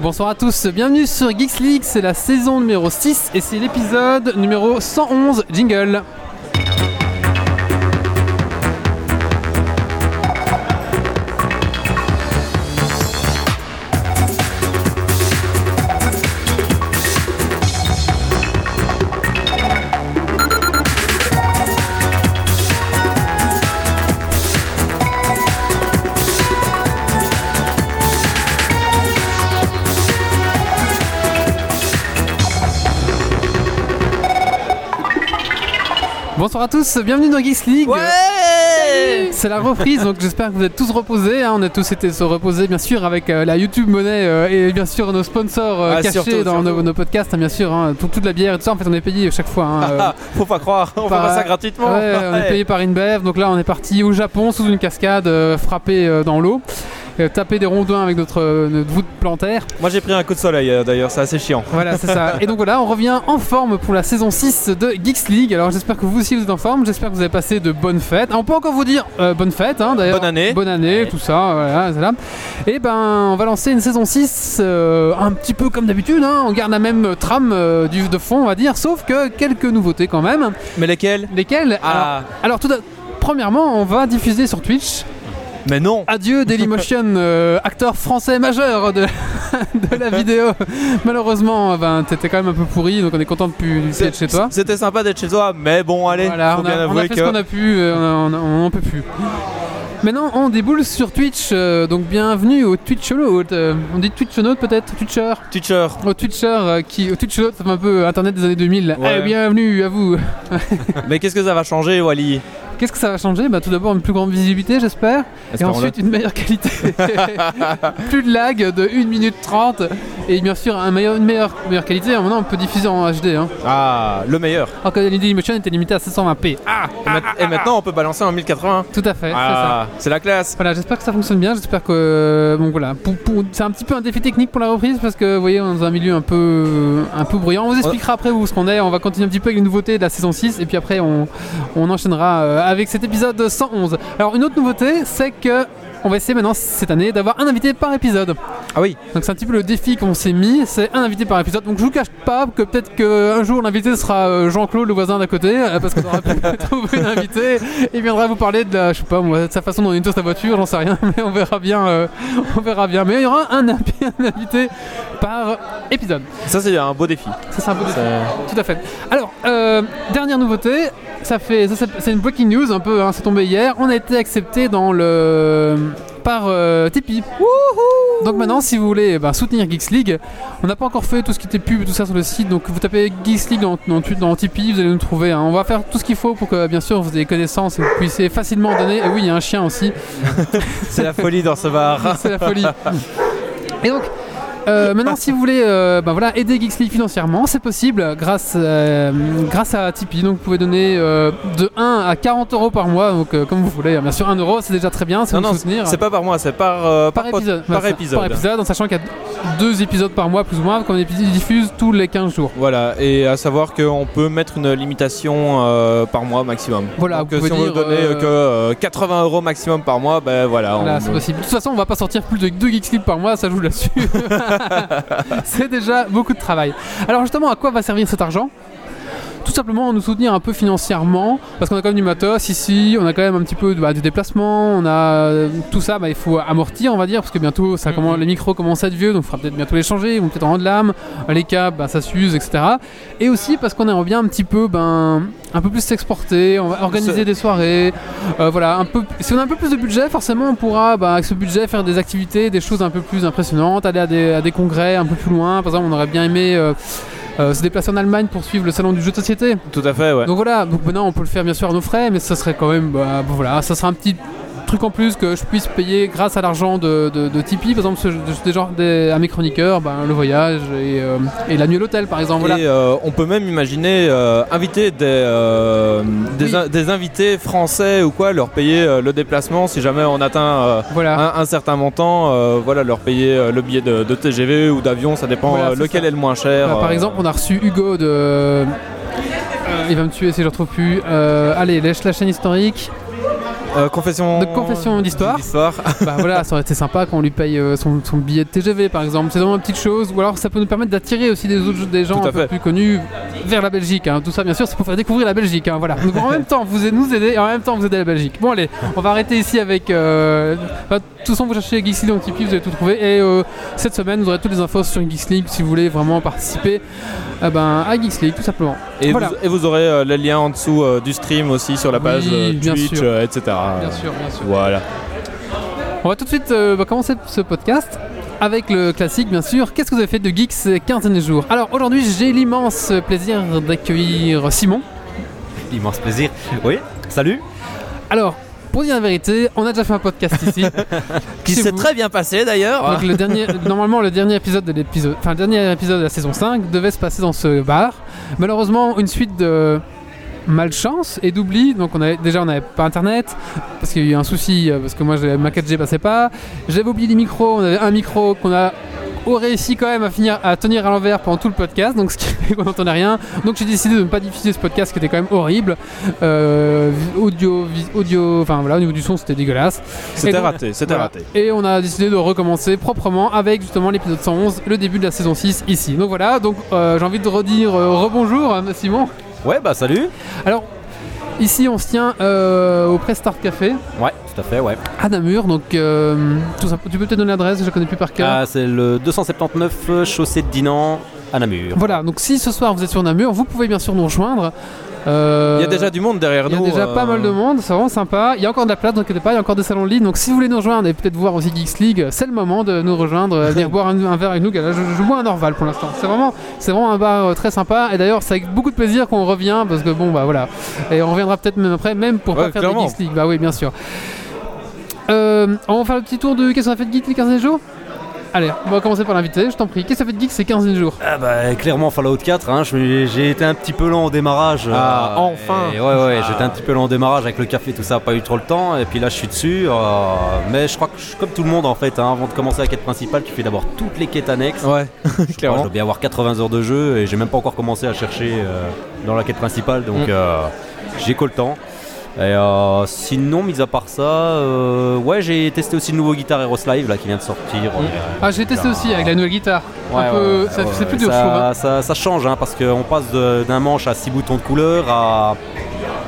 Bonsoir à tous, bienvenue sur Geeks League, c'est la saison numéro 6 et c'est l'épisode numéro 111, jingle. Bonsoir à tous, bienvenue dans Geeks League. Ouais C'est la reprise, donc j'espère que vous êtes tous reposés. hein. On a tous été se reposer, bien sûr, avec euh, la YouTube monnaie euh, et bien sûr nos sponsors euh, Ah, cachés surtout, dans nos, surtout. nos podcasts, hein, bien sûr. hein. Tout- toute la bière et tout ça, en fait, on est payé chaque fois. hein, euh, Ah, Faut pas croire, on fait par- pas ça gratuitement. Ouais, on est payé par InBev. Donc là, on est parti au Japon sous une cascade, euh, frappé euh, dans l'eau, taper des rondins avec notre, euh, notre voûte plantaire. Moi j'ai pris un coup de soleil euh, d'ailleurs, c'est assez chiant. Voilà, c'est ça. Et donc voilà, on revient en forme pour la saison 6 de Geeks League. Alors j'espère que vous aussi vous êtes en forme. J'espère que vous avez passé de bonnes fêtes. On peut encore vous dire euh, bonne fête, hein, d'ailleurs. Bonne année. Bonne année, tout ça. Voilà, c'est là. Et ben, on va lancer une saison 6 euh, un petit peu comme d'habitude. hein. On garde la même trame euh, du, de fond, on va dire. Sauf que quelques nouveautés quand même. Mais lesquels Lesquelles? Ah. Alors, alors tout d'abord, Premièrement, on va diffuser sur Twitch. Mais non Adieu Dailymotion, euh, acteur français majeur de, de la vidéo. Malheureusement, ben, t'étais quand même un peu pourri, donc on est content de plus être chez toi. C'était sympa d'être chez toi, mais bon allez, Voilà, faut on bien a, on a fait ce que... qu'on a pu, euh, on a- on a- on en peut plus. Maintenant, on déboule sur Twitch, euh, donc bienvenue au Twitcholote. Euh, on dit Twitchonaute peut-être Twitcher Teacher, Au Twitcher, euh, qui, au Twitcholote, ça fait un peu Internet des années 2000. Ouais. Eh, bienvenue à vous. mais qu'est-ce que ça va changer Wally? Qu'est-ce que ça va changer bah, Tout d'abord, une plus grande visibilité, j'espère. Et ensuite, une meilleure qualité. plus de lag de 1 minute 30. Et bien sûr, un meilleur, une meilleure, meilleure qualité. Maintenant, on peut diffuser en HD. Hein. Ah, le meilleur. Alors que Dailymotion était limité à 720p. Ah Et, ma- et maintenant on peut balancer en 1080. Tout à fait. Ah, c'est la classe. Voilà, j'espère que ça fonctionne bien. J'espère que bon voilà, c'est un petit peu un défi technique pour la reprise parce que vous voyez, on est dans un milieu un peu un peu bruyant. On vous expliquera après où ce qu'on est. On va continuer un petit peu avec les nouveautés de la saison 6 et puis après on, on enchaînera euh, avec cet épisode 111. Alors une autre nouveauté, c'est que on va essayer maintenant cette année d'avoir un invité par épisode. Ah oui, Donc c'est un petit peu le défi qu'on s'est mis, c'est un invité par épisode. Donc je vous cache pas que peut-être qu'un jour l'invité sera euh, Jean-Claude, le voisin d'à côté, euh, parce qu'on aura pu trouver un invité il viendra vous parler de la, je sais pas de sa façon dont il tourne sa voiture, j'en sais rien, mais on verra bien, euh, on verra bien. Mais il y aura un, invi- un invité par épisode. ça c'est un beau défi. Ça c'est un peu défi. Tout à fait. Alors, euh, dernière nouveauté, ça fait, ça, c'est- une breaking news un peu, hein, c'est tombé hier. On a été accepté dans le par euh, Tipeee. Donc maintenant, si vous voulez ben, soutenir Geeks League, on n'a pas encore fait tout ce qui était pub et tout ça sur le site. Donc vous tapez Geeks League dans, dans, dans Tipeee, vous allez nous trouver. hein. On va faire tout ce qu'il faut pour que, bien sûr, vous ayez connaissance et que vous puissiez facilement donner. Et oui, il y a un chien aussi. C'est la folie dans ce bar. C'est la folie. Et donc, euh, maintenant, si vous voulez euh, ben voilà, aider Geeks League financièrement, c'est possible grâce, euh, grâce à Tipeee. Donc, vous pouvez donner euh, de 1 à 40 euros par mois, donc comme vous voulez. Bien sûr, 1 euro, c'est déjà très bien, c'est Non, vous non, soutenir. c'est pas par mois, c'est par, par, épisode. Par épisode. Par épisode, en sachant qu'il y a deux épisodes par mois, plus ou moins, comme on diffuse tous les 15 jours. Voilà, et à savoir qu'on peut mettre une limitation par mois maximum. Voilà, Donc vous si pouvez on veut donner que euh, 80 euros maximum par mois, ben voilà. Voilà, on- c'est possible. De toute façon, on va pas sortir plus de 2 Geeks League par mois, ça joue là-dessus. c'est déjà beaucoup de travail. Alors justement, à quoi va servir cet argent? Tout simplement nous soutenir un peu financièrement parce qu'on a quand même du matos ici, on a quand même un petit peu de, bah, de déplacement, on a euh, tout ça, bah, il faut amortir on va dire parce que bientôt ça Mhm. commence, les micros commencent à être vieux donc il faudra peut-être bientôt les changer, ils vont peut-être en rendre l'âme, les câbles bah, ça s'use etc. Et aussi parce qu'on aimerait bien un petit peu ben, un peu plus s'exporter, on va organiser des soirées, euh, voilà, un peu, si on a un peu plus de budget forcément on pourra bah, avec ce budget faire des activités, des choses un peu plus impressionnantes, aller à des, à des congrès un peu plus loin, par exemple on aurait bien aimé euh, euh, se déplacer en Allemagne pour suivre le salon du jeu de société. Tout à fait, ouais. Donc voilà, donc maintenant on peut le faire bien sûr à nos frais, mais ça serait quand même, bah, bon, voilà, ça sera un petit truc en plus que je puisse payer grâce à l'argent de, de, de Tipeee, par exemple, des genres des, à mes chroniqueurs, ben, le voyage et, euh, et la nuit à l'hôtel par exemple. Voilà. Et euh, on peut même imaginer euh, inviter des, des, Oui. in- des invités français ou quoi, leur payer le déplacement si jamais on atteint Voilà. un, un certain montant, voilà, leur payer le billet de, de TGV ou d'avion, ça dépend Voilà, lequel ça. est le moins cher. Euh, par exemple, on a reçu Hugo de. il va me tuer si je le retrouve plus. Allez, lèche la chaîne historique. Euh, confession. De confession d'histoire. bah voilà, ça aurait été sympa qu'on lui paye euh, son, son billet de TGV par exemple. C'est vraiment une petite chose. Ou alors ça peut nous permettre d'attirer aussi des autres des gens un peu plus connus vers la Belgique. hein. Tout ça, bien sûr, c'est pour faire découvrir la Belgique. hein, voilà. Donc en même temps, vous nous aider et en même temps vous aider la Belgique. Bon allez, on va arrêter ici avec. Euh, enfin, toute façon, vous cherchez Geeks League dans Tipeee, vous allez tout trouver. Et euh, cette semaine, vous aurez toutes les infos sur Geeks League si vous voulez vraiment participer eh ben, à Geeks League, tout simplement. Et, Voilà. vous, et vous aurez euh, les liens en dessous euh, du stream aussi sur la page Oui, euh, bien Twitch, sûr. euh, etc. Bien sûr, bien sûr. Voilà. On va tout de suite euh, bah, commencer ce podcast avec le classique, bien sûr. Qu'est-ce que vous avez fait de Geeks ces 15 derniers jours? Alors aujourd'hui, j'ai l'immense plaisir d'accueillir Simon. Immense plaisir. Oui, salut. Alors, pour dire la vérité, on a déjà fait un podcast ici. Qui s'est très bien passé d'ailleurs. Donc le dernier, normalement le dernier épisode de l'épisode, enfin dernier épisode de la saison 5 devait se passer dans ce bar. Malheureusement, une suite de malchance et d'oubli. Donc on avait déjà on n'avait pas internet parce qu'il y a eu un souci euh, parce que moi ma 4G passait pas. J'avais oublié les micros. On avait un micro qu'on a réussi quand même à finir à tenir à l'envers pendant tout le podcast, donc ce qui fait qu'on n'entendait rien. Donc j'ai décidé de ne pas diffuser ce podcast qui était quand même horrible. Euh, audio, audio, enfin voilà, au niveau du son c'était dégueulasse. C'était raté, c'était voilà. raté. Et on a décidé de recommencer proprement avec justement l'épisode 111, le début de la saison 6 ici. Donc voilà, donc euh, j'ai envie de redire euh, rebonjour hein, Simon. Ouais, bah salut. Alors ici on se tient euh, au Press Start Café Ouais, tout à fait, ouais. à Namur, donc euh, tout ça, tu peux peut-être donner l'adresse, je la connais plus par cœur. Ah, c'est le 279 chaussée de Dinan à Namur. Voilà, donc si ce soir vous êtes sur Namur, vous pouvez bien sûr nous rejoindre. Euh, Il y a déjà du monde derrière il y a nous. déjà euh, pas mal de monde, c'est vraiment sympa. Il y a encore de la place, donc pas, il y a encore des salons de ligne. Donc si vous voulez nous rejoindre et peut-être voir aussi Geeks League, c'est le moment de nous rejoindre, venir boire un, un verre avec nous. Là, je, je bois un Orval pour l'instant. C'est vraiment, c'est vraiment un bar euh, très sympa. Et d'ailleurs, c'est avec beaucoup de plaisir qu'on revient parce que bon, bah voilà. Et on reviendra peut-être même après, même pour Ouais, pas faire de Geeks League. Bah oui, bien sûr. Euh, on va faire le petit tour de qu'est-ce qu'on a fait de Geeks les 15 jours? Allez, on va commencer par l'invité, je t'en prie. Qu'est-ce que ça fait de Geeks ces 15 jours Ah bah clairement Fallout 4, hein, j'ai été un petit peu lent au démarrage. Ah, euh, enfin. et Ouais ouais, j'étais un petit peu lent au démarrage avec le café tout ça, pas eu trop le temps. Et puis là je suis dessus. euh, mais je crois que je suis comme tout le monde en fait. hein, avant de commencer la quête principale, tu fais d'abord toutes les quêtes annexes. Ouais, Je crois que je clairement. dois bien avoir 80 heures de jeu et j'ai même pas encore commencé à chercher euh, dans la quête principale. Donc Mm. euh, j'ai qu'au le temps. Et euh, sinon, mis à part ça, euh, ouais, j'ai testé aussi le nouveau Guitar Hero Live là qui vient de sortir. Euh, Ah, j'ai testé aussi avec la nouvelle guitare. Ouais, c'est ouais, plus dur, ça, je trouve. hein. Ça, ça change hein, parce qu'on passe d'un manche à 6 boutons de couleur à,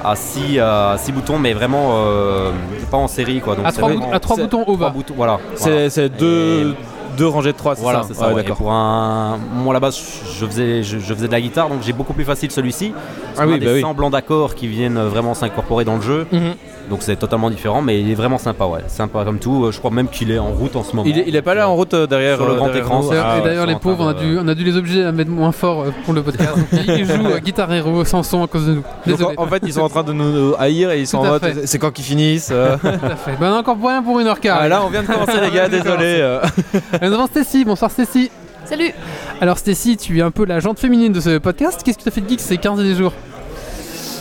à 6 à six boutons, mais vraiment euh, pas en série quoi. Donc À c'est trois, vraiment- bout- à trois c'est- boutons trois au bas. boutons, voilà. C'est voilà. c'est deux, deux rangées de trois, c'est Voilà, ça ça. Ouais, ouais. Et d'accord. pour un, moi à la base, je faisais, je, je faisais de la guitare, donc j'ai beaucoup plus facile celui-ci. Ah oui, a des bah oui. semblants d'accords qui viennent vraiment s'incorporer dans le jeu, Mhm. Donc c'est totalement différent, mais il est vraiment sympa, ouais, sympa comme tout. Euh, Je crois même qu'il est en route en ce moment. Il est, il est pas là en route euh, derrière Sur le euh, grand écran. Et Ah ouais, d'ailleurs, les pauvres, on a, dû, on a dû les obliger à mettre moins fort pour le podcast. Ils jouent à Guitar Hero sans son à cause de nous. Désolé. en, en fait, ils sont en train de nous haïr et ils sont en mode c'est quand qu'ils finissent. euh. Tout à fait. Ben, on a encore rien pour une heure quart. Ah, là, on vient de commencer, les gars, désolé. Et Nous avons Stacy. Bonsoir Stacy. Salut Alors Stacy, tu es un peu la jante féminine de ce podcast. Qu'est-ce que tu as fait de geek ces 15 derniers jours?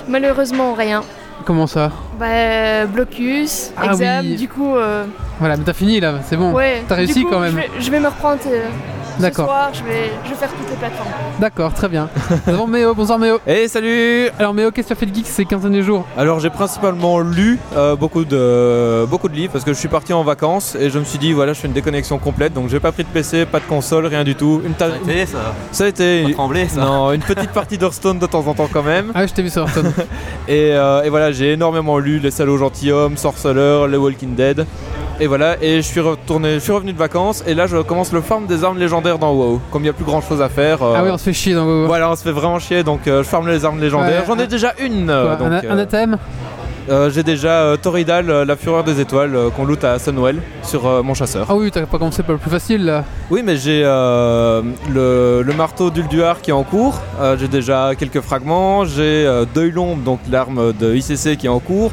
Malheureusement rien. Comment ça Bah blocus, Ah exam, oui. du coup euh, Voilà, mais t'as fini là, c'est bon. ouais. t'as réussi coup, quand même. Je vais, je vais me reprendre euh, ce D'accord. soir, je vais, je vais faire toutes les plateformes. D'accord, très bien. Nous avons Méo. Bonsoir Méo. Hey, salut Alors Méo, qu'est-ce que tu as fait de geek ces 15 derniers jours? Alors j'ai principalement lu euh, beaucoup, de, beaucoup de livres parce que je suis parti en vacances et je me suis dit voilà je fais une déconnexion complète donc j'ai pas pris de PC, pas de console, rien du tout. Une ta- Ça a été, ça ça a été Pas tremblé, ça non, une petite partie d'Hearthstone de temps en temps quand même. Ah, je t'ai vu sur Hearthstone. Et, euh, et voilà j'ai énormément lu Les Salauds Gentilhommes, Sorcerer, Les Walking Dead. Et voilà, et je suis retourné, je suis revenu de vacances et là je commence le farm des armes légendaires dans WoW. Comme il n'y a plus grand chose à faire. euh, ah oui, on se fait chier dans WoW. Voilà, on se fait vraiment chier donc euh, je farme les armes légendaires. Ouais, J'en ai un- déjà une. Euh, donc, un euh, athème euh, J'ai déjà euh, Toridal, euh, la fureur des étoiles, euh, qu'on loot à Sunwell sur euh, mon chasseur. Ah oui, t'as pas commencé par le plus facile là. Oui, mais j'ai euh, le, le marteau d'Ulduar qui est en cours. Euh, j'ai déjà quelques fragments. J'ai euh, Deuil L'Ombre, donc l'arme de ICC qui est en cours.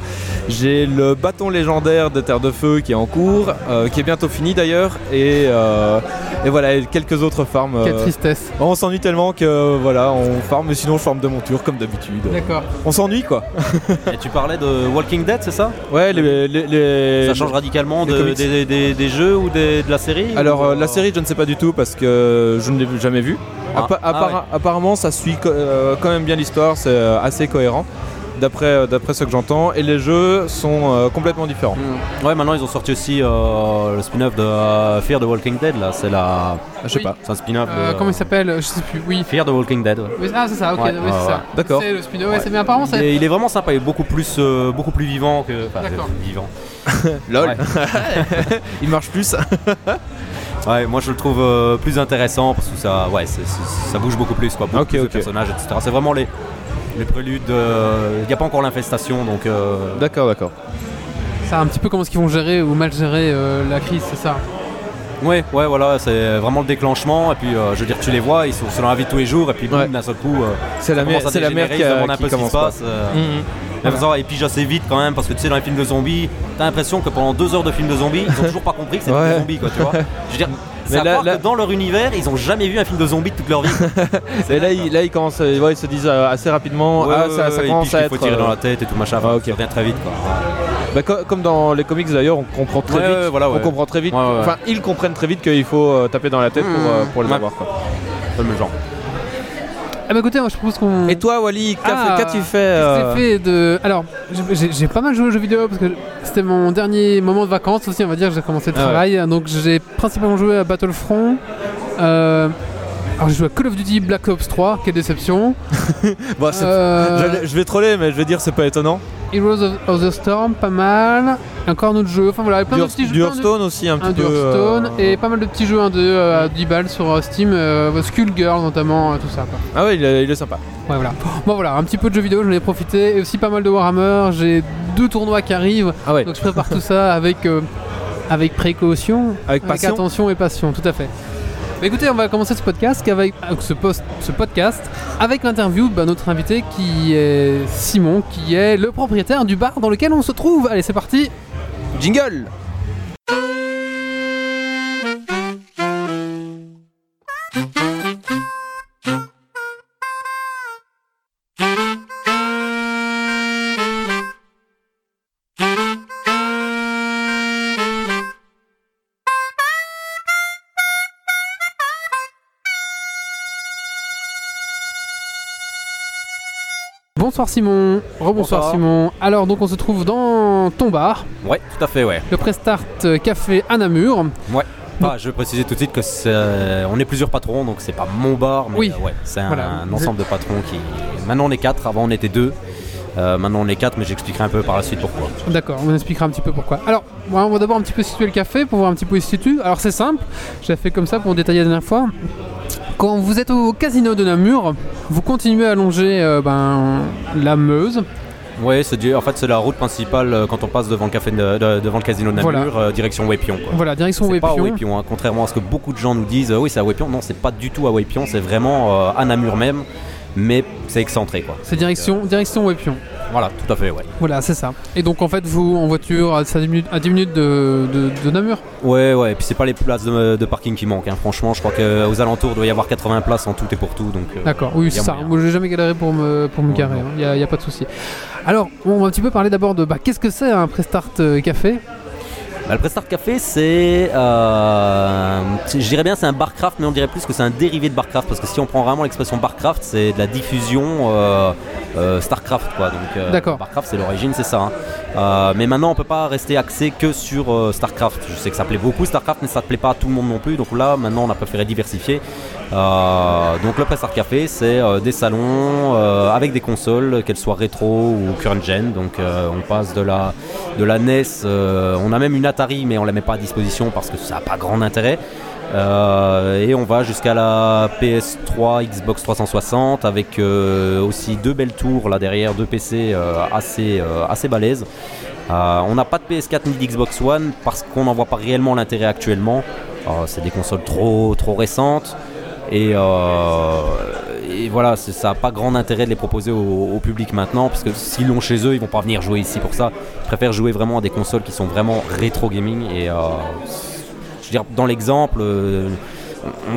J'ai le bâton légendaire des Terres de Feu qui est en cours, euh, qui est bientôt fini d'ailleurs. Et, euh, et voilà, et quelques autres farms. euh, Quelle tristesse. on s'ennuie tellement que voilà, on farm, mais sinon je farm de monture comme d'habitude. D'accord. On s'ennuie quoi. Et tu parlais de Walking Dead, c'est ça Ouais, les, les- les- Ça change radicalement de- des, des- des jeux ou des- de la série Alors ou, euh, la série je ne sais pas du tout parce que je ne l'ai jamais vue. Ah, Appa- ah Apparemment ça suit euh, quand même bien l'histoire, c'est euh, assez cohérent. D'après euh, d'après ce que j'entends, et les jeux sont euh, complètement différents. Ouais, maintenant ils ont sorti aussi euh, le spin-off de euh, Fear the Walking Dead là, c'est la. Je sais Oui. pas. C'est un spin-off Euh, de. comment il s'appelle? Je sais plus. Oui. Fear the Walking Dead. ouais. Oui, Ah, c'est ça, ok, Ouais, oui, ouais, c'est ouais. ça. D'accord. C'est le spin-off, ouais, c'est bien. Apparemment, Il est, il est vraiment sympa, il est beaucoup plus, euh, beaucoup plus vivant que. vivant. Lol. Il marche plus. Ouais, moi je le trouve euh, plus intéressant parce que ça, ouais, ça bouge beaucoup plus, quoi. Beaucoup Ok, plus de ok. personnages, etc. C'est vraiment les, les préludes. euh, Il n'y a pas encore l'infestation, donc. euh, D'accord, d'accord. C'est un petit peu comment est-ce qu'ils vont gérer ou mal gérer euh, la crise, c'est ça? Ouais, ouais, voilà, c'est vraiment le déclenchement. Et puis, euh, je veux dire, tu les vois, ils sont sur la vie de tous les jours, et puis boum, Ouais. d'un seul coup, euh, C'est la ça mer, commence à c'est la mer dégénérer, qui, a- un qui peu ce qui commence se pas. passe. euh, faut savoir, et puis assez vite quand même, parce que tu sais, dans les films de zombies, t'as l'impression que pendant deux heures de film de zombies, ils ont toujours pas compris que c'était Ouais. des zombies, quoi, tu vois. Je veux dire, c'est Mais là- que dans leur univers, ils ont jamais vu un film de zombies de toute leur vie. Et là, ils, là, ils commencent, ouais, ils se disent euh, assez rapidement, Ouais, ah, ça, commence à être. faut tirer dans euh, la tête et tout machin, Ah, revient très vite, quoi. bah, co- comme dans les comics d'ailleurs, on comprend très Ouais, vite. voilà, On comprend très vite. Enfin, ils comprennent très vite qu'il faut euh, taper dans la tête pour, euh, pour les Ouais. avoir. Quoi. Le même genre. Ah bah écoutez, moi je propose qu'on. Et toi, Wally, Ah, qu'as-tu fait Qu'est-ce que euh, j'ai fait de. Alors, j'ai- pas mal joué aux jeux vidéo parce que c'était mon dernier moment de vacances aussi, on va dire. J'ai commencé le Ah ouais. travail. Donc j'ai principalement joué à Battlefront. Euh, Alors j'ai joué à Call of Duty Black Ops 3, quelle déception. Bon, c'est- Euh, Je vais troller, mais je vais dire c'est pas étonnant. Heroes of, of the Storm, pas mal. Et encore un autre jeu. Enfin voilà, plein de petits jeux. du plein de- aussi, un petit un peu. du Hearthstone euh, et pas mal de petits jeux 1-2 euh, à 10 balles sur euh, Steam, Skullgirl notamment, tout ça quoi. Ah ouais, il est, il est sympa. Ouais voilà. Bon voilà, un petit peu de jeux vidéo, j'en ai profité et aussi pas mal de Warhammer, j'ai deux tournois qui arrivent, Ah ouais, donc je prépare tout ça avec, avec précaution, avec attention et passion, tout à fait. Mais écoutez, on va commencer ce podcast avec euh, ce, post, ce podcast avec l'interview de notre invité qui est Simon, qui est le propriétaire du bar dans lequel on se trouve. Allez, c'est parti. Jingle Bonsoir Simon. Rebonsoir Bonsoir. Simon. Alors donc on se trouve dans ton bar, Ouais, tout à fait, ouais. le Prestart Café à Namur. Ah, je vais préciser tout de suite que c'est, euh, on est plusieurs patrons, donc c'est pas mon bar, mais Oui. euh, ouais, c'est un, Voilà. un ensemble de patrons qui. Maintenant on est quatre, avant on était deux. Euh, maintenant on est quatre, mais j'expliquerai un peu par la suite pourquoi. D'accord, on expliquera un petit peu pourquoi. Alors, ouais, on va d'abord un petit peu situer le café pour voir un petit peu où il se situe. Alors c'est simple, j'ai fait comme ça pour détailler la dernière fois. Quand vous êtes au casino de Namur, vous continuez à longer euh, ben, la Meuse. Ouais, c'est en fait c'est la route principale euh, quand on passe devant le café de- de- devant le casino de Namur, Voilà. euh, direction Wépion. Quoi. Voilà, direction pas Wépion. Wépion, hein, contrairement à ce que beaucoup de gens nous disent. oui, c'est à Wépion. Non, c'est pas du tout à Wépion, c'est vraiment à Namur même, mais c'est excentré quoi. C'est direction, direction Wépion. Voilà, tout à fait, ouais. Voilà, c'est ça. Et donc en fait, vous en voiture à 10 minutes, à 10 minutes de, de- de Namur. Ouais, ouais, et puis c'est pas les places de, de parking qui manquent. hein. Franchement, je crois qu'aux alentours, il doit y avoir 80 places en tout et pour tout. Euh, D'accord, oui, c'est a ça. Moi, j'ai jamais galéré pour me, pour me Ouais, garer, non. il n'y a, pas de souci. Alors, on va un petit peu parler d'abord de bah, qu'est-ce que c'est un Prestart euh, Café? Bah, le Prestart Café, c'est. euh, c'est- je dirais bien c'est un barcraft, mais on dirait plus que c'est un dérivé de barcraft. Parce que si on prend vraiment l'expression barcraft, c'est de la diffusion euh, euh, Starcraft. Quoi. Donc, D'accord. Barcraft, c'est l'origine, c'est ça. hein. Mais maintenant, on peut pas rester axé que sur Starcraft. Je sais que ça plaît beaucoup Starcraft, mais ça ne plaît pas à tout le monde non plus. Donc là, maintenant, on a préféré diversifier. Donc le Prestart Café, c'est des salons avec des consoles, qu'elles soient rétro ou current gen. Donc on passe de la, de la NES, on a même une Mais on la met pas à disposition parce que ça n'a pas grand intérêt. Euh, et on va jusqu'à la PS3, Xbox 360 avec euh, aussi deux belles tours là derrière, deux PC euh, assez, assez balèzes. On n'a pas de PS4 ni d'Xbox One parce qu'on n'en voit pas réellement l'intérêt actuellement. C'est des consoles trop, trop récentes. Et, et voilà, ça n'a pas grand intérêt de les proposer au, au public maintenant, parce que s'ils l'ont chez eux, ils vont pas venir jouer ici pour ça. Ils préfèrent jouer vraiment à des consoles qui sont vraiment rétro gaming. Et euh, je veux dire, dans l'exemple, euh,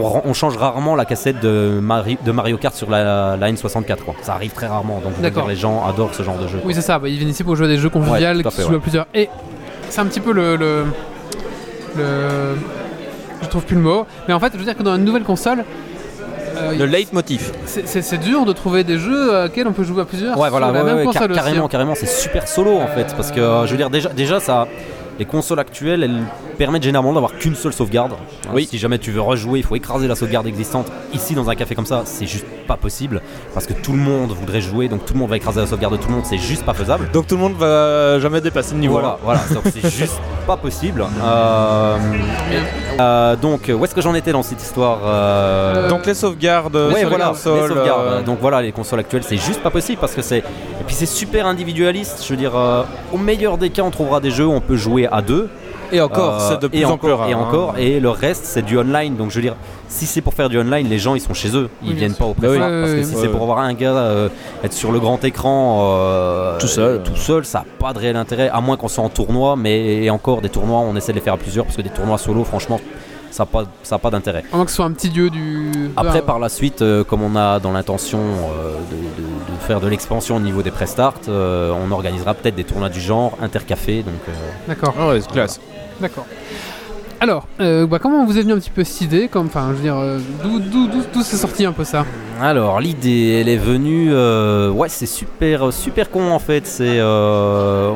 on, change rarement la cassette de, Mari- de Mario Kart sur la, la N64. Quoi. Ça arrive très rarement, donc je dire, les gens adorent ce genre de jeu. Oui, c'est ça. bah, ils viennent ici pour jouer à des jeux conviviaux Ouais, qui se jouent à plusieurs. Et c'est un petit peu le, le, le- Je trouve plus le mot. Mais en fait, je veux dire que dans une nouvelle console, Euh, Le leitmotiv. c'est- dur de trouver des jeux auxquels on peut jouer à plusieurs. Ouais, voilà, sur la ouais, même ouais, console car- aussi, carrément, hein. carrément, c'est super solo en fait, parce que euh, je veux dire déjà, déjà ça, les consoles actuelles, elles permettent généralement d'avoir qu'une seule sauvegarde. Hein, Oui. Si jamais tu veux rejouer, il faut écraser la sauvegarde existante. Ici, dans un café comme ça, c'est juste pas possible, parce que tout le monde voudrait jouer, donc tout le monde va écraser la sauvegarde de tout le monde, c'est juste pas faisable. Donc tout le monde va jamais dépasser le niveau. Voilà, voilà, c'est juste pas possible. Euh, euh, donc, où est-ce que j'en étais dans cette histoire euh, Donc les sauvegardes Ouais, sur voilà, les consoles. les sauvegardes. Donc voilà, les consoles actuelles, c'est juste pas possible parce que c'est. Et puis c'est super individualiste. Je veux dire, au meilleur des cas, on trouvera des jeux où on peut jouer à deux. Et encore, Euh, c'est de plus et en encore, plus rare. Et hein. encore, et le reste, c'est du online. Donc je veux dire, si c'est pour faire du online, les gens ils sont chez eux. Ils Oui, viennent pas au Bah oui. Ouais, Parce que si c'est pour avoir un gars euh, être sur le grand écran euh, Tout seul. tout seul, ça n'a pas de réel intérêt. À moins qu'on soit en tournoi. Mais et encore, des tournois, on essaie de les faire à plusieurs parce que des tournois solo, franchement, ça n'a pas, ça a pas d'intérêt. À moins que ce soit un petit dieu du. Après, par la suite, euh, comme on a dans l'intention euh, de, de- de faire de l'expansion au niveau des euh, on organisera peut-être des tournois du genre, intercafé. Donc, euh, D'accord, Ah ouais, c'est classe. D'accord. Alors, euh, bah, comment vous est venue un petit peu cette idée Enfin, je veux dire, euh, d'où- c'est sorti un peu ça? Alors, l'idée, elle est venue. euh, ouais, c'est super, super con en fait. C'est. euh,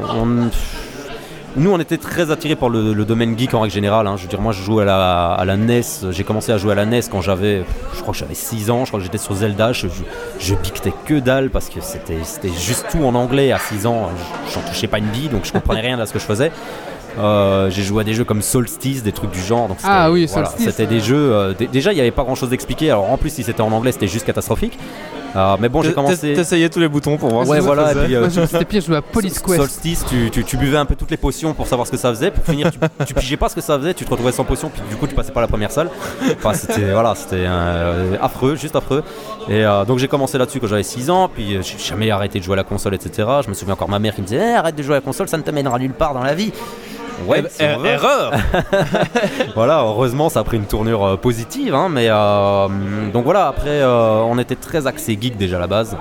Nous, on était très attirés par le, domaine geek en règle générale. hein. Je veux dire, moi, je joue à la, à la NES. J'ai commencé à jouer à la NES quand j'avais, je crois que j'avais 6 ans. Je crois que j'étais sur Zelda. Je, je, je piquetais que dalle parce que c'était juste tout en anglais à 6 ans. Je- J'en touchais pas une bille, donc je comprenais rien à ce que je faisais. Euh, j'ai joué à des jeux comme Solstice, des trucs du genre. Donc c'était- Ah oui, voilà, Solstice. C'était des jeux. euh, dé- déjà, il n'y avait pas grand chose d'expliqué. Alors en plus, si c'était en anglais, c'était juste catastrophique. Euh, mais bon, j'ai commencé. T'essayais tous les boutons pour voir Ouais, ce que voilà, ça et faisait. puis, euh, C'était pire, je jouais à Police Quest. Solstice, tu, tu- tu buvais un peu toutes les potions pour savoir ce que ça faisait. Pour finir, tu, tu pigeais pas ce que ça faisait, tu te retrouvais sans potion, puis du coup, tu passais pas la première salle. Enfin, c'était voilà, c'était euh, affreux, juste affreux. Et euh, donc, j'ai commencé là-dessus quand j'avais 6 ans, puis j'ai jamais arrêté de jouer à la console, etc. Je me souviens encore ma mère qui me disait Eh, arrête de jouer à la console, ça ne te mènera nulle part dans la vie. Ouais, si on veut. Erreur voilà, heureusement, ça a pris une tournure euh, positive. hein, mais euh, donc voilà, après, euh, on était très axé geek déjà à la base.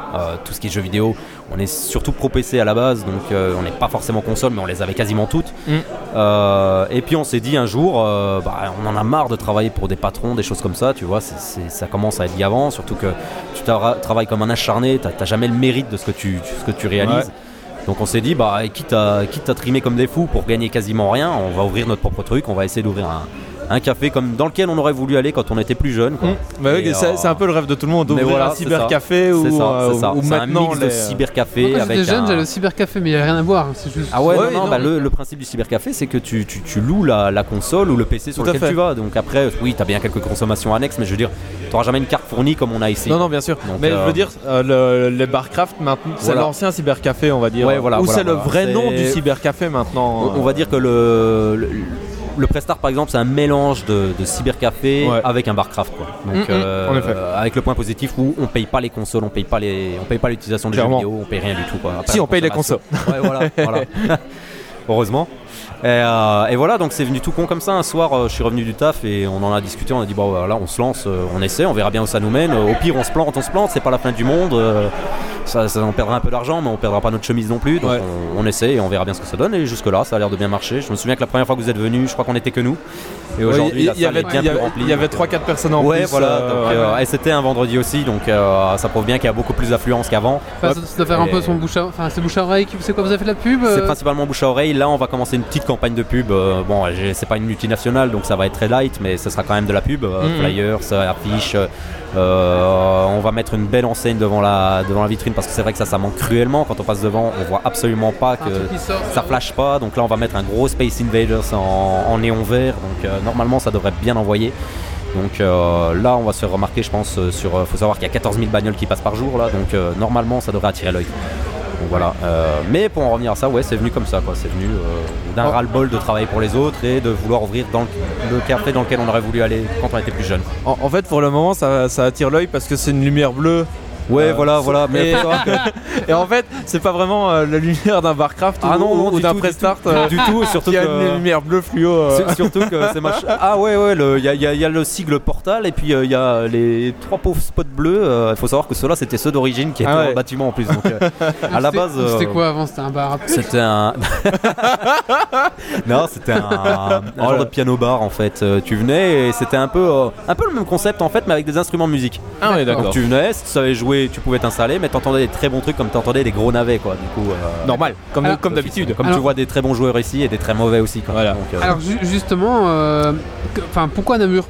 Tout ce qui est jeux vidéo, on est surtout pro PC à la base, donc on n'est pas forcément console, mais on les avait quasiment toutes. Mm. Et puis on s'est dit un jour, bah, on en a marre de travailler pour des patrons, des choses comme ça, tu vois, ça commence à être gavant, surtout que tu tra- travailles comme un acharné, t'as t'as jamais le mérite de ce que tu, ce que tu réalises. Donc on s'est dit, bah, quitte à, quitte à trimer comme des fous pour gagner quasiment rien, on va ouvrir notre propre truc, on va essayer d'ouvrir un, un café comme dans lequel on aurait voulu aller quand on était plus jeune. quoi. Bah oui, Et, c'est euh, c'est un peu le rêve de tout le monde, mais d'ouvrir voilà, un cybercafé ou, ça, euh, ou C'est un maintenant mix de les, euh, cybercafé Moi, quand avec j'étais jeune, un- j'allais au cybercafé, mais il n'y a rien à voir. C'est juste. Ah ouais, Ouais, non, non, non, bah, mais- le, le principe du cybercafé, c'est que tu, tu, tu loues la, la console ou le PC sur Tout lequel tu vas. Donc après, oui, t'as bien quelques consommations annexes, mais je veux dire, t'auras jamais une carte fournie comme on a ici. Non, non, bien sûr. Donc, mais euh, je veux dire, euh, le- les barcraft maintenant, c'est Voilà. l'ancien cybercafé, on va dire. Ouais, voilà, Ou c'est le vrai nom du cybercafé maintenant. On va dire que le, le, Prestart, par exemple, c'est un mélange de, de cybercafé Ouais. avec un barcraft. Quoi. Donc, Mm, en effet. avec le point positif où on paye pas les consoles, on paye pas les, on paye pas l'utilisation des jeux vidéo, on paye rien du tout. Quoi. Si, on paye les consommation. Ouais, voilà, voilà. Heureusement. Et, euh, et voilà, donc c'est venu tout con comme ça. Un soir, euh, je suis revenu du taf et on en a discuté. On a dit, bon, voilà, on se lance, euh, on essaie, on verra bien où ça nous mène. Au pire, on se plante, on se plante, c'est pas la fin du monde. ça, ça, on perdra un peu d'argent, mais on perdra pas notre chemise non plus. Donc Ouais. on, on essaie et on verra bien ce que ça donne. Et jusque-là, ça a l'air de bien marcher. Je me souviens que la première fois que vous êtes venu, je crois qu'on était que nous. Et Ouais, aujourd'hui, il y, avait, bien y plus avait- remplie. il y avait donc, 3-4 personnes en Ouais, plus. voilà. donc, ouais. et c'était un vendredi aussi, donc ça prouve bien qu'il y a beaucoup plus d'affluence qu'avant. Enfin, ça, doit faire un peu son bouche à, enfin, c'est bouche à oreille. C'est quoi Vous avez fait de la pub C'est principalement bouche à oreille. Là, on va commencer une petite campagne de pub. Euh, bon, c'est pas une multinationale, donc ça va être très light, mais ce sera quand même de la pub. Euh, Mhm. Flyers, euh, affiches. euh, on va mettre une belle enseigne devant la, devant la vitrine parce que c'est vrai que ça, ça manque cruellement. Quand on passe devant, on voit absolument pas que sort, ça flash pas. Donc là, on va mettre un gros Space Invaders en, en néon vert. Donc normalement, ça devrait bien envoyer. Donc euh, là, on va se faire remarquer, je pense, sur. euh, faut savoir qu'il y a 14 000 bagnoles qui passent par jour là, donc euh, normalement, ça devrait attirer l'œil. Donc voilà. Euh, mais pour en revenir à ça, ouais, c'est venu comme ça, quoi. C'est venu euh, d'un Oh. ras-le-bol de travailler pour les autres et de vouloir ouvrir dans le, le café dans lequel on aurait voulu aller quand on était plus jeune. En, en fait, pour le moment, ça, ça attire l'œil parce que c'est une lumière bleue Ouais, Euh, voilà, voilà. Mais et- en fait, c'est pas vraiment euh, la lumière d'un Barcraft Ah ou, non, non, ou du d'un du Prestart tout. euh, du tout, surtout qui a que- une lumière bleu fluo. Sur- Surtout que c'est mach- Ah ouais, ouais, il y, a- il y a- il y a le sigle Portal et puis il y a les trois pauvres spots bleus. Il faut savoir que ceux-là, c'était ceux d'origine qui étaient Ah ouais. bâtiment en plus. Donc, à la base. C'était quoi avant? C'était un bar C'était un. non, c'était un, un Oh genre de piano bar en fait. Tu venais et c'était un peu, un peu le même concept en fait, mais avec des instruments de musique. Ah ouais, d'accord. tu venais, tu savais jouer, tu pouvais t'installer, mais t'entendais des très bons trucs comme t'entendais des gros navets quoi. Du coup, euh, Normal, comme, Alors- comme d'habitude. Comme Alors- tu vois des très bons joueurs ici et des très mauvais aussi. Quoi. Voilà. Donc, euh, Alors ju- justement, euh, enfin pourquoi Namur?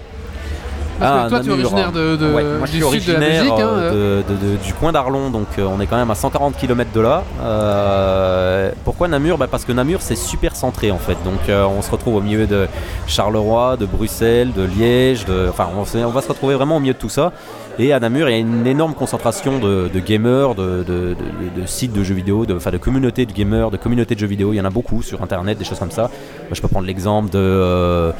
Parce Ah, que toi tu es Namur, originaire de, de- Ouais, moi je du suis sud de la Belgique. hein, de- de- de- du coin d'Arlon, donc euh, on est quand même à 140 km de là. Euh, pourquoi Namur? Bah, Parce que Namur c'est super centré en fait. Donc euh, on se retrouve au milieu de Charleroi, de Bruxelles, de Liège, de... enfin on va se retrouver vraiment au milieu de tout ça. Et à Namur il y a une énorme concentration de, gamers, de, sites de jeux vidéo, de, enfin de communautés de gamers, de communautés de jeux vidéo. Il y en a beaucoup sur internet, des choses comme ça. Moi, je peux prendre l'exemple de, euh,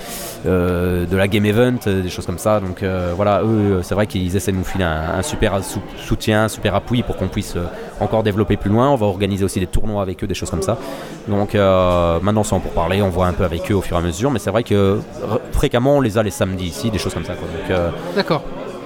euh, la Game Event, euh, des choses comme ça. Donc voilà, eux, c'est vrai qu'ils essaient de nous filer un, super sou- soutien, un super appui pour qu'on puisse encore développer plus loin. On va organiser aussi des tournois avec eux, des choses comme ça. Donc maintenant, en pour parler, on voit un peu avec eux au fur et à mesure. Mais c'est vrai que fréquemment, on les a les samedis ici, des choses comme ça. quoi.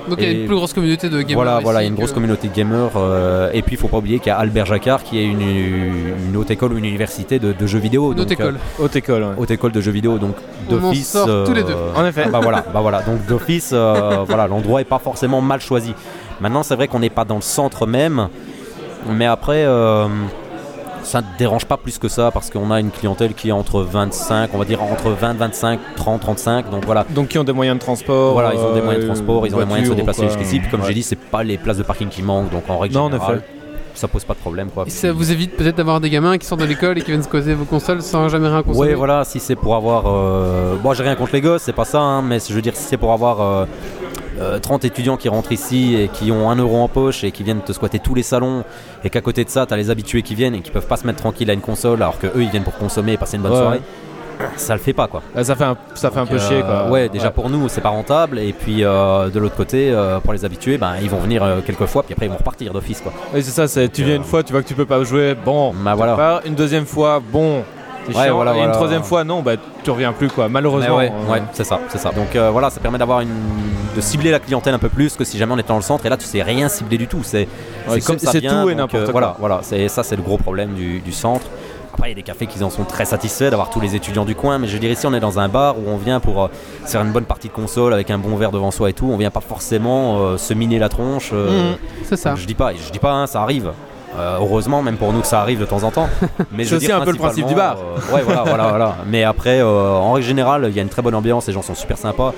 Donc, euh, il y a une plus grosse communauté de gamers. voilà, voilà, il y a une que- grosse communauté de gamers. euh, et puis, il faut pas oublier qu'il y a Albert Jacquard qui est une, une haute école ou une université de, de jeux vidéo. Une autre donc, euh, école. Haute école, ouais. haute école de jeux vidéo, donc d'office. sort tous les deux. En effet. Bah voilà, bah voilà. Donc d'office, euh, voilà, l'endroit est pas forcément mal choisi. Maintenant, c'est vrai qu'on n'est pas dans le centre même, mais après. Ça ne dérange pas plus que ça parce qu'on a une clientèle qui est entre 25, on va dire entre 20, 25, 30, 35. Donc voilà, Donc qui ont des moyens de transport voilà ils ont des moyens de euh, transport, ils ont des moyens de se déplacer jusqu'ici. Puis comme Ouais. j'ai dit, c'est pas les places de parking qui manquent, donc en règle Non, en générale, effet. ça pose pas de problème quoi. Et ça vous évite peut-être d'avoir des gamins qui sortent de l'école et qui viennent se causer vos consoles sans jamais rien consommer? Ouais, voilà, si c'est pour avoir. Euh... Bon, j'ai rien contre les gosses, c'est pas ça, hein, mais je veux dire, si c'est pour avoir euh, euh, 30 étudiants qui rentrent ici et qui ont 1 euro en poche et qui viennent te squatter tous les salons, et qu'à côté de ça, t'as les habitués qui viennent et qui peuvent pas se mettre tranquille à une console alors que eux ils viennent pour consommer et passer une bonne Ouais. soirée, ça le fait pas quoi. Ah, ça fait un, ça fait un Donc, peu euh, chier quoi. Ouais, déjà pour nous c'est pas rentable, et puis euh, de l'autre côté, euh, pour les habitués, ben, ils vont venir euh, quelques fois, puis après ils vont repartir d'office quoi. Oui, c'est ça, c'est tu viens euh, une fois, tu vois que tu peux pas jouer, bon, Bah voilà. une deuxième fois, bon, Ouais, chiant. voilà, et une voilà. troisième fois, non, bah tu reviens plus quoi, malheureusement. Ouais, euh, ouais, c'est ça, c'est ça. Donc euh, voilà, ça permet d'avoir une, de cibler la clientèle un peu plus que si jamais on était dans le centre. Et là, tu sais rien cibler du tout. C'est Ouais, comme ça c'est tout et n'importe quoi. Voilà, voilà. C'est ça, c'est le gros problème du, du centre. Après, il y a des cafés qui en sont très satisfaits d'avoir tous les étudiants du coin, mais je dirais ici, on est dans un bar où on vient pour euh, faire une bonne partie de console avec un bon verre devant soi et tout. On vient pas forcément euh, se miner la tronche. euh, Mhm. C'est ça. je dis pas, je dis pas, hein, ça arrive. Euh, heureusement, même pour nous que ça arrive de temps en temps. Mais C'est aussi un peu le principe du bar. euh, ouais, voilà, voilà, voilà. Mais après, euh, en règle générale, il y a une très bonne ambiance, les gens sont super sympas.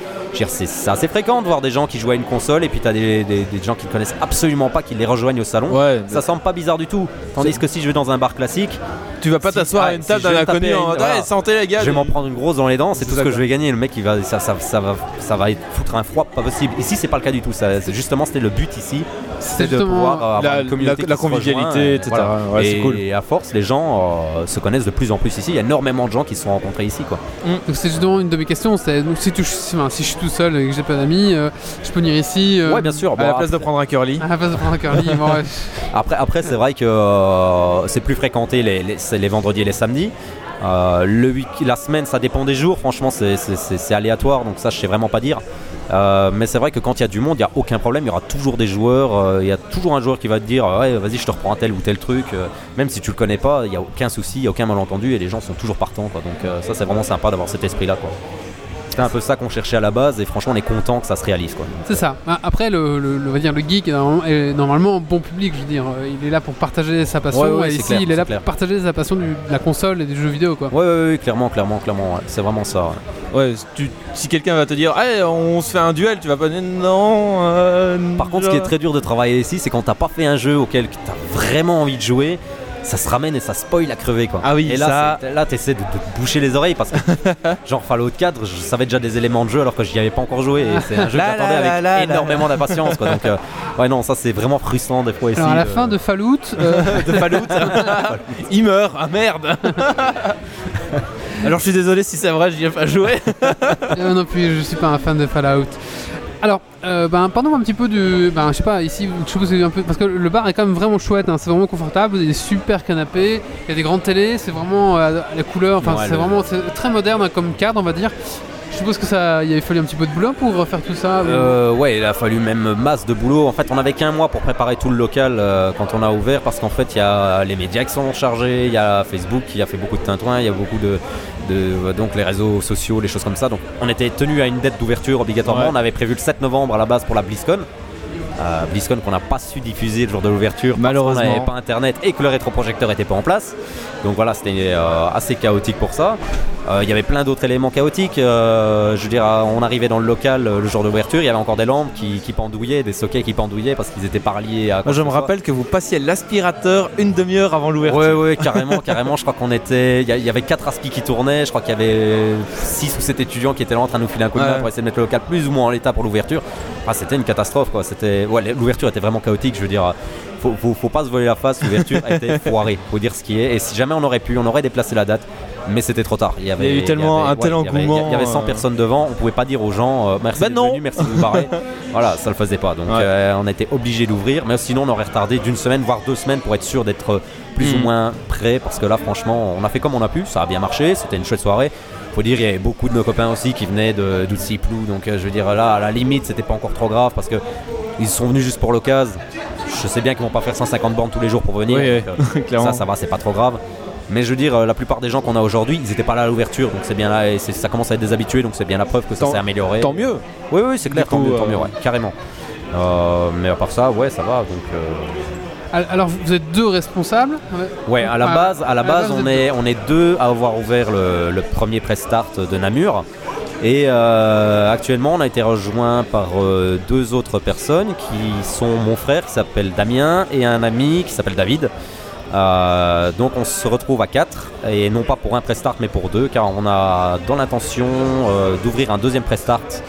C'est assez fréquent de voir des gens qui jouent à une console et puis t'as des, des, des gens qui ne connaissent absolument pas qui les rejoignent au salon. Ouais, Ça semble pas bizarre du tout. Tandis que si je vais dans un bar classique, tu vas pas Si- t'asseoir ah, à une si table je d'un inconnu en une- voilà. santé les gars. je vais m'en prendre une grosse dans les dents, c'est tout ce que je vais gagner. Le mec, il va, ça, ça, ça va, ça va être- foutre un froid pas possible. Ici, c'est pas le cas du tout. Ça, justement, c'était le but ici. C'est de pouvoir avoir la, une communauté la- qui la se rejoint, convivialité, et etc. voilà. Ouais, et, c'est cool. et à force, les gens euh, se connaissent de plus en plus ici. Il y a énormément de gens qui se sont rencontrés ici. Quoi. Donc c'est justement une de mes questions. C'est donc si, tu, si, enfin, si je suis tout seul et que j'ai pas d'amis, euh, je peux venir ici. euh, Ouais, bien sûr. À la place de prendre un curly. À la place de prendre un curly. bon, ouais. après, après, c'est vrai que euh, c'est plus fréquenté les, les, c'est les vendredis et les samedis. Le week- la semaine, ça dépend des jours. Franchement, c'est- c'est aléatoire, donc ça, je sais vraiment pas dire. Euh, mais c'est vrai que quand il y a du monde, il n'y a aucun problème. Il y aura toujours des joueurs. euh, Il y a toujours un joueur qui va te dire vas-y, je te reprends un tel ou tel truc. Euh, même si tu le connais pas, il n'y a aucun souci, il n'y a aucun malentendu et les gens sont toujours partants. Donc, ça, c'est vraiment sympa d'avoir cet esprit-là. quoi. C'était un peu ça qu'on cherchait à la base et franchement, on est content que ça se réalise. Quoi. C'est ça. Ah, Après, le, le- le- on va dire, le geek est normalement, est normalement bon public. Je veux dire, Euh, il est là pour partager sa passion. Ouais, ouais, et ici, clair, il est là clair. pour partager sa passion du- de la console et des jeux vidéo, quoi. Ouais, ouais, ouais, clairement, clairement, clairement. ouais. C'est vraiment ça. ouais. Ouais, si tu- si quelqu'un va te dire, on se fait un duel, tu vas pas dire non. euh, Par contre, ce qui est très dur de travailler ici, c'est quand t'as pas fait un jeu auquel tu as vraiment envie de jouer, ça se ramène et ça spoil à crever quoi. Ah oui, et là, ça- c'est- là t'essaies de, de te boucher les oreilles parce que, genre Fallout 4, je savais déjà des éléments de jeu alors que j'y avais pas encore joué et c'est un jeu que j'attendais avec la, énormément d'impatience quoi. Donc, euh, ouais, non, ça c'est vraiment frustrant des fois ici. Alors à la euh, fin de Fallout, euh, de Fallout. Il meurt, ah merde. Alors je suis désolé si c'est vrai, j'y ai pas joué. euh, non plus, je suis pas un fan de Fallout. Alors, euh, ben, parlons un petit peu du. Ben, je sais pas, ici, je suppose un peu. Parce que le bar est quand même vraiment chouette, hein, c'est vraiment confortable, il y a des super canapés, il y a des grandes télés, c'est vraiment euh, la couleur, enfin, Ouais, c'est le- vraiment très moderne hein, comme cadre, on va dire. Je suppose que ça, il avait fallu un petit peu de boulot pour faire tout ça. ou- Euh, ouais, il a fallu même masse de boulot. En fait, on avait qu'un mois pour préparer tout le local euh, quand on a ouvert parce qu'en fait, il y a les médias qui sont chargés, il y a Facebook qui a fait beaucoup de tintouin, il y a beaucoup de, de- donc les réseaux sociaux, les choses comme ça. Donc, on était tenu à une date d'ouverture obligatoirement. Ouais. On avait prévu le 7 novembre à la base pour la BlizzCon. Euh, BlizzCon qu'on n'a pas su diffuser le jour de l'ouverture parce Malheureusement. qu'on n'avait pas internet et que le rétroprojecteur était pas en place. Donc voilà, c'était euh, assez chaotique pour ça. Euh, Il y avait plein d'autres éléments chaotiques. Euh, je veux dire, on arrivait dans le local le jour d'ouverture, il y avait encore des lampes qui, qui pendouillaient, des sockets qui pendouillaient parce qu'ils étaient pas reliés à. Moi, je me soit. rappelle que vous passiez l'aspirateur une demi-heure avant l'ouverture. Ouais, ouais, carrément, carrément. Je crois qu'on était. Il y avait 4 aspis qui tournaient. Je crois qu'il y avait 6 ou 7 étudiants qui étaient là en train de nous filer un coup de main Ouais. pour essayer de mettre le local plus ou moins en l'état pour l'ouverture. Enfin, c'était une catastrophe, quoi. C'était. Ouais, l'ouverture était vraiment chaotique. Je veux dire, faut, faut, faut pas se voler la face. L'ouverture été foirée. Faut dire ce qui est. Et si jamais on aurait pu, on aurait déplacé la date. Mais c'était trop tard. Il y, avait, eu tellement- avait- un tel il y avait- engouement, Il y avait 100 euh. personnes devant. On pouvait pas dire aux gens euh, merci Bah d'être non. venus, merci de vous barrer. voilà, ça le faisait pas. Donc Ouais. euh, on a été obligé d'ouvrir. Mais sinon, on aurait retardé d'une semaine, voire deux semaines pour être sûr d'être euh, plus ou Mm. moins prêt. Parce que là, franchement, on a fait comme on a pu. Ça a bien marché. C'était une chouette soirée. Faut dire, il y avait beaucoup de nos copains aussi qui venaient de d'Outsiplou. Donc euh, je veux dire, là, à la limite, c'était pas encore trop grave parce que ils sont venus juste pour l'occasion. Je sais bien qu'ils vont pas faire 150 bornes tous les jours pour venir. Oui, donc, euh, clairement. ça, ça va, c'est pas trop grave. Mais je veux dire, euh, la plupart des gens qu'on a aujourd'hui, ils étaient pas là à l'ouverture, donc c'est bien là, et ça commence à être des habitués, donc c'est bien la preuve que ça s'est amélioré. Tant mieux. Oui, oui, c'est clair, tant coup, mieux, tant euh, mieux, ouais, carrément. Euh, mais à part ça, ouais, ça va. Donc, euh, Alors, vous êtes deux responsables Ouais. ouais, à la Ah, base, à la base, on est, on est deux à avoir ouvert le, le premier press start de Namur. Et euh, actuellement, on a été rejoint par euh, deux autres personnes qui sont mon frère qui s'appelle Damien et un ami qui s'appelle David. Euh, donc on se retrouve à quatre et non pas pour un press start mais pour deux car on a dans l'intention d'ouvrir un deuxième press start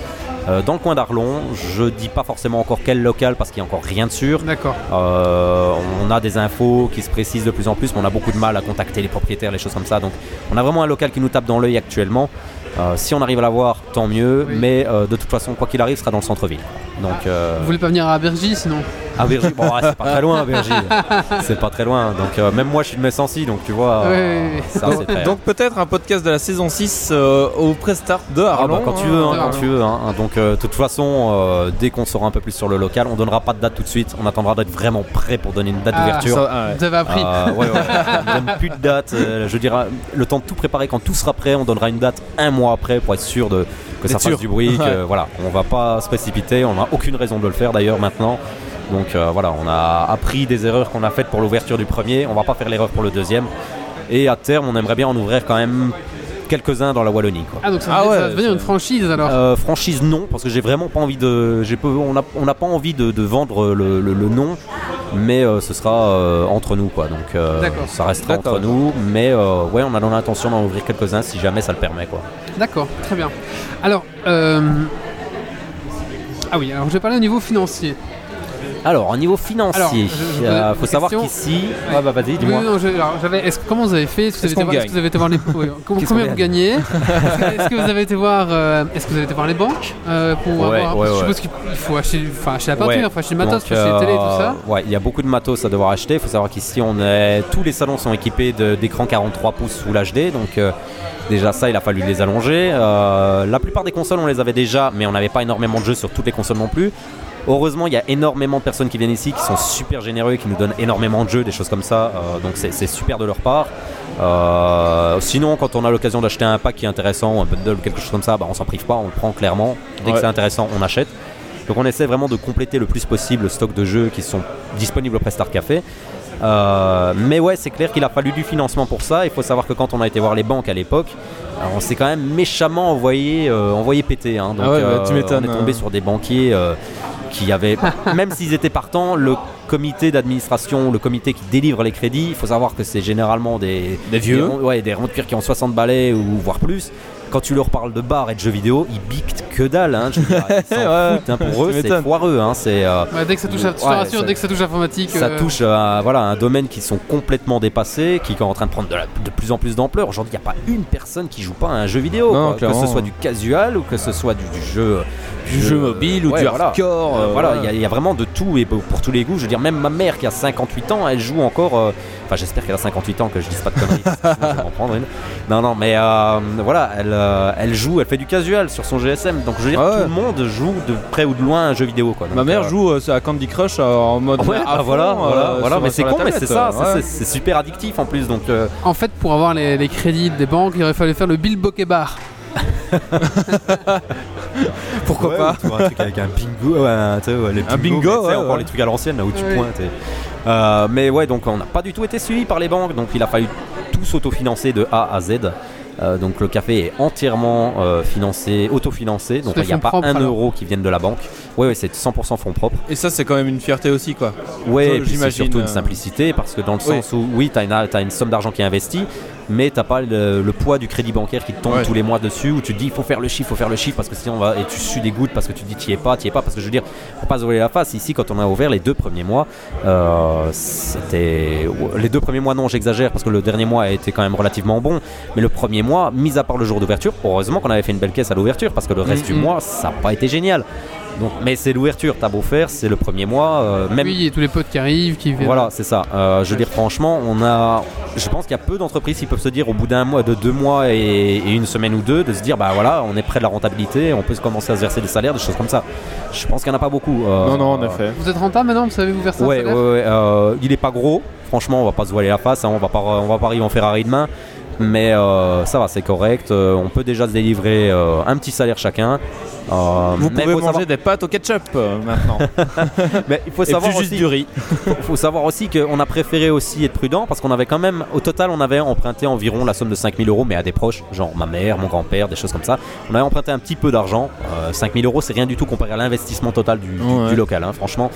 euh, dans le coin d'Arlon. Je dis pas forcément encore quel local parce qu'il n'y a encore rien de sûr. D'accord. Euh, on a des infos qui se précisent de plus en plus, mais on a beaucoup de mal à contacter les propriétaires, les choses comme ça. Donc, on a vraiment un local qui nous tape dans l'œil actuellement. Euh, si on arrive à l'avoir, tant mieux. Oui. Mais de toute façon, quoi qu'il arrive, ce sera dans le centre-ville. Donc, Vous voulez pas venir à Bergy sinon? Bon, ouais, c'est pas très loin, Bergy. c'est pas très loin. Donc, euh, même moi, je suis de Messancy, donc tu vois, Oui, euh, oui, oui. ça, c'est très- Donc peut-être un podcast de la saison 6 euh, au press start de Ah Arlon. bah, quand tu veux, hein, hein. quand tu veux. hein. Donc euh, de toute façon, euh, dès qu'on saura un peu plus sur le local, on donnera pas de date tout de suite. On attendra d'être vraiment prêt pour donner une date Ah, d'ouverture. Ça, ah ouais. Vous avez appris. Euh, ouais, ouais. On donne plus de date. euh, je dirais le temps de tout préparer. Quand tout sera prêt, on donnera une date un mois après pour être sûr de, que ça D'être fasse sûr. du bruit. que, Ouais. voilà, on va pas se précipiter. On n'a aucune raison de le faire d'ailleurs maintenant. Donc euh, voilà, on a appris des erreurs qu'on a faites pour l'ouverture du premier. On va pas faire l'erreur pour le deuxième. Et à terme, on aimerait bien en ouvrir quand même quelques-uns dans la Wallonie. Quoi. Ah, donc ça, Ah ouais, ça va devenir une franchise alors? Euh, franchise non parce que j'ai vraiment pas envie de j'ai peu- on n'a on n'a pas envie de, de vendre le, le- le nom mais euh, ce sera euh, entre nous quoi donc euh, D'accord. ça restera entre nous mais euh, ouais on a dans l'intention d'en ouvrir quelques-uns si jamais ça le permet quoi D'accord, très bien. Alors, euh... ah oui, alors je vais parler au niveau financier. Alors au niveau financier je euh, faut savoir qu'ici ah bah vas-y dis-moi comment vous avez fait Est-ce que, vous avez été voir- est-ce que vous avez été voir les oui, com- Qu'est-ce combien vous gagne gagnez Est-ce que- vous avez été voir euh, Est-ce que vous avez été voir les banques euh, pour Ouais, avoir ouais, Je ouais. suppose qu'il faut acheter, enfin, acheter la Ouais. il faut acheter le matos, il faut acheter les télé, tout ça. euh, Ouais, il y a beaucoup de matos à devoir acheter. Il faut savoir qu'ici, on est... tous les salons sont équipés d'écrans 43 pouces Full HD. Donc, déjà, ça, il a fallu les allonger. La plupart des consoles, on les avait déjà, mais on n'avait pas énormément de jeux sur toutes les consoles non plus. Heureusement, il y a énormément de personnes qui viennent ici, qui sont super généreux, qui nous donnent énormément de jeux, des choses comme ça. Euh, donc, c'est super de leur part. Euh, sinon, quand on a l'occasion d'acheter un pack qui est intéressant, un bundle ou quelque chose comme ça, bah, on s'en prive pas, on le prend clairement. Dès que c'est intéressant, on achète. Donc on essaie vraiment de compléter le plus possible le stock de jeux qui sont disponibles au Prestar Café. Euh, mais ouais, c'est clair qu'il a fallu du financement pour ça. Il faut savoir que quand on a été voir les banques à l'époque, on s'est quand même méchamment envoyé, euh, envoyé péter. hein. Donc Ah ouais, bah, tu euh, m'étonnes, on est tombé sur des banquiers qui avaient, même s'ils étaient partants, le comité d'administration, le comité qui délivre les crédits, il faut savoir que c'est généralement des, Des vieux. des ronds- ouais, des ronds de cuir qui ont 60 balais ou voire plus. Quand tu leur parles de bar et de jeux vidéo, ils biquent que dalle. Hein, je veux dire, ils s'en Ouais. foutent, hein, pour eux, c'est foireux. Hein, c'est, euh, Ouais, dès que ça touche à, Ouais, rassure, ça- dès que ça touche à ça euh, touche à voilà, un domaine qui sont complètement dépassés, qui est en train de prendre de, la- de plus en plus d'ampleur. Aujourd'hui, il n'y a pas une personne qui joue pas à un jeu vidéo. Non, quoi. que ce soit du casual ou que ce soit du, du jeu. Du jeu mobile ou ouais, du voilà. hardcore. Euh, euh, voilà, il y y, a vraiment de tout et pour, pour tous les goûts. Je veux dire, même ma mère qui a 58 ans, elle joue encore. Enfin, j'espère qu'elle a 58 ans, que je dise pas de conneries. parce que sinon, je vais m'en prendre une. Non, non, mais euh, voilà, elle, euh, elle joue, elle fait du casual sur son GSM. Donc, je veux dire, Ouais. tout le monde joue de près ou de loin à un jeu vidéo. Quoi. Ma mère euh, joue euh, à Candy Crush euh, en mode. Ouais, à bah fond, voilà, euh, voilà, voilà, sur- mais sur c'est la con, mais c'est ça, ça, ouais. c'est c'est super addictif en plus, donc euh, En fait, pour avoir les, les crédits des banques, il aurait fallu faire le Bill Bokeh Bar. Pourquoi Ouais, pas ou tu vois, un truc avec un bingo, un, ouais, les Un bingos, bingo, tu sais, ouais, encore les trucs à l'ancienne là où tu Ouais. pointes. et- Euh, mais ouais, donc on n'a pas du tout été suivi par les banques, donc il a fallu tout s'autofinancer de A à Z. Euh, donc le café est entièrement euh, financé, autofinancé, donc il n'y a pas propres, un alors. euro qui vienne de la banque. Ouais, ouais, c'est 100% fonds propres. Et ça, c'est quand même une fierté aussi, quoi. Puis c'est j'imagine, surtout une euh, simplicité parce que dans le Oui. sens où, oui, tu as, une somme d'argent qui est investie, mais tu pas le, le poids du crédit bancaire qui te tombe Ouais. tous les mois dessus où tu te dis il faut faire le chiffre, il faut faire le chiffre parce que sinon on va. Et tu sues des gouttes parce que tu te dis t'y es pas, t'y es pas. Parce que je veux dire, faut pas se voiler la face. Ici, quand on a ouvert les deux premiers mois, euh, c'était. Les deux premiers mois, non, j'exagère parce que le dernier mois a été quand même relativement bon. Mais le premier mois, mis à part le jour d'ouverture, heureusement qu'on avait fait une belle caisse à l'ouverture parce que le reste Mhm. du mois, ça n'a pas été génial. Donc, mais c'est l'ouverture, t'as beau faire, c'est le premier mois. euh, même Oui, et tous les potes qui arrivent, qui viennent. voilà, c'est ça. Euh, je veux dire, franchement, on a. Je pense qu'il y a peu d'entreprises qui peuvent se dire au bout d'un mois, de deux mois et, et une semaine ou deux, de se dire bah voilà, on est près de la rentabilité, on peut se commencer à se verser des salaires, des choses comme ça. Je pense qu'il n'y en a pas beaucoup. euh, Non, non, en effet. Vous êtes rentable maintenant Vous savez vous verser un Ouais, ouais, salaire ouais. euh, il est pas gros. Franchement, on va pas se voiler la face. hein, on va pas, on va pas arriver en Ferrari demain. Mais euh, ça va, c'est correct. euh, on peut déjà se délivrer euh, un petit salaire chacun. Vous mais pouvez manger savoir- des pâtes au ketchup maintenant. mais il faut savoir juste aussi- du riz. faut, faut savoir aussi qu'on a préféré aussi être prudent parce qu'on avait quand même, au total, on avait emprunté environ la somme de 5000 euros, mais à des proches, genre ma mère, mon grand-père, des choses comme ça. On avait emprunté un petit peu d'argent. Euh, 5000 euros, c'est rien du tout comparé à l'investissement total du, du- Ouais. du local, hein, franchement.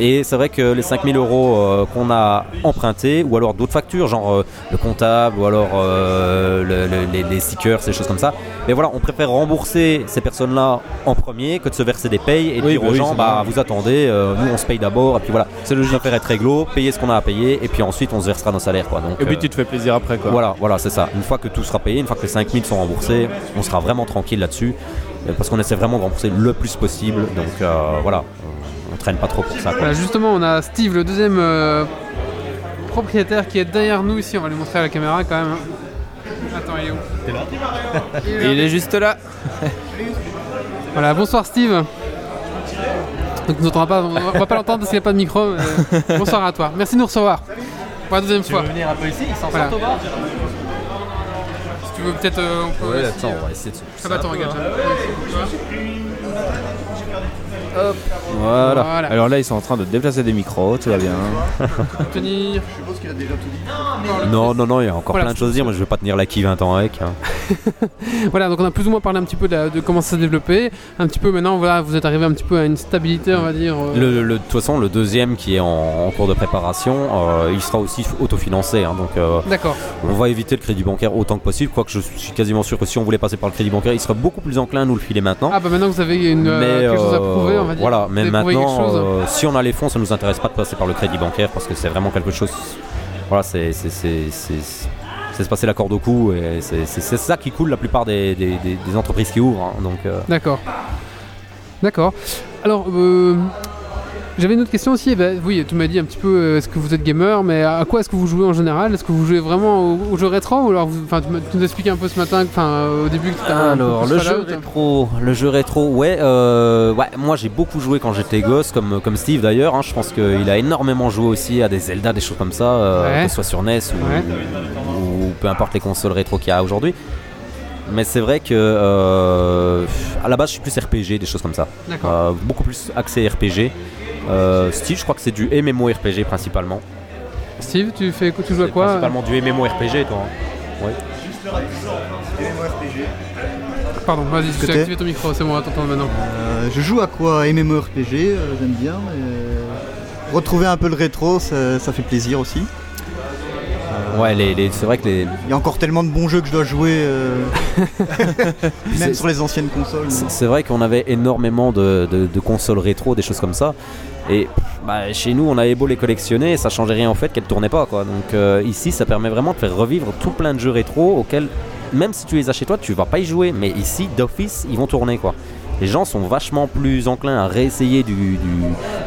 Et c'est vrai que les 5000 euros qu'on a empruntés, ou alors d'autres factures, genre le comptable, ou alors euh, le- le- les, les stickers, ces choses comme ça. Mais voilà, on préfère rembourser ces personnes-là en premier que de se verser des payes et de Oui, dire bah aux oui, gens, bah vous attendez, euh, nous on se paye d'abord, et puis voilà. C'est logique. Préfère être réglo, payer ce qu'on a à payer, et puis ensuite on se versera nos salaires. Quoi. Donc, Et puis euh, tu te fais plaisir après, quoi. voilà, voilà, c'est ça. Une fois que tout sera payé, une fois que les 5000 sont remboursés, on sera vraiment tranquille là-dessus. Parce qu'on essaie vraiment de rembourser le plus possible. Donc voilà, on, on traîne pas trop pour ça. quoi. Voilà, justement, on a Steve, le deuxième propriétaire qui est derrière nous ici. On va lui montrer à la caméra quand même. hein. Attends, il est où Il est là. Il est juste là. Voilà, bonsoir Steve. Donc nous pas, on va pas l'entendre parce qu'il n'y a pas de micro. mais bonsoir à toi. Merci de nous recevoir. Pour la deuxième fois. venir un peu ici Ils s'en Voilà. Si tu veux peut-être euh, on peut Ouais, aussi, attends, euh, on va essayer de se Ah bah attends, regarde. Voilà. Voilà. Alors là, ils sont en train de déplacer des micros, tout va bien. Tenir. Non, non, non, il y a encore Voilà. plein de choses à dire. Moi, je vais pas tenir la qui 20 ans avec. hein. Voilà, donc on a plus ou moins parlé un petit peu de, la- de comment ça s'est développé. Un petit peu maintenant, voilà, vous êtes arrivé un petit peu à une stabilité, on va dire. euh, Le, le- de toute façon, le deuxième qui est en, en cours de préparation, euh, il sera aussi autofinancé. hein. donc, euh, D'accord. on va éviter le crédit bancaire autant que possible. Quoique je suis quasiment sûr que si on voulait passer par le crédit bancaire, il serait beaucoup plus enclin à nous le filer maintenant. Ah bah maintenant que vous avez une, euh, mais quelque chose à prouver, va dire. voilà, mais maintenant, chose. euh, si on a les fonds, ça nous intéresse pas de passer par le crédit bancaire parce que c'est vraiment quelque chose. Voilà, c'est c'est- se passer la corde au cou et c'est ça qui coule la plupart des, des- des- des entreprises qui ouvrent. hein. donc, euh, D'accord. D'accord. Alors, euh, j'avais une autre question aussi. Eh ben, oui, tu m'as dit un petit peu, euh, est-ce que vous êtes gamer, mais à quoi est-ce que vous jouez en général? Est-ce que vous jouez vraiment aux, aux jeux rétro ou alors, vous- tu, nous expliquais un peu ce matin, enfin, au début que tu Alors, le jeu rétro, le jeu rétro, ouais, euh, ouais moi j'ai beaucoup joué quand j'étais gosse, comme, comme Steve d'ailleurs. hein. je pense qu'il a énormément joué aussi à des Zelda, des choses comme ça, euh, Ouais. que ce soit sur NES ou, Ouais. ou peu importe les consoles rétro qu'il y a aujourd'hui. Mais c'est vrai que euh, à la base, je suis plus RPG, des choses comme ça. D'accord. Euh, beaucoup plus axé RPG. Euh, Steve, je crois que c'est du MMORPG principalement. Steve, tu fais tu joues à quoi Principalement du MMORPG, toi. hein. Pardon, vas-y, tu as Côté. activé ton micro, c'est bon, t'entendre maintenant. Euh, je joue à quoi MMORPG, euh, j'aime bien. mais, euh, retrouver un peu le rétro, ça, ça fait plaisir aussi. Ouais, les, les- c'est vrai que les, Il y a encore tellement de bons jeux que je dois jouer, euh, même sur les anciennes consoles. C'est vrai qu'on avait énormément de, de- de consoles rétro, des choses comme ça. Et bah, chez nous, on avait beau les collectionner, ça changeait rien en fait qu'elles tournaient pas. Quoi. Donc euh, ici, ça permet vraiment de faire revivre tout plein de jeux rétro auxquels, même si tu les as chez toi, tu vas pas y jouer. Mais ici, d'office, ils vont tourner. quoi. Les gens sont vachement plus enclins à réessayer du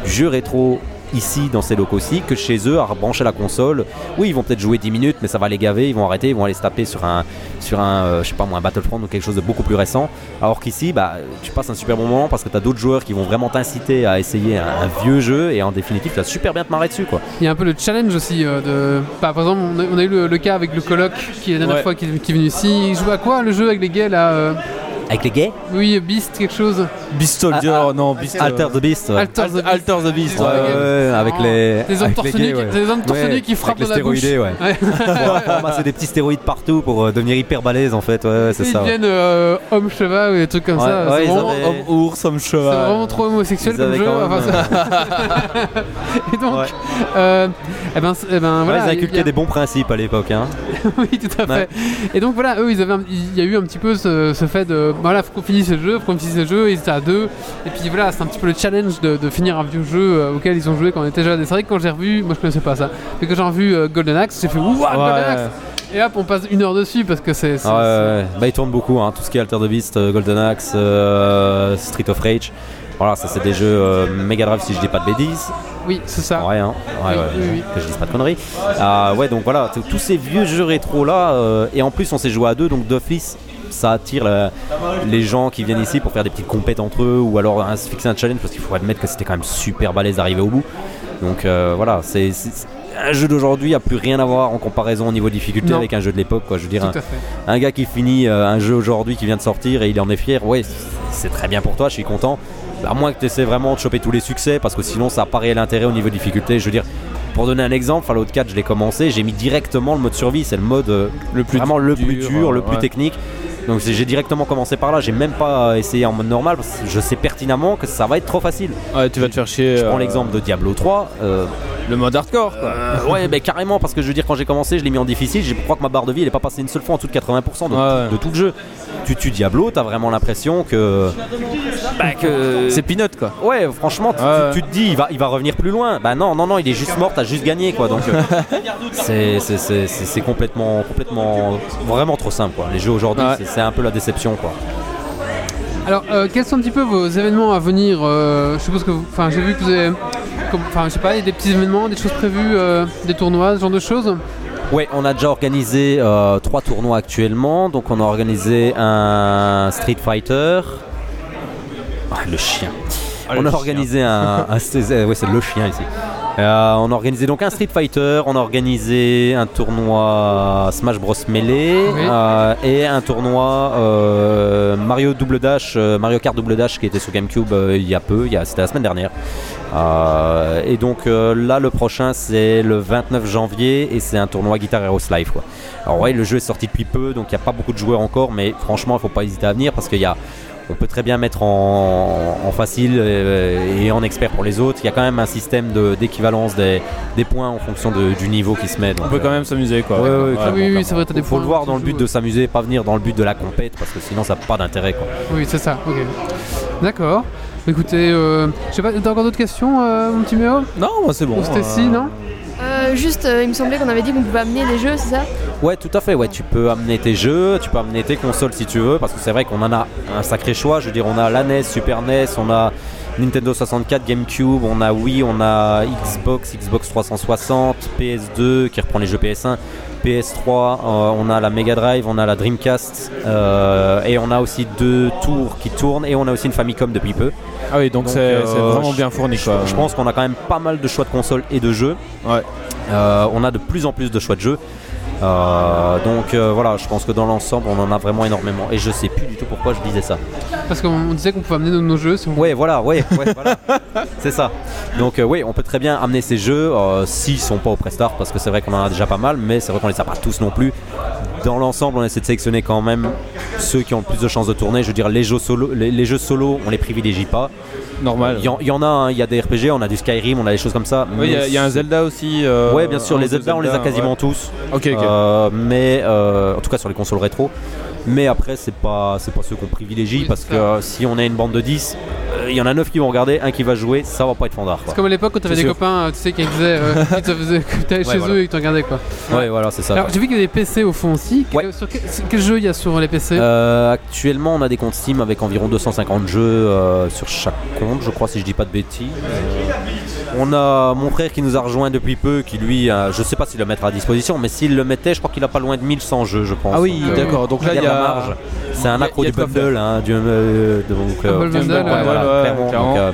jeu rétro ici dans ces locaux-ci que chez eux à rebrancher la console. Oui, ils vont peut-être jouer 10 minutes, mais ça va les gaver, ils vont arrêter, ils vont aller se taper sur un, sur un euh, je sais pas moi, un Battlefront ou quelque chose de beaucoup plus récent. Alors qu'ici, bah, tu passes un super bon moment parce que tu as d'autres joueurs qui vont vraiment t'inciter à essayer un, un vieux jeu et en définitive, tu vas super bien te marrer dessus. quoi. Il y a un peu le challenge aussi euh, de. Bah, par exemple, on a, on a eu le, le cas avec le coloc qui est la dernière Ouais. fois qui, qui est venu ici. Il joue à quoi le jeu avec les gays là euh, Avec les gays Oui, Beast, quelque chose. Beast Soldier, Ah, ah, non, Beast. Alter the Beast. ouais. Alter the Beast. Alter the Beast, Ouais, Ouais, ouais, ouais, avec les. Des hommes torse qui- ouais. des hommes torse Ouais, nu qui frappent avec dans la bouche. ouais. Ouais. Ramasser des petits stéroïdes partout pour euh, devenir hyper balèze en fait. Ouais, ouais, c'est Ils ça. deviennent euh, homme cheval ou des trucs comme Ouais, ça. ouais, c'est ils vraiment, avaient- Homme ours, homme c'est cheval. vraiment trop homosexuel Ils comme jeu. enfin, ça- Et donc, Ouais. euh, eh ben, c'est- eh ben, Ouais, voilà. ils il y inculquaient a- des bons principes à l'époque. Hein. oui, tout à fait. Et donc voilà, eux, ils avaient, un- il y a eu un petit peu ce, ce fait de, voilà, faut qu'on finisse le jeu, faut qu'on finisse le jeu, ils étaient à deux. Et puis voilà, c'est un petit peu le challenge de, de finir un vieux jeu euh, auquel ils ont joué quand on était jeunes. Et c'est vrai que quand j'ai revu, moi je connaissais pas ça, mais quand j'ai revu euh, Golden Axe, j'ai fait ouah, Golden Axe Et hop, on passe une heure dessus parce que c'est. Ah ouais, ouais, ouais. Bah, ils tournent beaucoup, hein. tout ce qui est Alter the Beast, euh, Golden Axe, euh, Street of Rage. Voilà, ça c'est des jeux euh, Mega Drive si je dis pas de bêtises. Oui, c'est ça. Ouais, hein. ouais, Oui, ouais, oui, oui. que je dise pas de conneries. Ah, ouais, donc voilà, tous ces vieux jeux rétro là, et en plus on s'est joué à deux, donc d'office ça attire la- les gens qui viennent ici pour faire des petites compètes entre eux ou alors hein, se fixer un challenge parce qu'il faut admettre que c'était quand même super balèze d'arriver au bout. Donc euh, voilà, c'est un jeu d'aujourd'hui a plus rien à voir en comparaison au niveau de difficulté Non. avec un jeu de l'époque. quoi. Je veux dire, un, à gars qui finit euh, un jeu aujourd'hui qui vient de sortir et il en est fier, ouais, c'est- très bien pour toi, je suis content. À moins que tu essaies vraiment de choper tous les succès parce que sinon ça n'a pas réel intérêt au niveau de difficulté. Je veux dire, pour donner un exemple, Fallout 4, je l'ai commencé, j'ai mis directement le mode survie, c'est le mode euh, Le plus vraiment le plus dur, le plus ouais. technique. Donc j'ai directement commencé par là, j'ai même pas essayé en mode normal parce que je sais pertinemment que ça va être trop facile. Ouais, tu vas te faire chier. Je prends euh, l'exemple de Diablo 3. euh, Le mode hardcore, quoi. euh, ouais, mais carrément, parce que je veux dire, quand j'ai commencé, je l'ai mis en difficile. Je crois que ma barre de vie, elle est pas passée une seule fois en dessous de 80% de, Ouais. de tout le jeu. Tu tues Diablo, t'as vraiment l'impression que. Bah, que. C'est peanut, quoi. Ouais, franchement, tu, Ouais. tu- tu te dis, il va, il va revenir plus loin. Bah non, non, non, il est juste mort, t'as juste gagné, quoi. Donc, euh, c'est- complètement, complètement, vraiment trop simple, quoi. Les jeux aujourd'hui, Ouais. c'est un peu la déception, quoi. Alors, euh, quels sont un petit peu vos événements à venir euh, Je suppose que, vous- enfin, j'ai vu que vous avez, enfin, je sais pas, il y a des petits événements, des choses prévues, euh, des tournois, ce genre de choses. Ouais, on a déjà organisé euh, trois tournois actuellement. Donc, on a organisé un Street Fighter. Ah, le chien. on a organisé un. un- ouais, c'est le chien ici. Euh, on a organisé donc un Street Fighter, on a organisé un tournoi Smash Bros Melee Oui. euh, et un tournoi euh, Mario Double Dash, Mario Kart Double Dash qui était sur GameCube il y a peu, c'était la semaine dernière. Et donc là le prochain c'est le 29 janvier et c'est un tournoi Guitar Heroes Live quoi. Alors ouais le jeu est sorti depuis peu donc il n'y a pas beaucoup de joueurs encore mais franchement il faut pas hésiter à venir parce qu'il y a on peut très bien mettre en, en facile euh, et en expert pour les autres. Il y a quand même un système de- d'équivalence des, des points en fonction de- du niveau qui se met. On peut euh, quand même s'amuser, quoi. Ouais, ouais, Ouais, clairement, oui, oui, clairement. c'est vrai, t'as des Faut le voir dans le but de s'amuser, pas venir dans le but de la compète parce que sinon ça n'a pas d'intérêt quoi. Oui, c'est ça. Ok. D'accord. Écoutez, euh, je sais pas, t'as encore d'autres questions, euh, mon petit Méo? Non, moi c'est bon. Pour Stacy, euh, non? Euh, juste, euh, il me semblait qu'on avait dit qu'on pouvait amener des jeux, c'est ça Ouais, tout à fait. Ouais, tu peux amener tes jeux, tu peux amener tes consoles si tu veux, parce que c'est vrai qu'on en a un sacré choix. Je veux dire, on a la NES, Super NES, on a Nintendo 64, GameCube, on a Wii, on a Xbox, Xbox 360, PS2 qui reprend les jeux PS1, PS3, euh, on a la Mega Drive, on a la Dreamcast, euh, et on a aussi deux tours qui tournent, et on a aussi une Famicom depuis peu. Ah oui, donc c'est euh, c'est vraiment bien fourni, Je, quoi. je pense qu'on a quand même pas mal de choix de consoles et de jeux. Ouais. On a de plus en plus de choix de jeux. Euh, donc euh, voilà, je pense que dans l'ensemble, on en a vraiment énormément. Et je sais plus du tout pourquoi je disais ça. Parce qu'on disait qu'on pouvait amener nos, nos jeux. Si on... Ouais, voilà, ouais, ouais, voilà. c'est ça. Donc euh, oui, on peut très bien amener ces jeux euh, s'ils sont pas au Prestart, parce que c'est vrai qu'on en a déjà pas mal, mais c'est vrai qu'on les a pas tous non plus. Dans l'ensemble, on essaie de sélectionner quand même ceux qui ont le plus de chances de tourner. Je veux dire, les jeux solo, les, les jeux solo, on les privilégie pas. Normal. Il y, en- y a, hein, il y a des RPG, on a du Skyrim, on a des choses comme ça. Oui, il y a- mais il y, a un Zelda aussi. euh, Ouais, bien sûr, les Zelda, on les a quasiment ouais. tous. Ok, ok. Euh, mais euh, en tout cas sur les consoles rétro. Mais après, c'est pas, c'est pas ceux qu'on privilégie parce que euh, si on a une bande de 10, euh, il y en a 9 qui vont regarder, un qui va jouer, ça va pas être fandard. C'est comme à l'époque quand t'avais des sûr. copains, euh, tu sais, qui te faisaient- que t'allais chez voilà. eux et que tu regardais quoi. Ouais, voilà, c'est ça. Alors j'ai vu qu'il y a des PC au fond aussi. Ouais. Sur quel, quel jeu il y a sur les PC Euh, actuellement, on a des comptes Steam avec environ 250 jeux sur chaque compte, je crois, si je dis pas de bêtises. Euh, on a mon frère qui nous a rejoint depuis peu, qui lui, euh, je sais pas s'il le mettra à disposition, mais s'il le mettait, je crois qu'il a pas loin de 1100 jeux, je pense. Ah oui, Donc, euh, d'accord. Donc là, il y de la a. marge. C'est un a- accro il y a du bundle, hein, du, euh, donc, Humble Bundle, ouais, ouais, voilà, ouais, clairement. clairement. Donc, euh,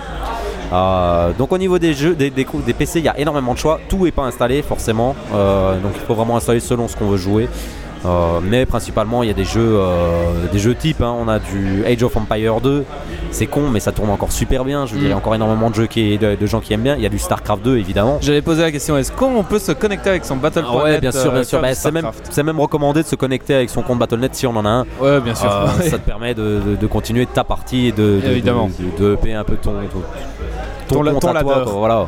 euh, donc au niveau des jeux, des, des, des PC, il y a énormément de choix. Tout n'est pas installé forcément, Euh, donc il faut vraiment installer selon ce qu'on veut jouer. Euh, mais principalement, il y a des jeux, euh, des jeux types. hein. On a du Age of Empire 2. C'est con, mais ça tourne encore super bien. Je veux dire, il y a Mm. encore énormément de jeux qui, de, de gens qui aiment bien. Il y a du Starcraft 2 évidemment. J'avais posé la question est-ce qu'on peut se connecter avec son Battle.net Ah ouais, bien sûr, bien euh, sûr. Bah, c'est même, même recommandé de se connecter avec son compte Battle.net si on en a un. Ouais, bien sûr. Euh, ça te permet de, de- de continuer ta partie et de, de, Évidemment. de, upper un peu ton, ton, Ton la- compte ton à toi, quoi, voilà.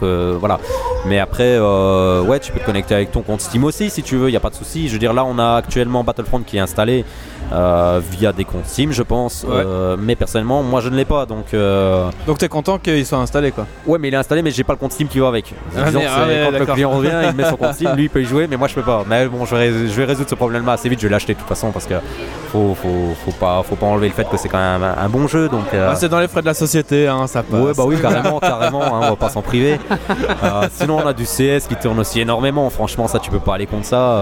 Que- voilà. Mais après, euh, ouais, tu peux te connecter avec ton compte Steam aussi si tu veux, il n'y a pas de souci. Je veux dire, là, on a actuellement Battlefront qui est installé euh, via des comptes Steam, je pense. Ouais. Euh, mais personnellement, moi, je ne l'ai pas. Donc, euh, Donc t'es content qu'il soit installé quoi. ouais, mais il est installé, mais j'ai pas le compte Steam qui va avec. Ah, Disons mais- que ah, ouais, quand le client revient, il met son compte Steam, lui, il peut y jouer, mais moi, je peux pas. Mais bon, je vais, je vais résoudre ce problème-là assez vite. Je vais l'acheter de toute façon parce que faut, faut, faut pas, faut pas enlever le fait que c'est quand même un, un bon jeu. Donc, euh, Ah, c'est dans les frais de la société, hein, ça passe. Ouais, bah oui, carrément, carrément, hein, on va pas s'en priver. Sinon, on a du CS qui tourne aussi énormément. Franchement, ça, tu peux pas aller contre ça.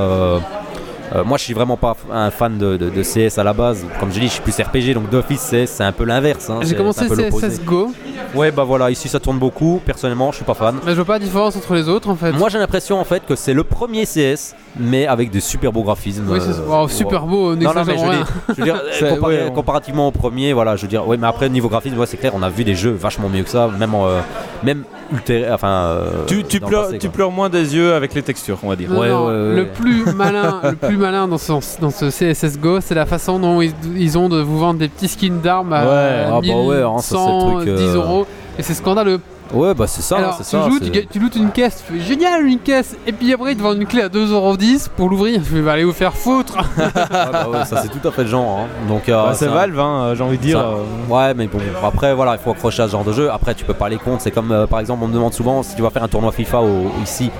Euh, moi, je suis vraiment pas un fan de, de- de CS à la base. Comme je dis, je suis plus RPG, donc d'office, CS, c'est un peu l'inverse. hein. J'ai commencé. CSGO, Ouais, bah voilà, ici ça tourne beaucoup. Personnellement, je suis pas fan. mais je vois pas la différence entre les autres en fait. Moi, j'ai l'impression en fait que c'est le premier CS, mais avec des super beaux graphismes. oui, c'est euh, wow, super beau, non, non, mais je veux dire, comparé- ouais, on- comparativement au premier, voilà, je veux dire, ouais, mais après niveau graphisme, ouais, c'est clair, on a vu des jeux vachement mieux que ça, même, euh, même ultérie- enfin. euh, Tu, pleures, passé, tu quoi. pleures moins des yeux avec les textures, on va dire. Non, Ouais, non, ouais, ouais. Le plus malin, le plus malin dans ce, dans ce CSSGO, c'est la façon dont ils, ils ont de vous vendre des petits skins d'armes à Ouais, ah bah hein, 1100, euh, 10 euros. Et c'est scandaleux. Ouais, bah c'est ça, Alors, c'est tu ça. joues, c'est- tu, tu lootes une caisse, tu fais génial une caisse, et puis après ils te vendent une clé à 2,10€ pour l'ouvrir. Je vais bah, aller vous faire foutre. Ouais, bah ouais, ça c'est tout à fait le genre. hein. Donc, euh, Bah, c'est Valve, hein, j'ai envie de dire. Ça- euh, Ouais, mais bon, après, voilà, il faut accrocher à ce genre de jeu. Après, tu peux pas les contre. C'est comme, euh, par exemple, on me demande souvent si tu vas faire un tournoi FIFA au- ici.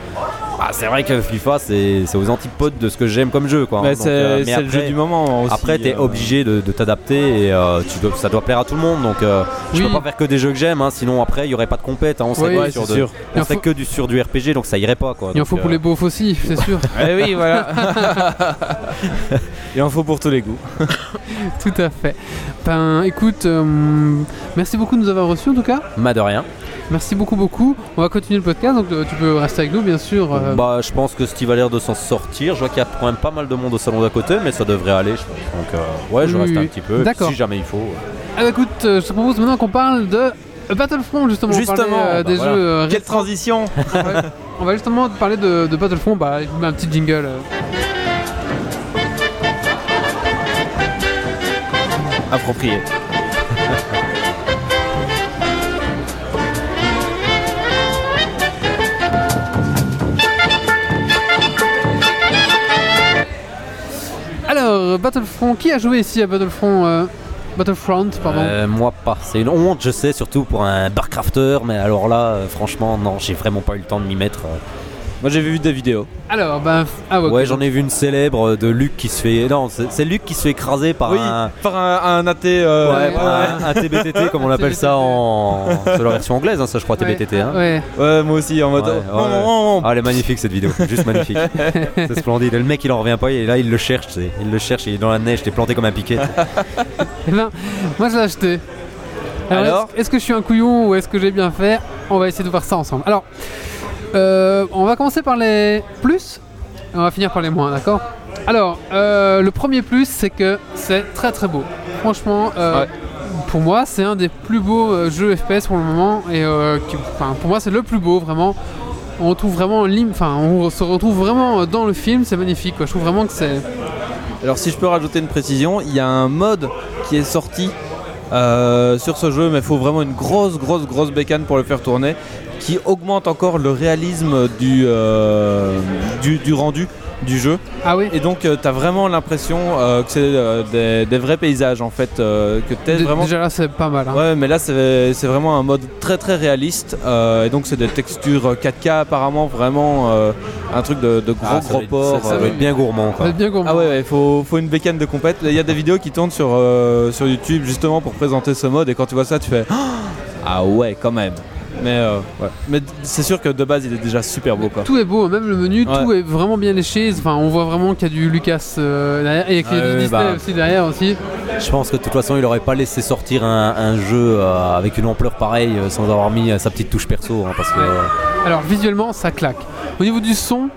Bah, c'est vrai que FIFA, c'est c'est aux antipodes de ce que j'aime comme jeu, quoi. mais Donc, c'est euh, mais c'est le jeu du moment aussi. Après, t'es euh, obligé de, de t'adapter et euh, tu dois- ça doit plaire à tout le monde. Donc, euh, je Oui. peux pas faire que des jeux que j'aime. hein, sinon, après, il y aurait pas de compète. hein, on serait, Oui, que Ouais, sur c'est de- sûr. Il on en serait faut- que du, sur du RPG, donc ça irait pas, quoi. Il en Donc, faut pour euh, les beaufs aussi, c'est sûr. Eh oui, voilà. Il en faut pour tous les goûts. Tout à fait. Ben écoute, euh, merci beaucoup de nous avoir reçus en tout cas. Bah, de rien. Merci beaucoup, beaucoup. On va continuer le podcast, donc euh, tu peux rester avec nous, bien sûr. euh, Bah, je pense que Steve a l'air de s'en sortir. Je vois qu'il y a quand même pas mal de monde au salon d'à côté, mais ça devrait aller, je pense. Donc, euh, ouais, je Oui, reste oui, un petit peu. D'accord. Si jamais il faut. Ah bah écoute, je te propose maintenant qu'on parle de Battlefront, justement. On Justement, parlait, euh, bah des voilà. jeux. euh, Quelle transition Ouais. On va justement parler de, de Battlefront. Bah, je vous mets un petit jingle. euh. Approprié. Alors, Battlefront, qui a joué ici à Battlefront euh, Battlefront, pardon. Euh, moi pas. C'est une honte, je sais, surtout pour un barcrafter, mais alors là, euh, franchement, non, j'ai vraiment pas eu le temps de m'y mettre. Moi j'ai vu des vidéos. Alors, bah, f- ah ouais. Ouais, j'en ai vu une célèbre de Luc qui se fait. Non, c'est Luc qui se fait écraser par oui, un. par un, un AT. euh, Ouais, un, un TBTT, comme on appelle ça en. C'est la version anglaise, hein, ça, je crois, Ouais, TBTT. Hein. Ouais. Ouais, moi aussi en mode. Ouais, oh, ouais. oh, oh, oh. Ah, elle est magnifique cette vidéo, juste magnifique. c'est splendide. Et le mec il en revient pas, et là il le cherche, il le cherche, il est dans la neige, t'es planté comme un piquet. Eh ben, moi je l'ai acheté. Alors est-ce- Est-ce que je suis un couillon ou est-ce que j'ai bien fait? On va essayer de voir ça ensemble. Alors, euh, on va commencer par les plus. et on va finir par les moins, d'accord Alors, euh, le premier plus, c'est que c'est très très beau. Franchement, euh, Ouais. pour moi, c'est un des plus beaux jeux FPS pour le moment. Et qui- pour moi, c'est le plus beau, vraiment. On retrouve vraiment enfin, on se retrouve vraiment dans le film, c'est magnifique. quoi. Je trouve vraiment que c'est. Alors si je peux rajouter une précision, il y a un mode qui est sorti euh, sur ce jeu, mais il faut vraiment une grosse, grosse, grosse bécane pour le faire tourner, qui augmente encore le réalisme du, euh, du, du rendu du jeu. Ah oui. Et donc tu as vraiment l'impression euh, que c'est euh, des, des vrais paysages en fait, euh, que vraiment... Déjà là, c'est pas mal. hein. Ouais, mais là c'est c'est vraiment un mode très très réaliste euh, et donc c'est des textures 4K apparemment, vraiment euh, un truc de, de gros Ah, ça gros être- port. ça, ça euh, doit être bien gourmand quoi. êtes bien gourmand. ah ouais, il faut, faut une bécane de compète. Il y a des vidéos qui tournent sur, euh, sur YouTube justement pour présenter ce mode et quand tu vois ça, tu fais Ah ouais, quand même. Mais, euh, ouais. Mais c'est sûr que de base, il est déjà super beau quoi. Tout est beau, même le menu, Ouais. tout est vraiment bien léché. Enfin, on voit vraiment qu'il y a du Lucas euh, derrière et qu'il y a Ouais, du Disney bah. aussi derrière aussi. Je pense que de toute façon, il aurait pas laissé sortir un, un jeu euh, avec une ampleur pareille euh, sans avoir mis sa petite touche perso. hein, parce que Ouais. euh, Alors visuellement, ça claque. Au niveau du son,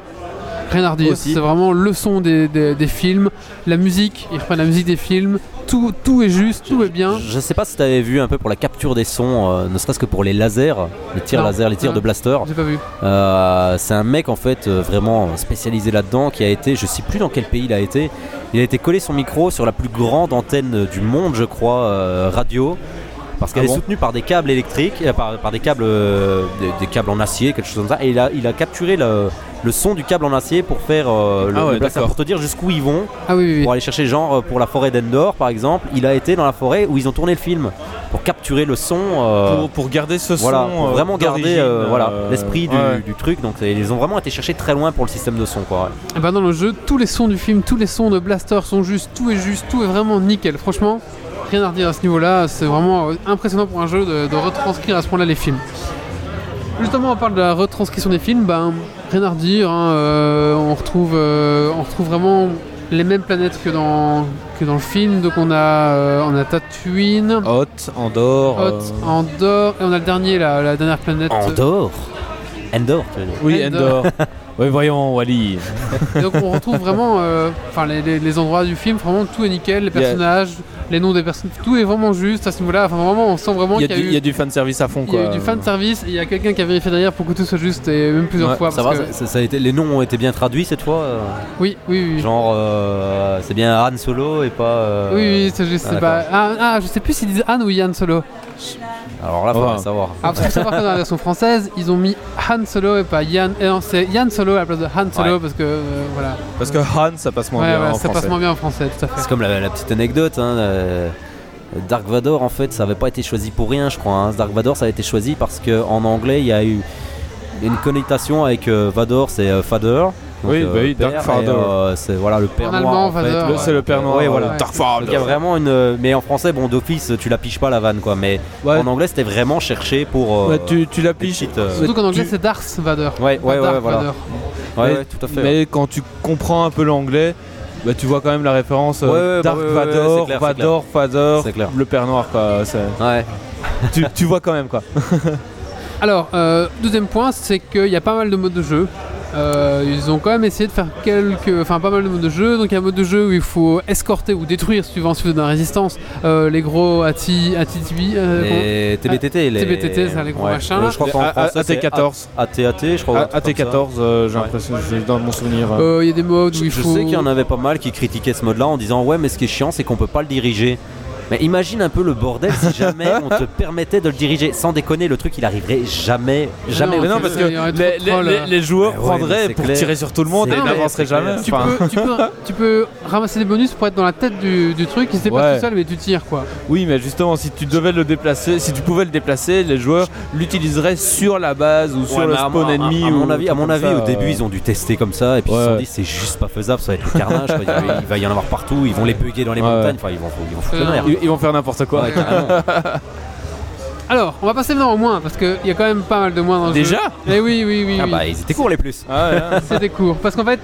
rien à redire. Aussi. C'est vraiment le son des, des- des films, la musique. Ils reprennent la musique des films. Tout, tout est juste, tout est bien. Je sais pas si tu avais vu un peu pour la capture des sons, euh, ne serait-ce que pour les lasers, les tirs Non. laser, les tirs Non. de blaster. J'ai pas vu. Euh, c'est un mec en fait euh, vraiment spécialisé là-dedans qui a été, je sais plus dans quel pays il a été, il a été collé son micro sur la plus grande antenne du monde, je crois, euh, radio. Parce qu'elle Ah est bon soutenue par des câbles électriques, euh, par, par des câbles, euh, des, des câbles en acier, quelque chose comme ça. Et il a, il a capturé le, le son du câble en acier pour faire euh, le, Ah ouais, le blaster, d'accord. pour te dire jusqu'où ils vont, Ah oui, oui, oui. pour aller chercher genre pour la forêt d'Endor par exemple. Il a été dans la forêt où ils ont tourné le film pour capturer le son. euh, Pour, pour garder ce voilà, son. pour vraiment garder euh, voilà euh, l'esprit du, ouais. du truc. Donc ils ont vraiment été chercher très loin pour le système de son quoi. Et ben, dans le jeu, tous les sons du film, tous les sons de Blaster sont justes. Tout est juste, tout est vraiment nickel. Franchement, rien à redire à ce niveau-là. C'est vraiment impressionnant pour un jeu de, de retranscrire à ce point-là les films. Justement, on parle de la retranscription des films. Ben, rien à redire. hein, euh, on, retrouve, euh, on retrouve vraiment les mêmes planètes que dans, que dans le film. Donc on a, euh, on a Tatooine, Hot, Andorre. Hoth, euh, Andorre, et on a le dernier, là, la dernière planète. Endor Endor tu veux dire? Oui, Endor. Oui, voyons, Wally. Et donc on retrouve vraiment euh, enfin, les, les- les endroits du film, vraiment tout est nickel, les personnages, les noms des personnes, tout est vraiment juste à ce niveau-là. Enfin vraiment on sent vraiment Il y, qu'il a y a du, eu, il y a du fan service à fond il y a eu du fan service il y a quelqu'un qui a vérifié derrière pour que tout soit juste et même plusieurs Ouais, fois. Ça parce va, que- ça, ça a été, les noms ont été bien traduits cette fois euh, Oui, oui, oui. Genre euh, c'est bien Han Solo et pas. euh, Oui, oui, c'est juste. ah, pas... ah, ah, je sais plus s'ils disent Anne ou Yann Solo. Alors là, faudrait Ouais. savoir. Qu'il faut savoir que dans la version française, ils ont mis Han Solo et pas Yann. Et non, c'est Yann Solo à la place de Han Solo Ouais. parce que euh, voilà. Parce que Han, ça passe moins Ouais, bien ouais, en ça français. passe moins bien en français, tout à fait. C'est comme la, la petite anecdote. Hein, euh, Dark Vador, en fait, ça n'avait pas été choisi pour rien, je crois. hein. Dark Vador, ça a été choisi parce qu'en anglais, il y a eu une connotation avec euh, Vador, c'est euh, Father. Donc, Oui, euh, bah oui, père, Dark Father. euh, c'est voilà le père En noir. allemand, en fait. C'est le Père Noir. Ouais, voilà. Ouais. Dark Father. Donc il y a vraiment une. Mais en français, bon, d'office, tu la piches pas la vanne, quoi. Mais Ouais. en anglais, c'était vraiment cherché pour. euh, Ouais, tu, tu petites, euh, Surtout qu'en anglais tu- c'est Darth Vader. Ouais, ouais, ouais, Darth voilà. Vader. Ouais, mais, ouais, tout à fait. mais quand tu comprends un peu l'anglais, bah, tu vois quand même la référence euh, Ouais, ouais, bah Dark ouais, ouais, ouais, Vador, c'est clair, Vador, Father, C'est clair. le Père Noir quoi. c'est- Ouais. tu, tu vois quand même quoi. Alors, euh, deuxième point, c'est qu'il y a pas mal de modes de jeu. Euh, ils ont quand même essayé de faire quelques, enfin pas mal de modes de jeu. Donc il y a un mode de jeu où il faut escorter ou détruire, suivant si vous êtes dans la résistance, euh, les gros Ati, Atitibi. euh, Les TBTT, les TBTT, ça, les gros machins. Je crois qu'en français, c'est AT14. AT-AT, je crois. A- un truc comme ça. AT14, euh, j'ai l'impression, j'ai dans mon souvenir. Il y a des modes où Je, il je faut. sais qu'il y en avait pas mal qui critiquaient ce mode-là en disant ouais mais ce qui est chiant c'est qu'on peut pas le diriger. Mais imagine un peu le bordel si jamais on te permettait de le diriger. Sans déconner, le truc il arriverait jamais, jamais. non, Mais non, tu parce que trop les, joueurs ouais, prendraient pour clair. tirer sur tout le monde et n'avanceraient jamais. Tu Enfin, peux, tu, peux, tu peux ramasser des bonus pour être dans la tête du, du truc, il se déplace Ouais. tout seul, mais tu tires quoi. Oui, mais justement, si tu devais le déplacer, si tu pouvais le déplacer, les joueurs l'utiliseraient sur la base ou sur Ouais, le spawn à- ennemi. À, ou mon avis, à mon avis ça, au début euh. ils ont dû tester comme ça et puis ils se sont dit c'est juste pas faisable, ça va être le carnage. quoi. Il va- y en avoir partout, ils vont les bugger dans les Ouais. montagnes, enfin ils vont, ils vont foutre la Euh. Ils, ils vont faire n'importe quoi. Ouais. Alors, on va passer maintenant au moins, parce qu'il y a quand même pas mal de moins dans le jeu. Déjà? Eh oui, oui, oui. Ah oui. bah ils étaient courts les plus. Ah ouais, hein. C'était court. Parce qu'en fait,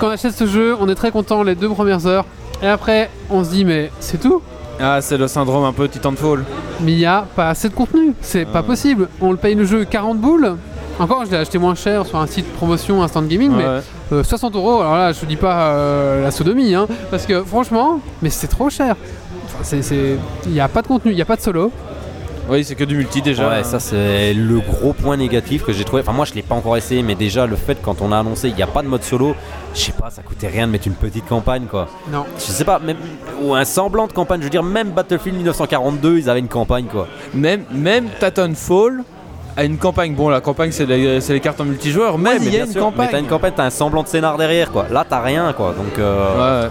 quand on achète ce jeu, on est très content les deux premières heures. Et après, on se dit, mais c'est tout? Ah, c'est le syndrome un peu Titanfall. Mais il n'y a pas assez de contenu. C'est pas Ah. possible. On le paye le jeu 40 boules. encore, je l'ai acheté moins cher sur un site promotion Instant Gaming, mais Ouais. euh, 60 euros. Alors là, je te dis pas euh, la sodomie, hein, parce que franchement, mais c'est trop cher. Enfin, c'est, c'est- il n'y a pas de contenu, il n'y a pas de solo. Oui, c'est que du multi déjà. Ouais, ça c'est le gros point négatif que j'ai trouvé. Enfin, moi je l'ai pas encore essayé, mais déjà le fait quand on a annoncé il n'y a pas de mode solo, je sais pas, ça coûtait rien de mettre une petite campagne quoi. Non. Je sais pas, même ou un semblant de campagne. Je veux dire, même Battlefield 1942, ils avaient une campagne quoi. Même, même Titanfall a une campagne. Bon, la campagne, c'est les, c'est les cartes en multijoueur, mais il y a bien une sûr, campagne. Mais t'as une campagne, t'as un semblant de scénar derrière quoi. Là, t'as rien quoi. Donc, euh, Ouais.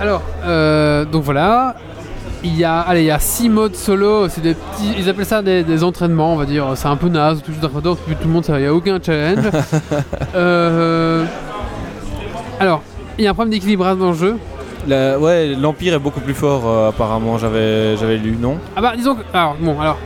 Alors, euh, donc voilà. Il y a, allez, il y a six modes solo. C'est des petits, ils appellent ça des, des entraînements, on va dire. C'est un peu naze, tout Vador, tout le monde, il n'y a aucun challenge. Euh, alors, il y a un problème d'équilibrage dans le jeu. La- ouais, l'Empire est beaucoup plus fort, euh, apparemment. J'avais, j'avais lu, non? Ah bah disons que alors bon alors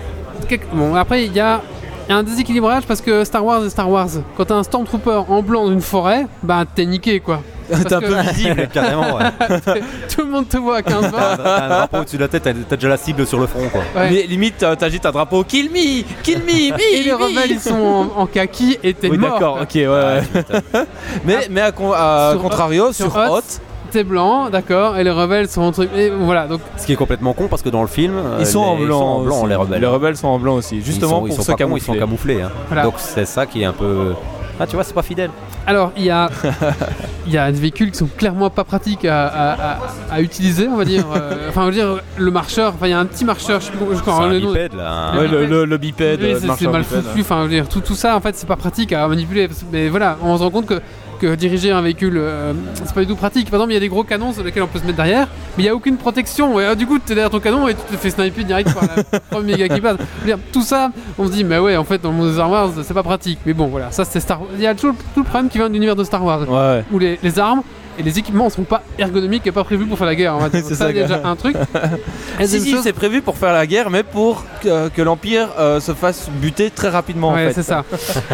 bon après il y y a un déséquilibrage parce que Star Wars est Star Wars. Quand t'as un Stormtrooper en blanc dans une forêt, bah t'es niqué quoi. T'es un peu visible. carrément. Ouais. tout le monde te voit à 15 T'as bords. un drapeau au-dessus de la tête, t'as t'as déjà la cible sur le front quoi. Ouais. Mais limite, euh, t'agites un drapeau Kill me Kill me me Et les me. rebelles ils sont en, en kaki et t'es Oui, mort. d'accord, ok, ouais. ouais. mais, mais à, con- à Sur contrario, sur, sur Hot, Hot, T'es blanc, d'accord, et les rebelles sont en truc. Et voilà donc Ce qui est complètement con parce que dans le film, euh, ils sont en les- blanc. ils sont en blanc aussi. les rebelles. Les rebelles sont en blanc aussi, justement ils sont, ils pour sont se pas cons, ils sont camoufler. camouflés. hein. Voilà. Donc c'est ça qui est un peu. Ah tu vois, c'est pas fidèle. alors il y a il y a des véhicules qui sont clairement pas pratiques à, à- à- à utiliser on va dire. Euh, Enfin on va dire le marcheur. Enfin il y a un petit marcheur. Je sais plus comment- je C'est crois, un le nom- bipède là. hein. Ouais, le, le, le bipède, Oui, le c'est- mal foutu. Enfin, je veux dire, tout, tout ça, en fait, c'est pas pratique à manipuler. Mais voilà, on se rend compte que, diriger un véhicule, euh, c'est pas du tout pratique. Par exemple, il y a des gros canons sur lesquels on peut se mettre derrière, mais il y a aucune protection. Et, euh, du coup, tu es derrière ton canon et tu te fais sniper direct par la première méga qui passe. Dire, tout ça, on se dit, mais ouais, en fait, dans le monde des Star Wars, c'est pas pratique. Mais bon, voilà, ça c'est Star Wars. Il y a toujours tout le problème qui vient de l'univers de Star Wars, Ouais, ouais. où les, les armes. Et les équipements sont pas ergonomiques et pas prévus pour faire la guerre. on va dire. C'est ça, ça, il y a gars. déjà un truc. Si, si, chose- c'est prévu pour faire la guerre, mais pour que, que l'Empire euh, se fasse buter très rapidement en Ouais, fait. c'est ça.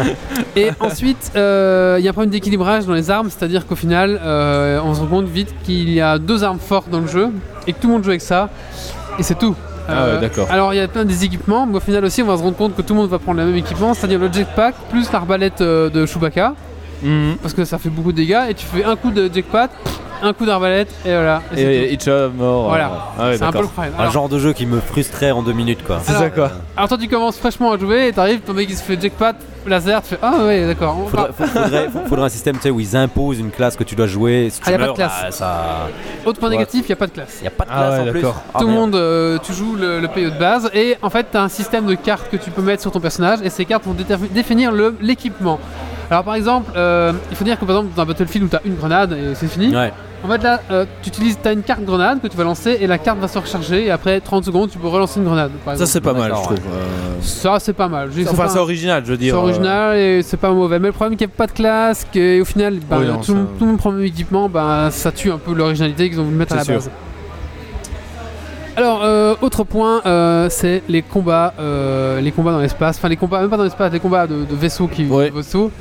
et ensuite, euh, il y a un problème d'équilibrage dans les armes, c'est-à-dire qu'au final, euh, on se rend compte vite qu'il y a deux armes fortes dans le jeu et que tout le monde joue avec ça, et c'est tout. Euh, Ah ouais, d'accord. Alors il y a plein des équipements, mais au final aussi on va se rendre compte que tout le monde va prendre le même équipement, c'est-à-dire le jetpack plus l'arbalète euh, de Chewbacca, Mhm. parce que ça fait beaucoup de dégâts, et tu fais un coup de jetpack, un coup d'arbalète, et voilà. et c'est Et tout. Itcha mort. Voilà. Ah ouais, c'est un peu le problème. Un genre de jeu qui me frustrait en deux minutes quoi. C'est ça quoi. alors toi tu commences fraîchement à jouer, et t'arrives, ton mec il se fait jetpack, laser, tu fais ah ouais d'accord. Faudrait, faudrait, un système tu sais, où ils imposent une classe que tu dois jouer. Si tu Ah, y a pas de classe. bah, ça. Autre point Ouais. négatif, il n'y a pas de classe. Y a pas de Ah classe ouais, en plus. d'accord. Ah, Tout le monde, euh, tu joues le, le PO de base et en fait tu as un système de cartes que tu peux mettre sur ton personnage et ces cartes vont définir l'équipement. Alors par exemple, euh, il faut dire que par exemple dans un Battlefield où tu as une grenade et c'est fini, Ouais. en fait là euh, tu utilises, as une carte grenade que tu vas lancer et la carte va se recharger et après 30 secondes tu peux relancer une grenade. Par Ça exemple. c'est pas mal, je trouve. Euh, Ça c'est pas mal. Je dis, c'est Enfin, pas c'est un- original, je veux c'est dire. euh, original et c'est pas mauvais. Mais le problème c'est qu'il n'y a pas de classe, qu'au final bah, Oui, non, tout, le monde- ça- tout le monde prend le même équipement, bah, ça tue un peu l'originalité qu'ils ont voulu mettre à la C'est sûr. base. Alors, euh, autre point, euh, c'est les combats, euh, les combats dans l'espace. Enfin, les combats, même pas dans l'espace, les combats de, de vaisseaux qui Ouais. de vaisseaux.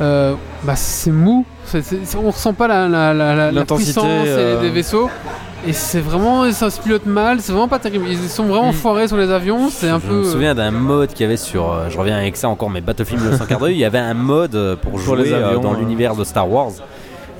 Euh, bah, c'est mou. C'est- c'est- on ressent pas la, la, puissance des vaisseaux. Et c'est vraiment, ça se pilote mal. C'est vraiment pas terrible. Ils sont vraiment Mm. foirés sur les avions. C'est un Je peu. me souviens d'un mode qu'il y avait sur. euh, je reviens avec ça encore, mais Battlefield 1942, il y avait un mode pour Pour jouer les euh, dans euh. l'univers de Star Wars.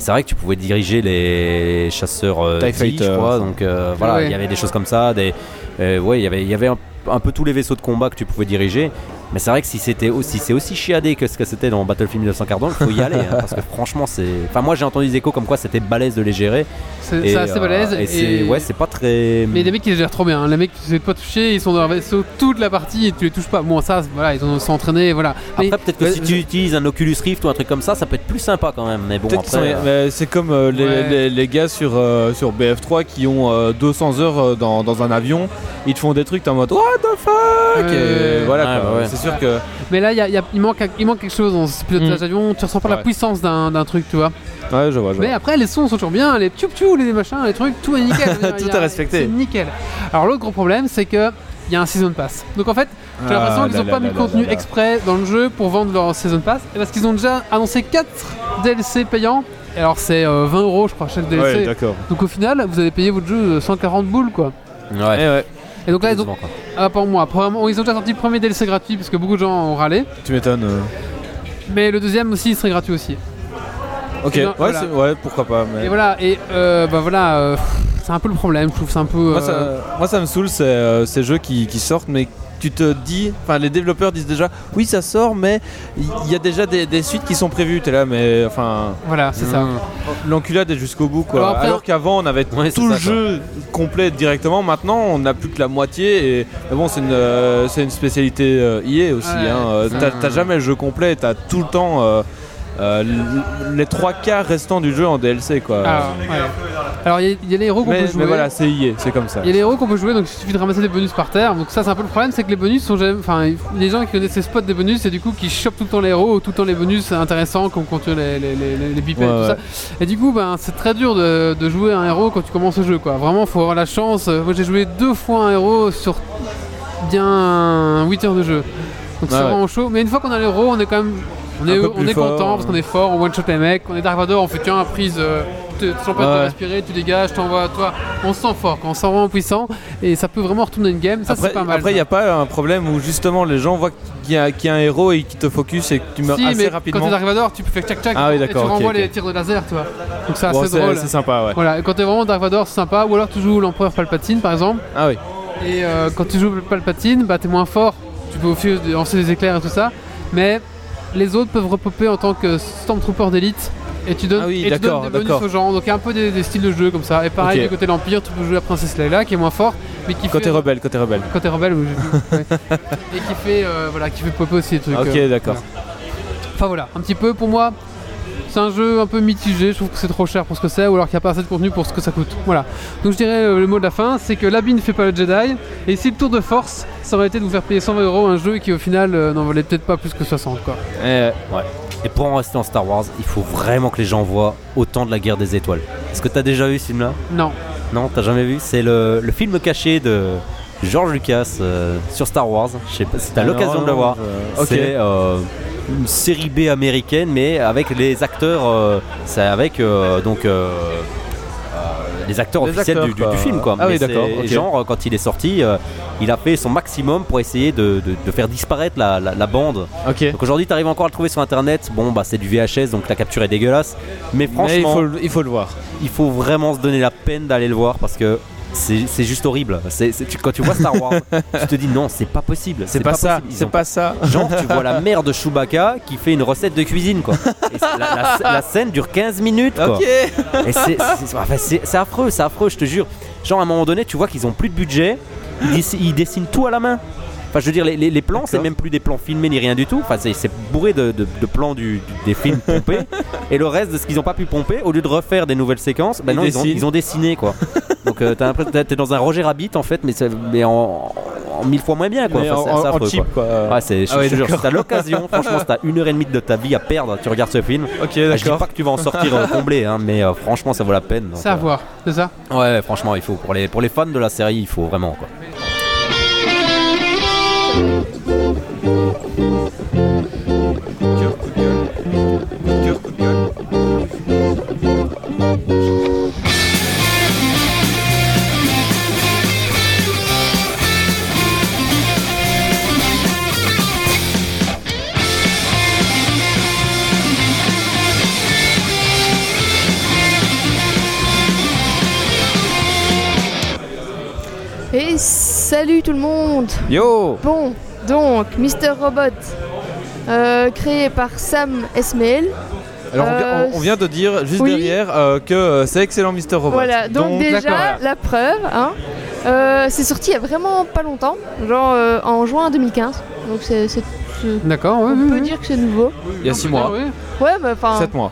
C'est vrai que tu pouvais diriger les chasseurs euh, TIE je Fighter, crois. Donc euh, voilà, Ouais. il y avait des choses comme ça. Des, euh, ouais, il y avait, il y avait un, un peu tous les vaisseaux de combat que tu pouvais diriger. Mais c'est vrai que si c'était aussi, c'est aussi chiadé que ce que c'était dans Battlefield 1942, il faut y aller. hein, parce que franchement, c'est. Enfin, moi j'ai entendu des échos comme quoi c'était balèze de les gérer. C'est Et, c'est assez euh, balèze. Et, c'est, ouais, c'est pas très. Mais les mecs ils les gèrent trop bien, hein. les mecs tu sais pas toucher, ils sont dans leur vaisseau toute la partie et tu les touches pas. Bon ça voilà, ils ont sont entraînés, voilà. Mais Après, peut-être que Ouais, si tu utilises un Oculus Rift ou un truc comme ça, ça peut être plus sympa quand même. Mais bon, après. sont- euh, mais c'est comme euh, les, Ouais. les- les gars sur, euh, sur BF3 qui ont euh, 200 heures euh, dans, dans un avion, ils te font des trucs t'es en mode What the fuck? Ouais, Et voilà ouais, quoi. bah ouais. C'est sûr que. Mais là il y a- il y a- il, manque, il manque quelque chose dans ce pilotage Mm. d'avion, tu ressens pas la Ouais. puissance d'un truc tu vois. Ouais, je vois, je vois. Mais après les sons sont toujours bien, les tchou tchou, les machins, les trucs, tout est nickel. Tout est respecté. C'est nickel. Alors l'autre gros problème c'est que il y a un season pass. Donc en fait j'ai l'impression Ah, qu'ils là, ont là, pas mis là, contenu là, exprès dans le jeu pour vendre leur season pass, et parce qu'ils ont déjà annoncé 4 DLC payants. Et alors c'est euh, 20 euros je crois chaque DLC. Ouais, d'accord. Donc au final, vous allez payer votre jeu euh, 140 boules quoi. Ouais. Eh ouais, Et donc là, ils ont, ah, pour moi, ils ont déjà sorti le premier DLC gratuit parce que beaucoup de gens ont râlé. tu m'étonnes. euh. Mais le deuxième aussi, il serait gratuit aussi. Ok, Et ouais, non, voilà. c'est- ouais, pourquoi pas. mais- Et voilà, et euh, bah voilà, euh, c'est un peu le problème, je trouve, c'est un peu. Moi, euh, ça, moi, ça me saoule, c'est euh, ces jeux qui, qui sortent, mais tu te dis, enfin, les développeurs disent déjà, oui, ça sort, mais il y, a déjà des, des suites qui sont prévues. T'es là, mais enfin, Voilà, c'est ça. l'enculade est jusqu'au bout, quoi. Alors qu'avant, on avait Ouais, c'est tout le ça, quoi. jeu complet directement. Maintenant, on n'a plus que la moitié. Et mais bon, c'est une, euh, c'est une spécialité euh, EA aussi. Ouais, hein. Euh, c'est T'as ça. t'as jamais le jeu complet, t'as tout le temps. euh, euh, les trois quarts restants du jeu en DLC quoi. Alors, ouais. Alors, il y, a- il y a les héros qu'on mais, peut mais jouer. voilà, c'est comme ça. Il y a les héros qu'on peut jouer, donc il suffit de ramasser des bonus par terre. Donc ça, c'est un peu le problème, c'est que les bonus sont jamais. Enfin, les gens qui connaissent ces spots des bonus, c'est du coup qui chopent tout le temps les héros, ou tout le temps les bonus intéressants, comme quand tu les, les, les, les, les bipèdes Ouais, et tout ouais. ça. Et du coup, ben, c'est très dur de, de jouer un héros quand tu commences le jeu, quoi. Vraiment, faut avoir la chance. Moi, j'ai joué deux fois un héros sur bien 8 heures de jeu. Donc c'est vraiment chaud. Mais une fois qu'on a l'héros, on est quand même. On est, on est fort, content parce qu'on est fort, on one shot les mecs, on est Dark Vador, on fait tiens, prise, euh, tu t'empêches de Ouais. respirer, tu dégages, t'envoies, toi. On se sent fort, quand on se sent vraiment puissant et ça peut vraiment retourner une game. Ça, c'est pas mal. après, il n'y a pas un problème où justement les gens voient qu'il y, a- qu'il y a un héros et qui te focus et que tu meurs si, assez mais rapidement. quand t'es Dark Vador, tu peux faire tchac tchac Ah oui, et tu renvoies les tirs de laser, tu vois. Donc c'est Bon, assez c'est drôle. c'est sympa, ouais. Voilà, et quand t'es vraiment Dark Vador, c'est sympa. Ou alors tu joues l'empereur Palpatine par exemple. Ah oui. Et euh, quand tu joues Palpatine, bah t'es moins fort. Tu peux aussi lancer des éclairs et tout ça. Mais les autres peuvent repopper en tant que Stormtrooper d'élite. Et tu donnes, Ah oui, et tu donnes des bonus aux gens. Donc il y a un peu des, des styles de jeu comme ça. Et pareil, du côté de l'Empire, tu peux jouer la Princesse Leia qui est moins fort. Mais qui Côté fait. rebelle, côté rebelle. Côté rebelle, oui, ouais. Et qui fait, euh, voilà, qui fait popper aussi des trucs. Ok, euh, d'accord. Enfin voilà, un petit peu pour moi, c'est un jeu un peu mitigé. Je trouve que c'est trop cher pour ce que c'est, ou alors qu'il n'y a pas assez de contenu pour ce que ça coûte. Voilà. Donc je dirais euh, le mot de la fin, c'est que l'habit ne fait pas le Jedi. Et si le tour de force, ça aurait été de vous faire payer 120 euros un jeu qui au final euh, n'en valait peut-être pas plus que 60 quoi. Eh, Et pour en rester en Star Wars, il faut vraiment que les gens voient autant de la guerre des étoiles. Est-ce que t'as déjà vu ce film-là? Non. Non, t'as jamais vu? C'est le, le film caché de George Lucas euh, sur Star Wars. Je sais pas si t'as l'occasion de le voir. Ok. C'est euh, une série B américaine, mais avec les acteurs. euh, c'est avec euh, donc. euh, les acteurs Les officiels acteurs, du, du- quoi. du film quoi. Ah oui, d'accord. Genre quand il est sorti, euh, il a fait son maximum pour essayer de, de- de faire disparaître la, la- la bande. Ok. Donc aujourd'hui tu arrives encore à le trouver sur internet. Bon bah c'est du VHS donc la capture est dégueulasse. Mais franchement Mais il faut, le- il faut le voir. il faut vraiment se donner la peine d'aller le voir parce que c'est c'est juste horrible. C'est- quand tu vois Star Wars, tu te dis non, c'est pas possible. C'est pas, ça. C'est pas ça. Genre, tu vois la mère de Chewbacca qui fait une recette de cuisine quoi. Et la, la- la scène dure 15 minutes quoi. Et c'est- affreux, c'est affreux, je te jure. Genre, à un moment donné, tu vois qu'ils ont plus de budget, ils dessinent tout à la main. Enfin, je veux dire, les, les- les plans, c'est D'accord. même plus des plans filmés ni rien du tout. Enfin, c'est bourré de, de- de plans du- du- des films pompés. Et le reste de ce qu'ils n'ont pas pu pomper, au lieu de refaire des nouvelles séquences, ben Ils non, ils ont, dessinent. ils ont dessiné quoi. Donc, euh, t'es dans un Roger Rabbit en fait, mais, en, en mille fois moins bien quoi. Enfin, en, c'est- c'est en affreux, cheap quoi. quoi. Ouais, c'est, je Ah ouais, te jure, si d'accord. t'as l'occasion, franchement, si t'as une heure et demie de ta vie à perdre, tu regardes ce film. Ok, Je dis d'accord. pas que tu vas en sortir euh, comblé, hein, mais euh, franchement, ça vaut la peine. donc, C'est à euh, voir, c'est ça? Ouais, franchement, il faut pour les pour les fans de la série, il faut vraiment quoi. Cœur, monde Yo Bon, donc, Mr. Robot, euh, créé par Sam Esmail. Alors on, vient, Euh, on- on vient de dire juste oui. derrière euh, que c'est excellent Mister Robot. Voilà, donc, déjà, la preuve, hein, euh, c'est sorti il y a vraiment pas longtemps, genre euh, en juin 2015. Donc c'est, D'accord, oui, on oui, peut oui. dire que c'est nouveau. il y a 6 mois, oui. Ouais, mais enfin, 7 mois.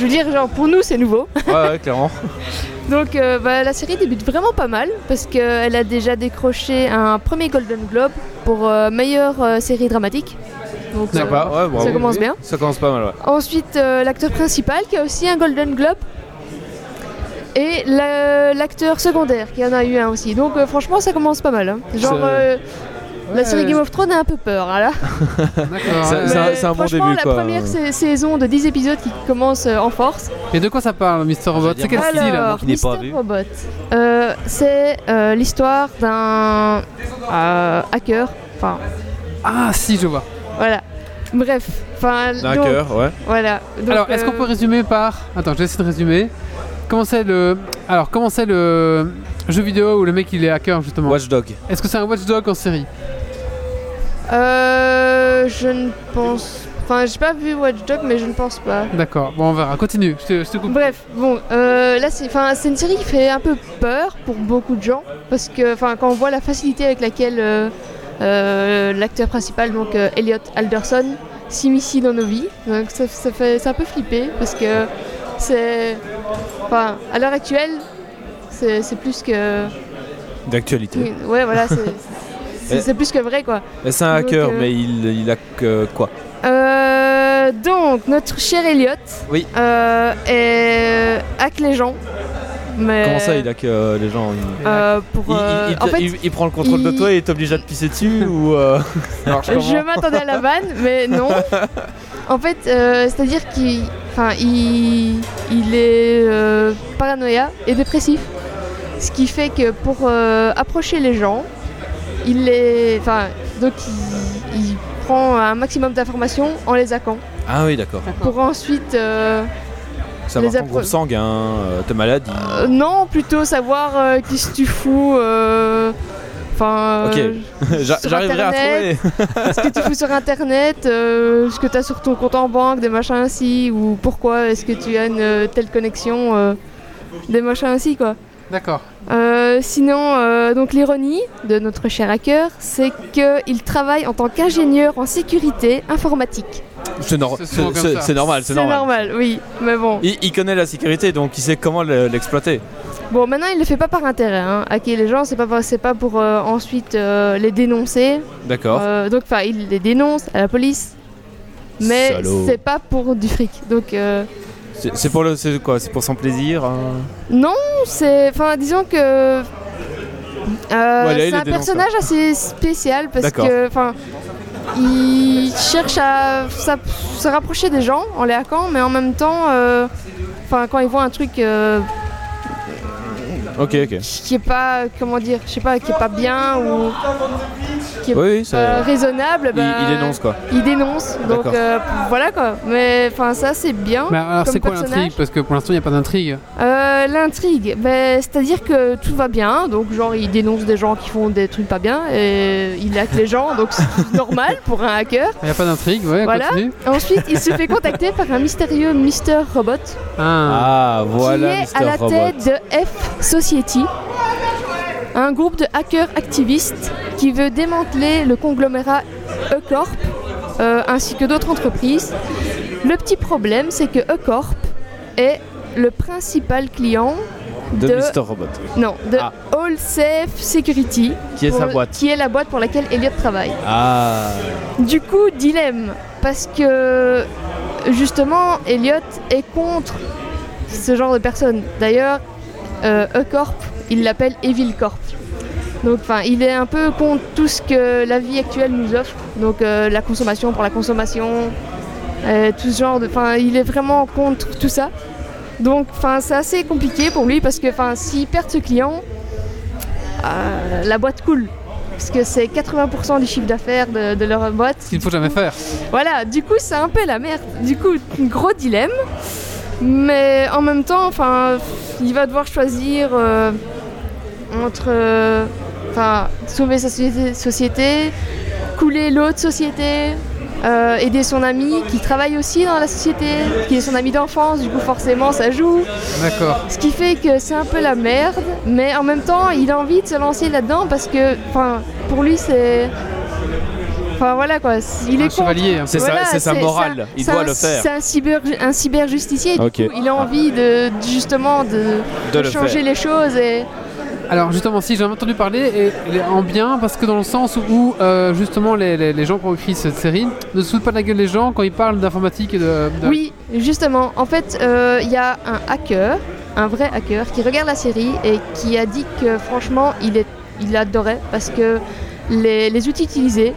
Je veux dire, genre pour nous c'est nouveau. Ouais, ouais, clairement. Donc euh, bah, la série débute vraiment pas mal parce qu'elle a déjà décroché un premier Golden Globe pour euh, meilleure euh, série dramatique. Donc, euh, ouais, ça commence bien. Ça commence pas mal, ouais. Ensuite, euh, l'acteur principal qui a aussi un Golden Globe. Et la- l'acteur secondaire qui en a eu un aussi. Donc euh, franchement, ça commence pas mal. hein. Genre, euh, la série Game of Thrones a un peu peur. hein, là. D'accord. C'est- un- Mais c'est un bon franchement, début, la quoi. première sa- saison de 10 épisodes qui commence euh, en force. Et de quoi ça parle, Mr. Robot C'est quel style Alors, qui vu. Robot, euh, c'est euh, l'histoire d'un euh, hacker. Enfin, Ah, si, je vois. voilà. Bref, enfin. D'un donc, cœur, ouais. Voilà. Donc, Alors, est-ce qu'on peut résumer par. Attends, je vais essayer de résumer. Comment c'est le. Alors, comment c'est le jeu vidéo où le mec il est hacker justement? Watchdog. Est-ce que c'est un Watchdog en série? Euh. Je ne pense. Enfin, j'ai pas vu Watch Dogs, mais je ne pense pas. D'accord, bon, on verra. Continue, je te, je te coupe. Bref, bon, euh, là c'est, enfin, c'est une série qui fait un peu peur pour beaucoup de gens parce que, enfin, quand on voit la facilité avec laquelle euh, euh, l'acteur principal, donc euh, Elliot Alderson, s'immisce dans nos vies, donc ça, ça fait, c'est un peu flipper parce que c'est, enfin, à l'heure actuelle, c'est, c'est plus que, D'actualité. ouais, voilà, c'est, c'est, c'est plus que vrai quoi. Et c'est un Donc, hacker, euh, mais il, il a que quoi Euh, donc, notre cher Elliot Oui. euh, est- hack les gens. Mais, Comment ça, il a que euh, les gens. il- euh, pour, il, euh, il- il en fait, il- il prend le contrôle de toi et il t'oblige à te pisser dessus ou euh, je m'attendais à la vanne, mais non. en fait, euh, c'est-à-dire qu'il enfin, il, il est euh, paranoïa et dépressif. Ce qui fait que pour euh, approcher les gens, il les, enfin, donc il, il prend un maximum d'informations en les hackant. Ah oui, d'accord. Pour ensuite euh, Savoir Les ton groupe sanguin, euh, ta maladie. Euh, non, plutôt savoir euh, qu'est-ce que tu fous. euh, Enfin. Ok. euh, sur J'arriverai à trouver. Internet. ce que tu fous sur internet, euh, ce que tu as sur ton compte en banque, des machins ainsi, ou pourquoi est-ce que tu as une euh, telle connexion, euh, des machins ainsi quoi. D'accord. Euh, sinon, euh, donc l'ironie de notre cher hacker, c'est qu'il travaille en tant qu'ingénieur en sécurité informatique. C'est nor- C'est normal, c'est normal. oui, mais bon. Il, il connaît la sécurité, donc il sait comment le- l'exploiter. Bon, maintenant il le fait pas par intérêt. Hein. Hacker les gens, c'est pas, c'est pas pour euh, ensuite euh, les dénoncer. D'accord. Euh, donc, enfin, il les dénonce à la police. Mais c'est pas pour du fric. Donc, euh, C'est pour le, c'est quoi C'est pour son plaisir. hein non, c'est. Enfin, disons que. euh, Ouais, c'est un personnage assez spécial parce que. Enfin. Il cherche à se rapprocher des gens en les hackant, mais en même temps, euh, enfin, quand il voit un truc euh, Ok, ok. qui est pas, comment dire, je sais pas, qui est pas bien ou qui est Oui, euh, raisonnable, il, ben, il dénonce quoi. Il dénonce, donc euh, voilà quoi. Mais enfin ça c'est bien. Mais alors, c'est quoi l'intrigue Parce que pour l'instant, il n'y a pas d'intrigue. Euh, L'intrigue, ben, c'est-à-dire que tout va bien, donc genre il dénonce des gens qui font des trucs pas bien et il hack les gens, donc c'est normal pour un hacker. Il n'y a pas d'intrigue, ouais, Voilà. continue. Ensuite il se fait contacter par un mystérieux Mister Robot Ah. Ah, voilà, qui est Mr. à la Robot. tête de F Society, un groupe de hackers activistes qui veut démanteler le conglomérat E-Corp euh, ainsi que d'autres entreprises. Le petit problème, c'est que E-Corp est le principal client de, de- Mr. Robot. non, de Ah. All Safe Security, Qui est sa pour- boîte qui est la boîte pour laquelle Elliot travaille. Ah, Du coup, dilemme, parce que justement, Elliot est contre ce genre de personnes. D'ailleurs, E-Corp, il l'appelle Evil Corp. Donc, enfin, il est un peu contre tout ce que la vie actuelle nous offre. Donc, euh, la consommation pour la consommation, euh, tout ce genre de. Enfin, il est vraiment contre tout ça. Donc, enfin, c'est assez compliqué pour lui parce que, enfin, s'il perd ce client, euh, la boîte coule. Parce que c'est 80% du chiffre d'affaires de, de leur boîte. Ce qu'il ne faut jamais faire. Voilà, du coup, c'est un peu la merde. Du coup, gros dilemme. Mais en même temps, enfin, il va devoir choisir euh, entre, euh, enfin, sauver sa société, société, couler l'autre société, euh, aider son ami qui travaille aussi dans la société, qui est son ami d'enfance. Du coup, forcément, ça joue. D'accord. Ce qui fait que c'est un peu la merde, mais en même temps, il a envie de se lancer là-dedans parce que, enfin, pour lui, c'est. Enfin voilà quoi, il Un est con. chevalier. un peu. c'est sa- Voilà, morale, il doit un- le faire. C'est un cyber, un cyber justicier. Du coup, il a envie de justement de, De de le changer faire. les choses et Alors justement, si j'en ai entendu parler, et, en bien, parce que dans le sens où euh, justement les, les- les gens qui ont écrit cette série ne se foutent pas de la gueule des gens quand ils parlent d'informatique et de... de- oui, justement. En fait, euh, il y a un hacker, un vrai hacker, qui regarde la série et qui a dit que franchement, il est, il adorait parce que les, les outils utilisés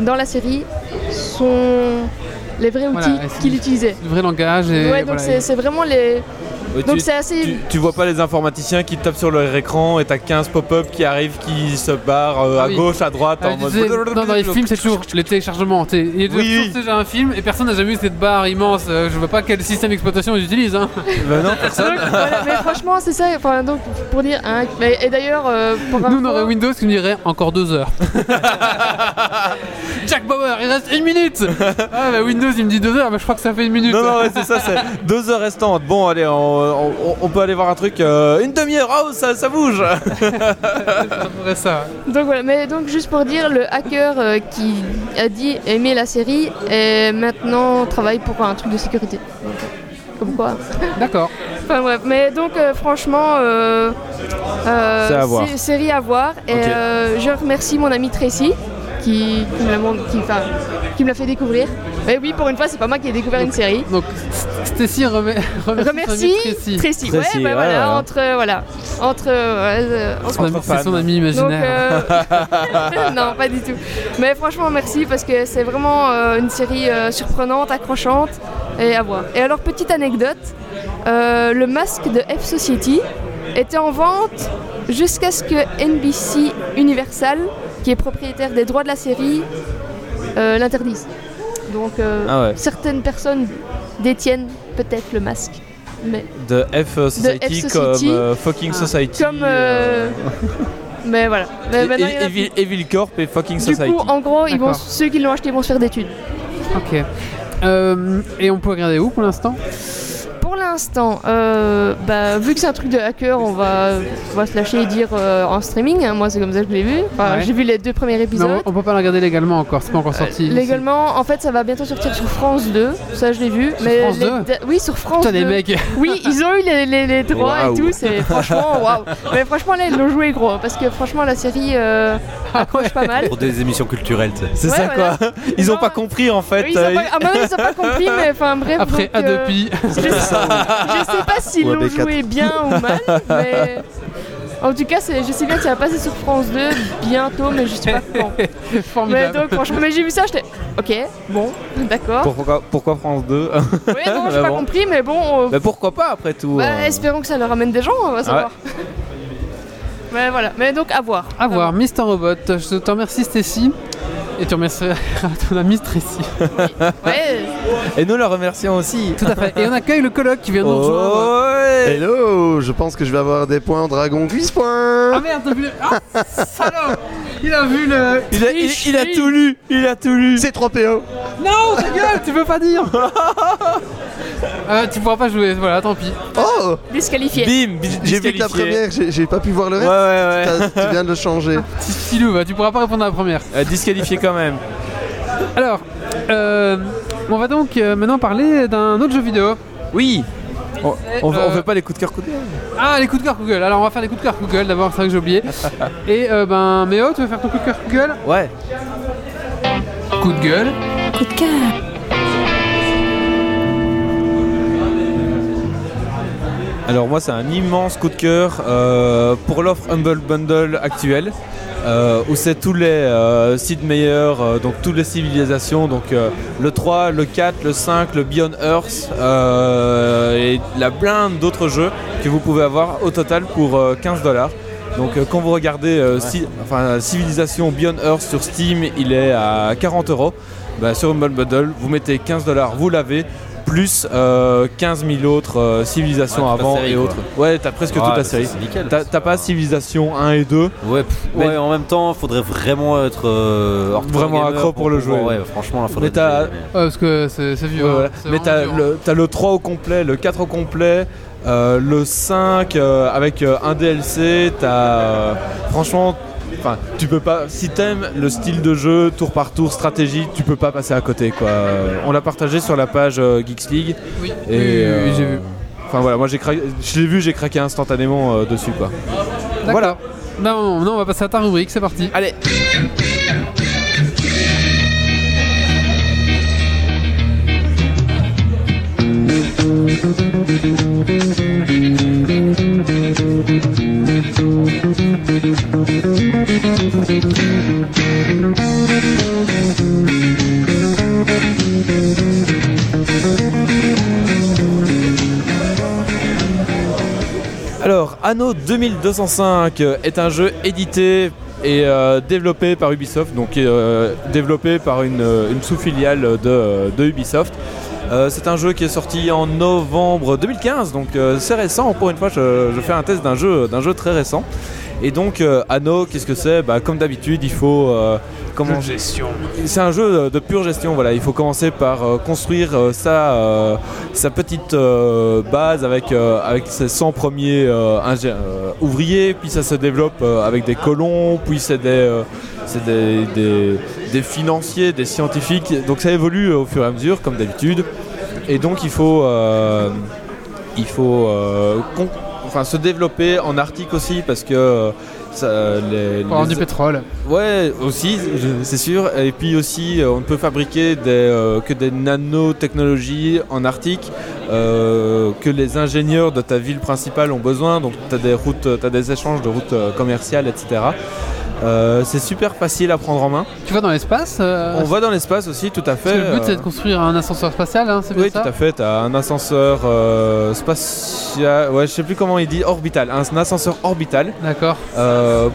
dans la série sont les vrais outils qu'il utilisait. du vrai langage et Ouais, donc voilà, c'est c'est vraiment les, Ouais, Donc c'est assez. tu, tu vois pas les informaticiens qui tapent sur leur écran et t'as 15 pop-up qui arrivent, qui se barrent euh, Ah à oui. gauche, à droite, Ah, en mode. non, dans les films, c'est toujours les téléchargements. Il y a Oui, toujours oui. déjà un film et personne n'a jamais eu cette barre immense. Euh, Je vois pas quel système d'exploitation ils utilisent. Hein. Bah non, personne. Voilà, mais franchement, c'est ça. Enfin, donc, pour dire. hein, mais- et d'ailleurs, euh, pour Nous, on aurait Windows qui nous dirait encore deux heures. Jack Bauer, il reste une minute Ah, bah Windows, il me dit deux heures, mais je crois que ça fait une minute. Non, non, ouais, c'est ça, c'est deux heures restantes. Bon, allez, on, on- on peut aller voir un truc. euh, une demi-heure, oh, ça, ça bouge ça. Donc voilà, mais donc juste pour dire, le hacker euh, qui a dit aimer la série et maintenant travaille pour un truc de sécurité. Euh, Comme quoi. D'accord. Enfin bref, mais donc euh, franchement, euh, euh, à voir. série à voir. Et euh, je remercie mon ami Tracy qui, qui me l'a mon- qui, enfin, qui me l'a fait découvrir. Mais oui, pour une fois, c'est pas moi qui ai découvert une série. Donc, Stacy remet- remercie. Remercie Tracy. Tracy. Tracy, ouais, bah ouais, voilà, ouais. entre voilà, entre, euh, entre-. C'est son ami Donc, imaginaire. euh, non, pas du tout. Mais franchement, merci parce que c'est vraiment euh, une série euh, surprenante, accrochante et à voir. Et alors, petite anecdote euh, le masque de F Society était en vente jusqu'à ce que NBC Universal, qui est propriétaire des droits de la série, euh, l'interdise. Donc, euh, Ah ouais. certaines personnes détiennent peut-être le masque. Mais De F Society, F comme euh, Fucking Ah. Society. comme. euh, mais voilà. Mais et- a Evil, Evil Corp et Fucking Du Society. coup, en gros, ils vont, ceux qui l'ont acheté vont se faire des thunes. Ok. Euh, et on peut regarder où pour l'instant? Pour l'instant, euh, bah, vu que c'est un truc de hacker, on va, on va se lâcher et dire euh, en streaming. hein. Moi, c'est comme ça que je l'ai vu. Enfin, Ouais. J'ai vu les deux premiers épisodes. Non, on peut pas la regarder légalement encore, c'est pas encore sorti. Légalement, en fait, ça va bientôt sortir sur France 2. Ça, je l'ai vu. mais France les 2? da- Oui, sur France Putain, 2. les mecs Oui, ils ont eu les, les- les droits Waouh. et tout. C'est franchement, waouh. Mais franchement, là, ils l'ont joué gros. Parce que franchement, la série euh, accroche pas mal. Pour des émissions culturelles, tu sais. C'est Ouais, ça voilà. quoi. Ils ont Non. pas compris en fait. Oui, ils ont euh, pas, mon avis, ils ont pas compris, mais enfin bref. Après donc, euh, Adopi. Je sais, je sais pas s'ils l'ont AB4. joué bien ou mal, mais en tout cas, je sais bien que ça va passer sur France 2 bientôt, mais je sais pas quand. Mais donc, franchement, mais j'ai vu ça, j'étais ok, bon, d'accord. Pourquoi, pourquoi France 2 Oui, non, j'ai Bah pas bon. compris, mais bon, euh, Mais pourquoi pas après tout bah, euh. espérons que ça leur ramène des gens, on va savoir. mais voilà, mais donc à voir. À voir, Mister Robot, je te remercie Stacy. Et tu remercies ton ami Tracy. Ouais, Et nous le remercions aussi. Tout à fait. Et on accueille le colloque qui vient nous rejoindre. Oh, ouais. Hello, je pense que je vais avoir des points en dragon quiz point. Ah merde, t'as vu le. Ah, salaud Il a vu le. il, a, il, il a tout lu, il a tout lu. C'est 3 PO. Non, ta gueule, tu peux pas dire Euh, Tu pourras pas jouer, voilà, tant pis. Oh disqualifié. Bim, bi- J'ai vu que la première, j'ai j'ai pas pu voir le Ouais, reste. ouais, ouais. T'as- Tu viens de le changer. Petit filou, bah, tu pourras pas répondre à la première. Euh, disqualifié quand même. Alors, euh, on va donc euh, maintenant parler d'un autre jeu vidéo. Oui. On, on, Euh, on fait pas les coups de cœur cœur Ah, les coups de cœur Google. Alors, on va faire les coups de cœur Google d'abord, c'est vrai que j'ai oublié. Et euh, ben, Méo, tu veux faire ton coup de cœur Google? Ouais. Coup de gueule. Coup de cœur. Alors moi c'est un immense coup de cœur euh, pour l'offre Humble Bundle actuelle. euh, où c'est tous les euh, sites meilleurs, euh, donc toutes les civilisations, donc le 3, le 4, le 5, le Beyond Earth et la blinde d'autres jeux que vous pouvez avoir au total pour euh, 15 dollars. Donc quand vous regardez enfin, Civilisation Beyond Earth sur Steam, il est à 40 euros. Bah, sur Humble Bundle, vous mettez 15 dollars, vous l'avez, plus euh, 15 000 autres euh, civilisations Ouais, avant série, et quoi. autres. Ouais, t'as presque toute la série. T'as pas Civilisation 1 et 2. Ouais, pff, Mais- ouais, en même temps, faudrait vraiment être euh, Vraiment accro pour le jouer. Ouais, franchement, là, faudrait. Mais t'as- être- Ouais, parce que c'est vieux. Ouais, hein. Mais vraiment t'as hein. le, t'as le 3 au complet, le 4 au complet, euh, le 5 euh, avec euh, un DLC. T'as. euh, franchement. Enfin, tu peux pas. Si t'aimes le style de jeu, tour par tour, stratégie, tu peux pas passer à côté, quoi. On l'a partagé sur la page euh, Geeks League. Oui, et, euh, j'ai vu. Enfin voilà, moi j'ai cra... je l'ai vu, j'ai craqué instantanément euh, dessus, quoi. Voilà. Non, non, on va passer à ta rubrique, c'est parti. Allez. Alors, Anno 2205 est un jeu édité et euh, développé par Ubisoft, donc euh, développé par une, euh, sous-filiale de, Ubisoft. C'est un jeu qui est sorti en novembre 2015, donc c'est récent. Pour une fois, je, je fais un test d'un jeu, d'un jeu très récent. Et donc, euh, Anno, qu'est-ce que c'est bah, Comme d'habitude, il faut. euh, comment gestion. c'est un jeu de pure gestion. Voilà, il faut commencer par euh, construire sa, sa petite base avec, avec ses 100 premiers ouvriers, puis ça se développe avec des colons, puis c'est des, c'est des, des- des financiers, des scientifiques. Donc ça évolue au fur et à mesure, comme d'habitude. Et donc il faut, euh, il faut euh, con- enfin, se développer en Arctique aussi parce que euh, ça, les, Pour les- du pétrole. Ouais, aussi, c'est sûr. Et puis aussi, euh, on ne peut fabriquer des, euh, que des nanotechnologies en Arctique euh, que les ingénieurs de ta ville principale ont besoin. Donc, tu as des routes, tu des échanges de routes commerciales, etc. Euh, c'est super facile à prendre en main. Tu vas dans l'espace euh, On va dans l'espace aussi, tout à fait. Parce que le but c'est euh, de construire un ascenseur spatial, hein, c'est bien oui, ça tout à fait. Tu as un ascenseur euh, spatial, ouais, je sais plus comment il dit, orbital. Un ascenseur orbital D'accord.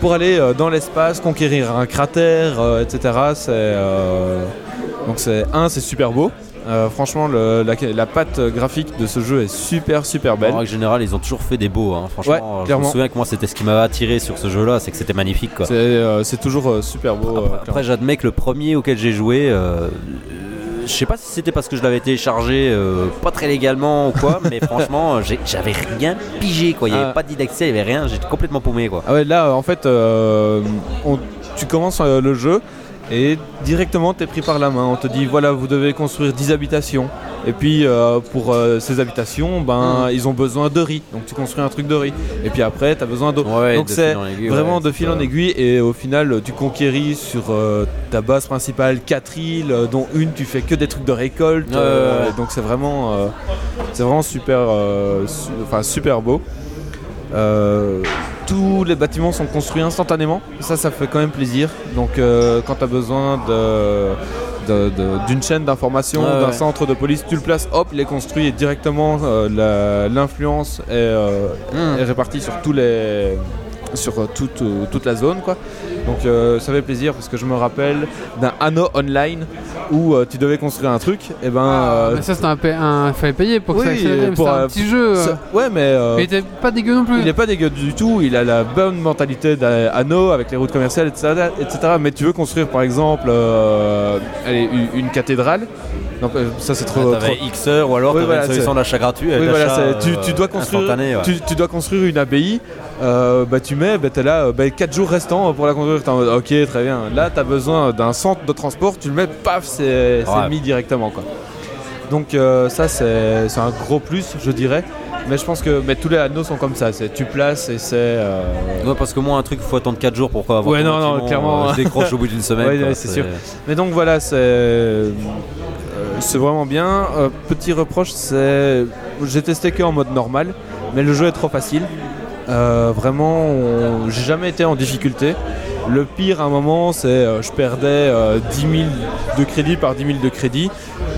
pour aller dans l'espace, conquérir un cratère, etc. C'est donc c'est un, c'est super beau. Euh, franchement, le- la, la patte graphique de ce jeu est super super belle. En règle générale, ils ont toujours fait des beaux. hein. Franchement, Ouais, je me souviens que moi, c'était ce qui m'avait attiré sur ce jeu-là, c'est que c'était magnifique. Quoi. C'est euh, c'est toujours euh, super beau. Après, j'admets que le premier auquel j'ai joué, je sais pas si c'était parce que je l'avais téléchargé euh, pas très légalement ou quoi, mais franchement, j'ai- j'avais rien pigé. Quoi. Il n'y avait Ah. pas d'idexé, il n'y avait rien, j'étais complètement paumé. Quoi. Ah ouais, là, en fait, euh, on- tu commences euh, le jeu et directement tu es pris par la main. On te dit voilà, vous devez construire 10 habitations. Et puis euh, pour euh, ces habitations, ben, Mhm. ils ont besoin de riz. Donc tu construis un truc de riz. Et puis après, tu as besoin d'eau. Ouais, Donc de c'est aiguille, Vraiment ouais, de fil en aiguille et au final tu conquéris sur euh, ta base principale 4 îles dont une tu fais que des trucs de récolte Ouais, donc c'est vraiment c'est vraiment super su- enfin super beau Euh, tous les bâtiments sont construits instantanément ça ça fait quand même plaisir donc euh, quand tu as besoin d'une chaîne d'information, d'un ouais. centre de police, tu le places, hop, il est construit et directement euh, l'influence est, Mmh. est répartie sur tous les sur euh, toute, euh, toute la zone quoi. Donc euh, ça fait plaisir parce que je me rappelle d'un anneau online où euh, tu devais construire un truc et ben euh, mais ça c'était un, pa- un- fallait payer pour que ça accélère, pour, c'était un euh, petit jeu. ça- ouais mais euh, Mais il était pas dégueu non plus. il n'est pas dégueu du tout, il a la bonne mentalité d'anneau avec les routes commerciales, etc., etc. Mais tu veux construire par exemple euh, allez, une, une cathédrale? Donc euh, ça c'est trop, Ouais, trop- T'avais X heures ou alors Oui, t'avais voilà, une solution c'est- d'achat gratuit. Oui, voilà, d'achat, c'est- tu, tu dois construire, instantané, ouais. tu, tu dois construire une abbaye. Euh, bah, tu mets, bah, t'es là, 4 jours restants pour la construire. T'es en mode, ok, très bien. Là, tu as besoin d'un centre de transport. Tu le mets, paf, c'est Ouais. mis directement. Quoi. Donc, euh, ça, c'est un gros plus, je dirais. Mais je pense que mais tous les anneaux sont comme ça. c'est Tu places et c'est. euh, Ouais, parce que moi, un truc, il faut attendre 4 jours pour avoir Ouais, non, non, clairement. euh, je décroche au bout d'une semaine. Ouais, quoi, ouais, c'est sûr. Mais donc voilà, c'est euh, c'est vraiment bien. Euh, petit reproche, c'est j'ai testé que en mode normal, mais le jeu est trop facile. Euh, vraiment, on- j'ai jamais été en difficulté. Le pire à un moment, c'est euh, je perdais euh, 10 000 de crédit par 10 000 de crédit,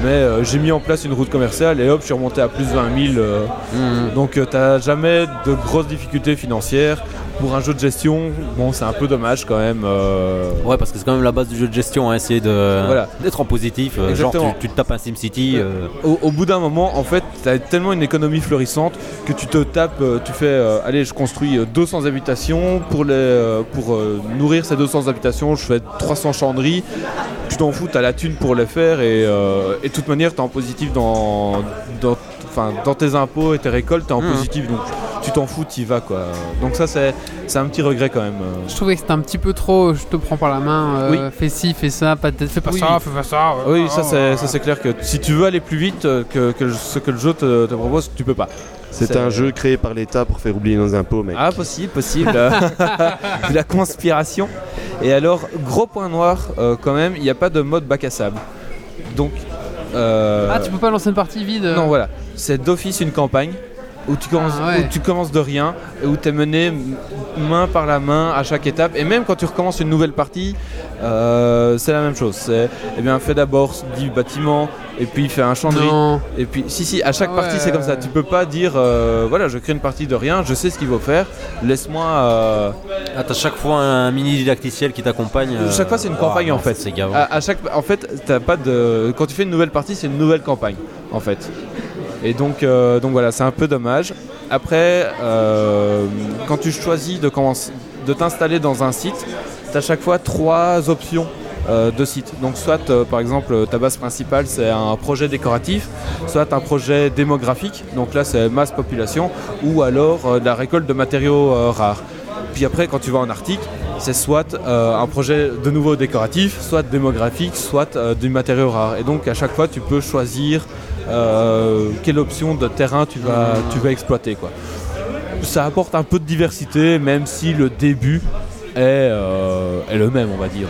mais euh, j'ai mis en place une route commerciale et hop, je suis remonté à plus 20 000. euh, Mhm. donc euh, t'as jamais de grosses difficultés financières. Pour un jeu de gestion, bon, c'est un peu dommage quand même. euh, Ouais, parce que c'est quand même la base du jeu de gestion, hein, essayer de Voilà. d'être en positif. euh, genre, tu, tu te tapes un SimCity. euh, au, au bout d'un moment, en fait, tu as tellement une économie florissante que tu te tapes, tu fais, euh, allez, je construis euh, 200 habitations, pour, les, pour nourrir ces 200 habitations, je fais 300 chanderies, tu t'en fous, tu as la thune pour les faire, et, et de toute manière, tu es en positif dans, dans, dans tes impôts et tes récoltes, tu es en Mhm. positif, donc tu t'en fous, tu y vas. Quoi. Donc ça, c'est c'est un petit regret quand même. Je trouvais que c'était un petit peu trop. Je te prends par la main. euh, Oui. Fais ci, fais ça, pas de- fais pas Oui. ça, fais pas ça. euh, Oui, ça c'est ça, c'est clair que si tu veux aller plus vite euh, que, ce que le jeu te, te propose, tu peux pas. C'est un jeu créé par l'État pour faire oublier nos impôts, mec. Ah, possible, possible. la conspiration. Et alors, gros point noir, euh, quand même, il n'y a pas de mode bac à sable. Donc. euh, Ah, tu peux pas lancer une partie vide. Non, voilà. C'est d'office une campagne. Où tu commences, Ah, ouais. où tu commences de rien, et où tu es mené main par la main à chaque étape. Et même quand tu recommences une nouvelle partie, euh, c'est la même chose. C'est, eh bien, fais d'abord 10 bâtiments, et puis fais un champ de riz. Non. Et puis, si, si, à chaque Ah partie, ouais, c'est comme ça. Tu peux pas dire, euh, voilà, je crée une partie de rien, je sais ce qu'il faut faire, laisse-moi. euh, Ah, t'as chaque fois un mini didacticiel qui t'accompagne. euh, Chaque fois, c'est une campagne, en non, fait. C'est gavant. à, à chaque, en fait, t'as pas de. Quand tu fais une nouvelle partie, c'est une nouvelle campagne, en fait. Et donc, euh, donc voilà, c'est un peu dommage. Après, euh, quand tu choisis de, de t'installer dans un site, tu as à chaque fois trois options euh, de site. Donc soit par exemple ta base principale c'est un projet décoratif, soit un projet démographique, donc là c'est masse population, ou alors de la récolte de matériaux rares. Puis après quand tu vas en Arctique, c'est soit un projet de nouveau décoratif, soit démographique, soit du matériau rare. Et donc à chaque fois tu peux choisir quelle option de terrain tu vas, tu vas exploiter. Quoi. Ça apporte un peu de diversité, même si le début est, euh, est le même, on va dire.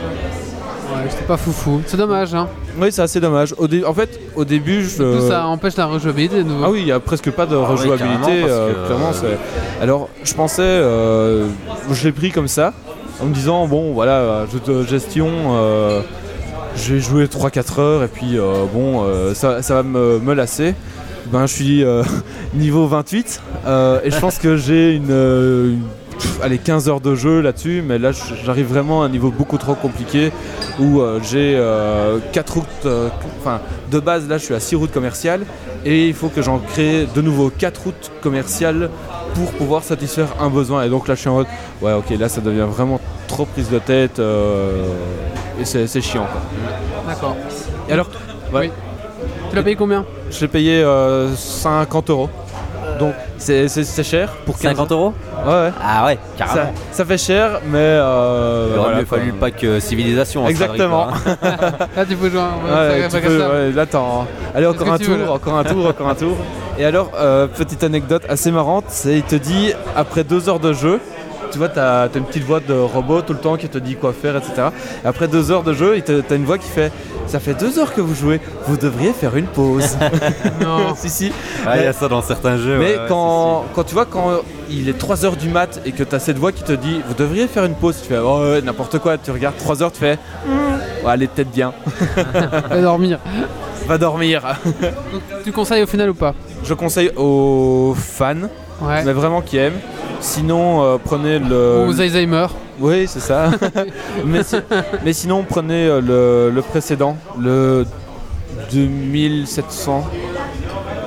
Ouais, c'était pas foufou. C'est dommage, hein. Oui, c'est assez dommage. Au dé- en fait, au début, je. Tout ça empêche la rejouabilité de nouveau. Ah oui, il n'y a presque pas de Ah rejouabilité. euh, que- clairement, c'est- Alors, je pensais, euh, je l'ai pris comme ça, en me disant bon, voilà, euh, jeu de gestion. Vais jouer 3-4 heures et puis euh, bon, euh, ça, ça va me, me lasser. Ben, je suis euh, niveau 28 euh, et je pense que j'ai une, allez, 15 heures de jeu là-dessus, mais là j'arrive vraiment à un niveau beaucoup trop compliqué où j'ai 4 routes, enfin de base là je suis à 6 routes commerciales et il faut que j'en crée de nouveau 4 routes commerciales pour pouvoir satisfaire un besoin. Et donc là je suis en mode, ouais ok là ça devient vraiment trop prise de tête et c'est c'est chiant. quoi. D'accord. Et alors, ouais. Oui. Tu l'as payé combien? Je l'ai payé euh, 50 euros. Donc c'est c'est- c'est cher pour 15 50 euros? Ouais, ouais. Ah ouais, Ça, carrément. ça fait cher, mais euh, Il aurait voilà, mieux fallu le pack euh, civilisation. ce Exactement. hein. Là, tu peux jouer un Ouais, ça- tu ça- peux- ça- ouais, là, attends. Allez, encore un tour, encore un tour, encore un tour. Et alors, euh, petite anecdote assez marrante, c'est il te dit, après deux heures de jeu, tu vois, t'as as une petite voix de robot tout le temps qui te dit quoi faire, etc. Et après deux heures de jeu, t'as une voix qui fait Ça fait deux heures que vous jouez, vous devriez faire une pause. Non. si, si. Ah, il y a ça dans certains jeux. Mais ouais, ouais, quand, quand tu vois, quand il est 3 heures du mat et que tu as cette voix qui te dit Vous devriez faire une pause, tu fais Oh, ouais, n'importe quoi, tu regardes 3 heures, tu fais Ouais, allez, peut-être bien, Va dormir. va dormir. Donc, tu conseilles au final ou pas? Je conseille aux fans, Ouais. mais vraiment qui aiment. Sinon, euh, prenez le. Ou Alzheimer. Oui, c'est ça. mais, si- mais sinon, prenez euh, le, le précédent, le 2700.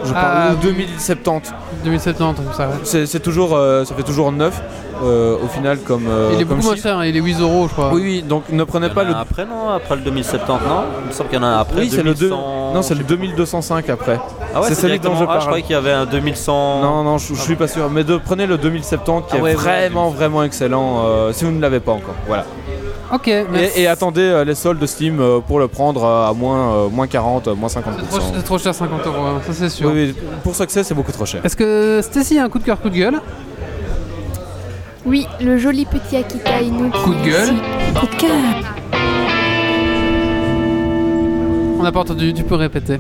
Je Ah, parle, ou oui. 2070. 2070, comme ça. ouais. C'est toujours, euh, ça fait toujours 9 euh, au final comme. euh, il est comme beaucoup moins cher, hein, il est 8 euros, je crois. Oui, oui, donc ne prenez pas le. après, non Après le 2070, non Il me semble qu'il y en a un après. Oui, c'est le, deux- 2100, non, c'est je le sais 2205 après. Ah ouais, c'est c'est celui dont je Ah, parle. je croyais qu'il y avait un 2100. Non, non, je, je suis pas sûr. Mais de, prenez le 2070 qui Ah est ouais, vraiment, vraiment excellent euh, si vous ne l'avez pas encore. Voilà. Ok, merci. Et, et attendez euh, les soldes de Steam euh, pour le prendre euh, à moins, euh, moins 40, euh, moins 50%. C'est trop, cher, 50 euros, hein, ça c'est sûr. Oui, oui, pour Success, c'est beaucoup trop cher. Est-ce que Stacy a un coup de cœur, coup de gueule? Oui, le joli petit Akita Inu. Coup de gueule. Coup de cœur. On n'a pas entendu, tu peux répéter.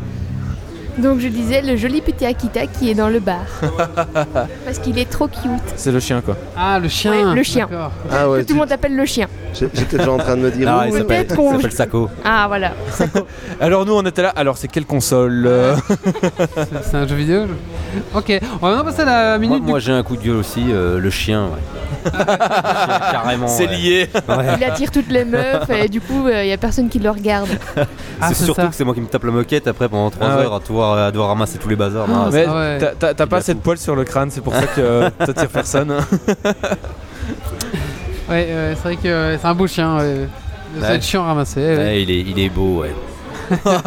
Donc je disais le joli petit Akita qui est dans le bar. Parce qu'il est trop cute. C'est le chien, quoi. Ah, le chien Ouais, le chien. Ah ouais, que tout le monde appelle le chien. j'étais déjà en train de me dire. Non, ouh, il s'appelle Sako. Ah voilà. Alors, nous, on était là. Alors, c'est quelle console euh C'est- un jeu vidéo je- Ok, on va maintenant passer à la Moi, minute moi, j'ai un coup de gueule aussi, euh, le chien. Ouais. Le chien, carrément. C'est ouais. lié. Ouais. Il attire toutes les meufs et du coup il y a personne qui le regarde. Ah, c'est surtout ça. que c'est moi qui me tape la moquette après pendant 3 Ah ouais. heures à, devoir, à devoir ramasser tous les bazars. Non, Mais Ah ouais. t'as- pas assez de poils sur le crâne, c'est pour ça que euh, t'attires personne. Ouais, c'est vrai que euh, c'est un beau chien. Ouais. Ça Ouais. être chiant à ramasser. ouais. Ouais, il, est, il est beau, ouais. On va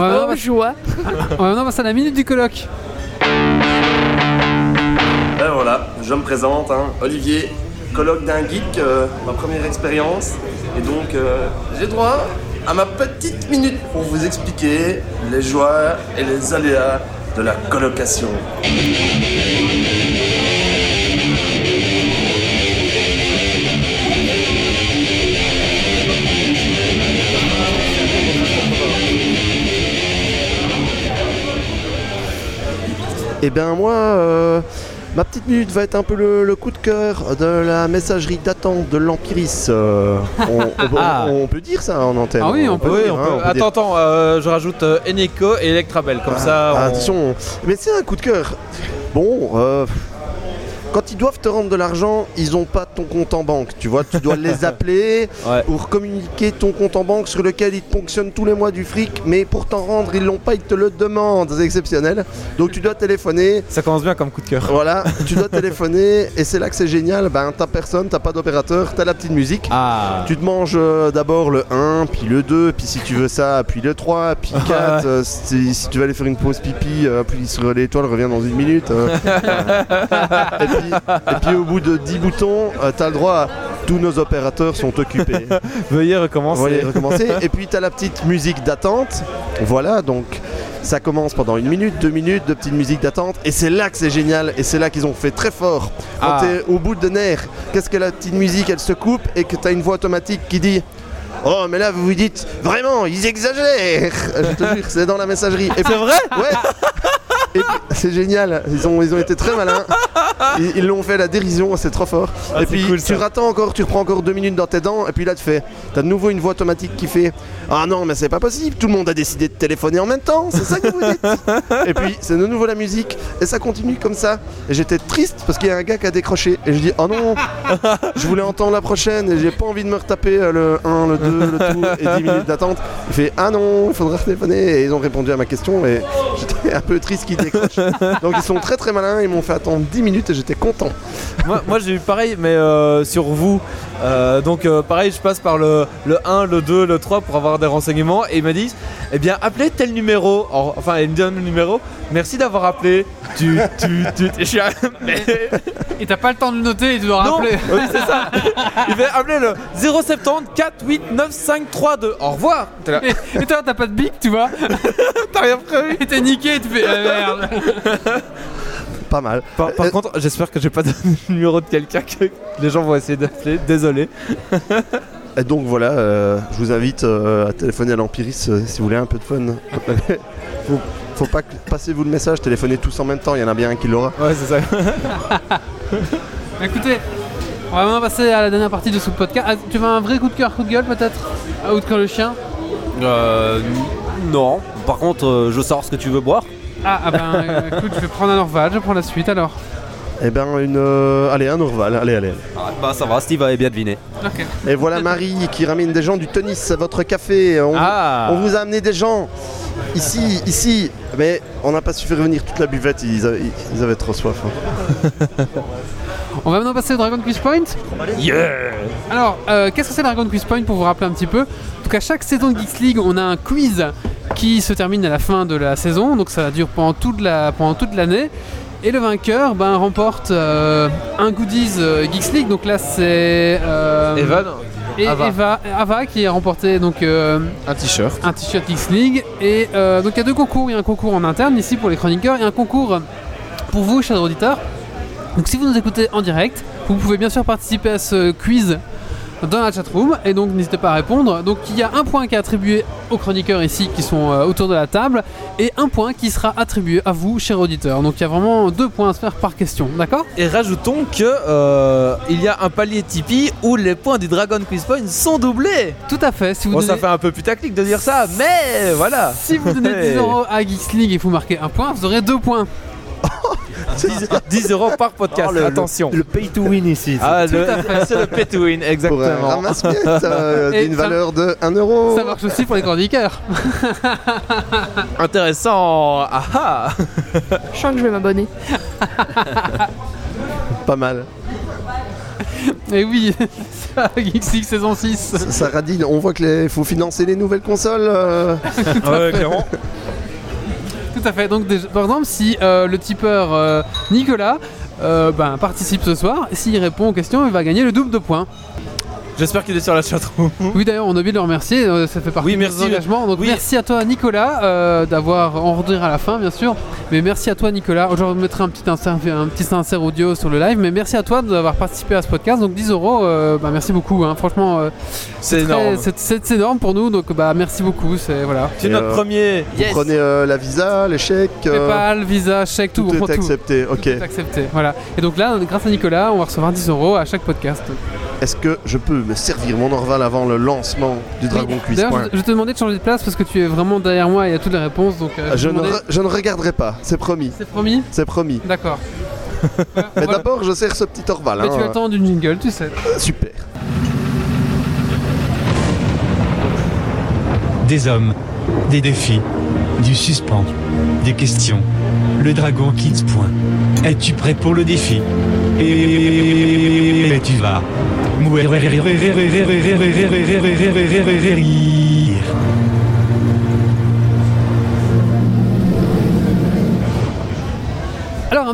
maintenant Oh passer- joie. on va maintenant passer à la minute du colloque. Ben voilà, je me présente, hein, Olivier, colloque d'un geek, euh, ma première expérience. Et donc, euh, j'ai droit à ma petite minute pour vous expliquer les joies et les aléas de la colocation. Eh bien moi, euh, ma petite minute va être un peu le, le coup de cœur de la messagerie d'attente de l'Empiris. Euh, on, on peut- Ah. on peut dire ça en antenne. Ah oui, on peut, Oui, dire, hein. Attends, attends, euh, je rajoute euh, Eneco et Electrabel, comme ça. Ah, on- Attention, mais c'est un coup de cœur. Bon, euh, quand ils doivent te rendre de l'argent, ils n'ont pas ton compte en banque. Tu vois, tu dois les appeler Ouais. pour communiquer ton compte en banque sur lequel ils te ponctionnent tous les mois du fric, mais pour t'en rendre, ils l'ont pas, ils te le demandent. C'est exceptionnel. Donc tu dois téléphoner. Ça commence bien comme coup de cœur. Voilà, tu dois téléphoner et c'est là que c'est génial. Ben, t'as personne, t'as pas d'opérateur, t'as la petite musique. Ah. Tu te manges euh, d'abord le 1, puis le 2, puis si tu veux ça, puis le 3, puis 4. euh, si, si tu vas aller faire une pause pipi, euh, appuie sur l'étoile, reviens dans une minute. et, puis, et puis au bout de 10 boutons, euh, t'as le droit à tous nos opérateurs sont occupés. Veuillez recommencer. Les recommencer. Et puis t'as la petite musique d'attente. Voilà, donc ça commence pendant une minute, deux minutes de petite musique d'attente. Et c'est là que c'est génial. Et c'est là qu'ils ont fait très fort. Quand Ah. t'es au bout de nerfs, qu'est-ce que la petite musique, elle se coupe et que t'as une voix automatique qui dit. Oh mais là vous vous dites vraiment ils exagèrent Je te jure c'est dans la messagerie Et C'est vrai? Ouais C'est génial, ils ont, ils ont été très malins. Ils l'ont fait la dérision, c'est trop fort. Ah, et puis cool, tu rattends encore, tu reprends encore deux minutes dans tes dents, et puis là tu fais, t'as de nouveau une voix automatique qui fait Ah non, mais c'est pas possible, tout le monde a décidé de téléphoner en même temps, c'est ça que vous dites Et puis c'est de nouveau la musique, et ça continue comme ça. Et j'étais triste parce qu'il y a un gars qui a décroché, et je dis Oh non, je voulais entendre la prochaine, et j'ai pas envie de me retaper euh, le 1, le 2, le tout, et 10 minutes d'attente. Il fait Ah non, il faudra téléphoner, et ils ont répondu à ma question, et j'étais un peu triste qu'ils Donc ils sont très très malins, ils m'ont fait attendre 10 minutes, et j'étais content. moi, j'ai eu pareil, mais euh, sur vous. Euh, donc euh, pareil, je passe par le, le 1, le 2, le 3 pour avoir des renseignements. Et ils me disent, eh bien, appelez tel numéro. Enfin, ils me donnent le numéro. Merci d'avoir appelé. Et t'as pas le temps de noter et tu dois non, rappeler. oui, c'est ça. Il fait appeler le 070 489 Au revoir. T'es là, Et, et toi, t'as pas de bic, tu vois. t'as rien prévu. Et t'es niqué, tu fais ah, merde. Pas mal. Par, par Euh, contre, j'espère que j'ai pas donné le numéro de quelqu'un que les gens vont essayer d'appeler. Désolé. Et donc voilà, euh, je vous invite euh, à téléphoner à l'Empiris euh, si vous voulez un peu de fun. faut, faut pas que- passez vous le message, téléphonez tous en même temps, il y en a bien un qui l'aura. Ouais, c'est ça. Écoutez, on va maintenant passer à la dernière partie de ce podcast. Ah, tu veux un vrai coup de cœur, coup de gueule peut-être? Un coup de cœur le chien? Euh, non. Par contre, euh, je veux savoir ce que tu veux boire. Ah, ah ben écoute, je vais prendre un Orval, je prends la suite alors. Eh ben une, euh, allez un Orval, allez allez. Ah, bah ça va, Steve avait bien deviné. Et voilà Marie qui ramène des gens du tennis à votre café. On, Ah. on vous a amené des gens ici, ici, mais on n'a pas su faire venir toute la buvette, ils, a- ils avaient trop soif. hein. On va maintenant passer au Dragon Quiz Point. Yeah Alors, euh, qu'est-ce que c'est le Dragon Quiz Point pour vous rappeler un petit peu? En tout cas, chaque saison de Geeks League, on a un quiz qui se termine à la fin de la saison, donc ça dure pendant toute la pendant toute l'année. Et le vainqueur ben, remporte euh, un goodies euh, Geeks League. Donc là, c'est euh, Evan, et Ava. Eva, Ava qui a remporté donc euh, un t-shirt. un t-shirt Geeks League. Et euh, donc il y a deux concours. Il y a un concours en interne ici pour les chroniqueurs et un concours pour vous, chers auditeurs. Donc si vous nous écoutez en direct, vous pouvez bien sûr participer à ce quiz dans la chatroom et donc n'hésitez pas à répondre. Donc il y a un point qui est attribué aux chroniqueurs ici qui sont euh, autour de la table et un point qui sera attribué à vous, chers auditeurs. Donc il y a vraiment deux points à se faire par question, d'accord? Et rajoutons que euh, il y a un palier Tipeee où les points du Dragon Quiz Point sont doublés. Tout à fait. Si vous Bon, donnez, ça fait un peu putaclic de dire ça, mais voilà. si vous donnez 10 Hey. euros à Geeks League et vous marquez un point, vous aurez deux points. 10, 10 euros par podcast, Oh, le- attention. Le pay to win ici. Ah, Tout le- à fait. c'est le pay to win, Pour un exactement. ramasse-miettes euh, d'une ça- valeur de 1 euro. Ça marche aussi pour les chroniqueurs. Intéressant. Ah ah. Je sens que je vais m'abonner. Pas mal. Et oui, ça, Geeks League saison 6. Ça, ça radine, on voit qu'il faut financer les nouvelles consoles. euh. Ouais, clairement. À fait. Donc, par exemple, si euh, le tipeur euh, Nicolas euh, ben, participe ce soir, s'il répond aux questions, il va gagner le double de points. J'espère qu'il est sur la chatroom. Oui, d'ailleurs, on a oublié de le remercier, euh, ça fait partie Oui, de merci. nos engagements. Donc, Oui. merci à toi, Nicolas, euh, d'avoir. On redira à la fin, bien sûr. Mais merci à toi, Nicolas. Aujourd'hui, je mettrai un petit insert, un petit insert audio sur le live. Mais merci à toi d'avoir participé à ce podcast. Donc, 10 euros, euh, bah, merci beaucoup. hein. Franchement, euh, C'est très- énorme. c'est- C'est c'est énorme pour nous. Donc, bah, merci beaucoup. C'est voilà. C'est Et, notre euh, premier. Vous prenez euh, la visa, les chèques. euh, PayPal, Visa, chèque, tout. tout on prend est accepté. Ok. Tout est accepté. Voilà. Et donc là, grâce à Nicolas, on va recevoir 10 euros à chaque podcast. Est-ce que je peux me servir mon Orval avant le lancement du Dragon Quiz D'ailleurs, je, je te demandais de changer de place parce que tu es vraiment derrière moi et il y a toutes les réponses. Donc, euh, Ah, Je ne, demandais- je ne regarderai pas, c'est promis. C'est promis C'est promis. D'accord. Mais Voilà. d'abord, je sers ce petit Orval. Mais hein. tu temps d'une jingle, tu sais. Super. Des hommes, des défis, du suspens, des questions. Le dragon quitte point. Es-tu prêt pour le défi Et tu vas. Mourir.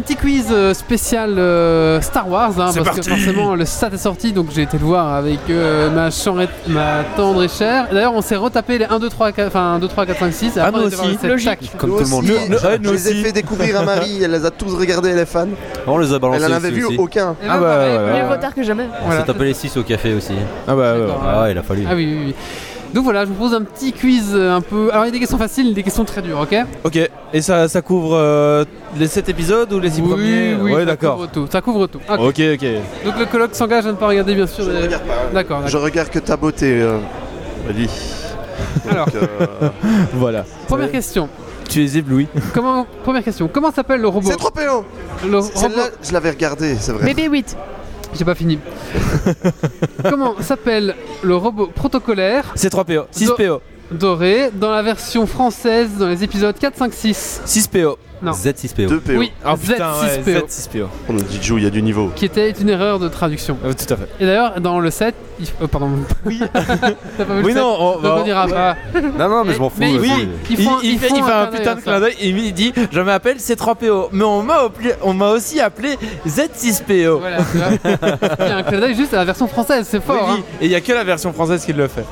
Un petit quiz euh, spécial euh, Star Wars, hein, parce que forcément le stat est sorti, donc j'ai été le voir avec euh, ma, chanrette- ma tendre et chère. D'ailleurs, on s'est retapé les 1, 2, 3, 4, enfin 1, 2, 3, 4, 5, 6. Et Ah, après, nous aussi. Logique. Comme Nous tout le monde. aussi, Nous- je les ai fait découvrir à Marie, elle les a tous regardés, elle est fan. On les a balancés Elle en avait vu aussi. aucun. Et Ah bah, pareil, ouais, voilà. ouais. Mieux vaut tard que jamais. On Voilà. s'est tapé les 6 au café aussi. Ah bah ouais. Ah ouais, il a fallu. Ah oui, oui, oui. Donc voilà, je vous pose un petit quiz euh, un peu. Alors, il y a des questions faciles, des questions très dures, ok Ok. Et ça, ça couvre euh, les 7 épisodes ou les 6 Oui, premiers oui, Ouais, ça d'accord. couvre tout. Ça couvre tout. Ok. Ok, ok. Donc le colloque s'engage à ne pas regarder, bien sûr. Je ne les- regarde pas. hein. D'accord, Je regarde que ta beauté, euh, Ali. Alors, euh, Voilà. première question. Tu es ébloui. Comment, première question. Comment s'appelle le robot C'est trop péo Le robot. Celle-là, je l'avais regardée, c'est vrai. Bébé 8. J'ai pas fini. Comment s'appelle le robot protocolaire C'est 3 PO. 6 Do- PO. Doré dans la version française dans les épisodes 4, 5, 6 6 PO. Non. Z6PO. 2 PO. Oui, Oh putain, ouais, Z6PO. Z6 PO. On nous dit Jou, il y a du niveau. Qui était une erreur de traduction. Euh, tout à fait. Et d'ailleurs, dans le 7, il... oh, pardon. Oui. T'as pas vu Oui, le 7 non, on, Donc on dira pas. Non, non, mais je m'en fous. Mais oui. ils Il, font- il ils fait, font il fait un clin putain de clin d'œil et il dit Je m'appelle C3PO, mais on m'a appelé- on m'a aussi appelé Z6PO. Voilà, tu vois. Il y a un clin d'œil juste à la version française, c'est Oui, fort. oui. Et il y a que la version française qui le fait. hein.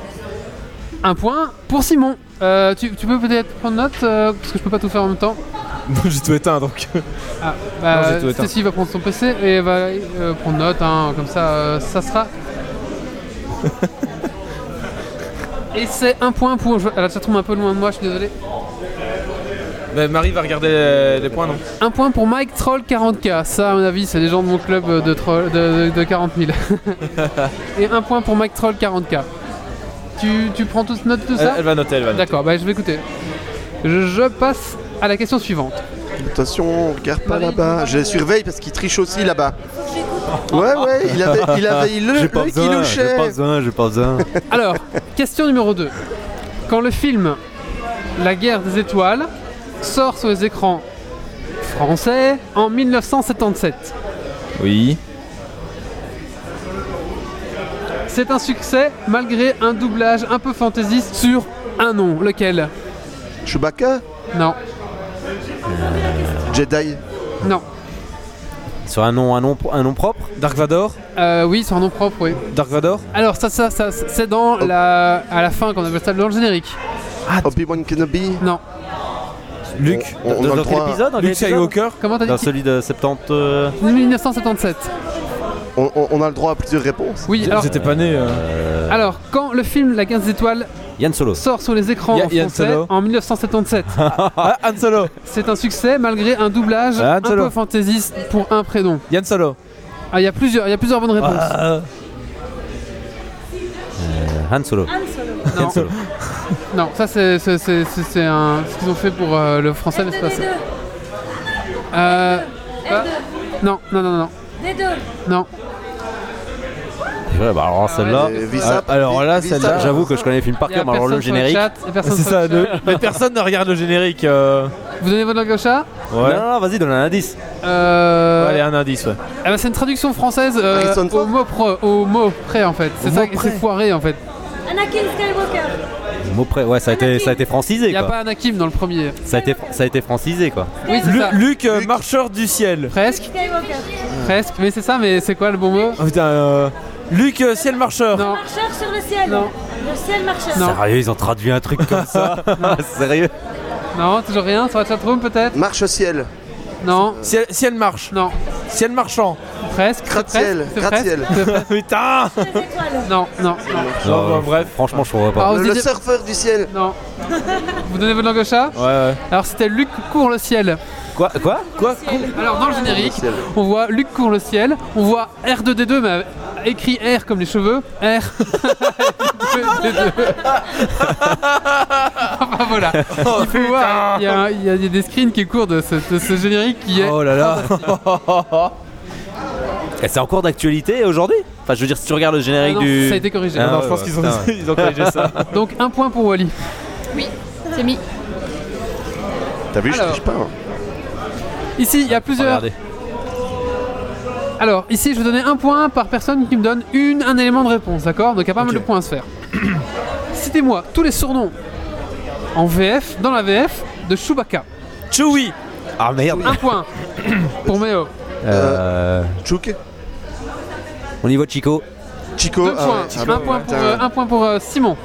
Un point pour Simon. Euh, tu, tu peux peut-être prendre note euh, parce que je peux pas tout faire en même temps. J'ai tout éteint donc. Ah, Non, bah, j'ai tout éteint. Stécie va prendre son PC et va euh, prendre note, hein, comme ça, euh, ça sera. et c'est un point pour. je- La chatroom est un peu loin de moi, je suis désolé. Mais Marie va regarder les, les points, non? Un point pour Mike Troll 40k. Ça, à mon avis, c'est les gens de mon club de, troll, de, de- de 40 000. et un point pour Mike Troll 40k. Tu, tu prends toute note de ça elle va noter, elle va noter. D'accord, bah je vais écouter. Je, je passe à la question suivante. Attention, regarde pas là-bas. Je les surveille parce qu'ils trichent aussi là-bas. Ouais, ouais, il avait, il avait il le, J'ai pas le- besoin, j'ai pas besoin, j'ai pas besoin. Alors, question numéro 2. Quand le film La guerre des étoiles sort sur les écrans français en 1977, Oui. C'est un succès malgré un doublage un peu fantaisiste sur un nom. Lequel? Chewbacca? Non, Jedi? Non. Sur un nom, un nom, un nom propre? Dark Vador? Euh, oui, sur un nom propre, oui. Dark Vador? Alors, ça, ça, ça c'est dans la, à la fin qu'on appelle ça dans le générique. Obi-Wan Kenobi? Non. Luke On, on Dans- a le dans quel droit. épisode? Dans Luke Skywalker? Comment t'as Dans dit celui de 70. euh, 1977. On, on- on a le droit à plusieurs réponses. Oui, alors, pas né. euh. euh, alors quand le film La guerre des étoiles Yann Solo. sort sur les écrans en Yann français Solo. en 1977. Ah, Han Solo C'est un succès malgré un doublage Ah, un peu fantaisiste pour un prénom. Yann Solo Ah, il y a plusieurs, il y a plusieurs bonnes réponses. Ah, Euh, Han Solo. non, Han Solo. non, ça c'est c'est- c'est- c'est- c'est un ce qu'ils ont fait pour euh, le français l'espace. Euh, ah, non, non, non, non, Des deux. non. Ouais, bah alors celle-là, Et Visa- Ah, alors là, Visa- celle-là, j'avoue que je connais les films par cœur, mais alors le générique. C'est ça, le le- mais personne ne regarde le générique. euh. Vous donnez votre langue au chat Ouais. Non, non, vas-y, donne un indice. Euh, Allez, un indice, ouais. eh ben, c'est une traduction française euh, Harrison au, mot pro- au mot près en fait. C'est Au ça mot qui près. s'est foiré en fait. Anakin Skywalker. Mot près, ouais, ça a été, ça a été Il francisé n'y a quoi. pas Anakim dans le premier. Ça a été, ça a été francisé quoi. Oui, c'est Lu- ça. Luke, euh, marcheur du ciel. Presque, presque. Mais c'est ça, mais c'est quoi le bon mot Oh putain, euh, Luc, euh, ciel marcheur. Non. Marcheur sur le ciel. Non. Le ciel marcheur. Non. Sérieux, ils ont traduit un truc comme ça Sérieux Non, toujours rien. Sur la chatroom peut-être Marche au ciel. Non. Ciel, ciel marche. Non. Ciel marchand. Presque. Gratte-ciel, gratte-ciel. Putain. Non, non, non. Non, bah, bref. Franchement, je trouverais pas. Ah, Le, vous le surfeur du ciel. Non. Vous donnez votre langue au chat Ouais, ouais. Alors c'était Luc court le ciel. Quoi Quoi Quoi Alors dans le générique, on voit Luc court le ciel, on voit R2D2 mais écrit R comme les cheveux, R. R2D2. enfin voilà. Il faut voir, il y, a, il y a des screens qui courent de ce, de ce générique qui est. Oh là là. C'est en cours d'actualité aujourd'hui? Enfin, je veux dire, si tu regardes le Ah générique non, du. Ça a été corrigé. Ah, non, ouais, je pense ouais, qu'ils ont, putain. ils ont corrigé ça. Donc un point pour Wally. C'est mis. T'as vu, je Alors. triche pas. hein. Ici, il y a plusieurs. Regardez. Alors, ici, je vais donner un point par personne qui me donne une, un élément de réponse, d'accord Donc, il y a pas mal de points à se faire. Citez-moi tous les surnoms en VF, dans la VF, de Chewbacca. Chewie. Ah merde Un point pour Méo. Euh, Chouk. Au niveau de Chico, Chico. Deux ah points. ouais, un, point ouais. pour, euh, un point pour euh, Simon.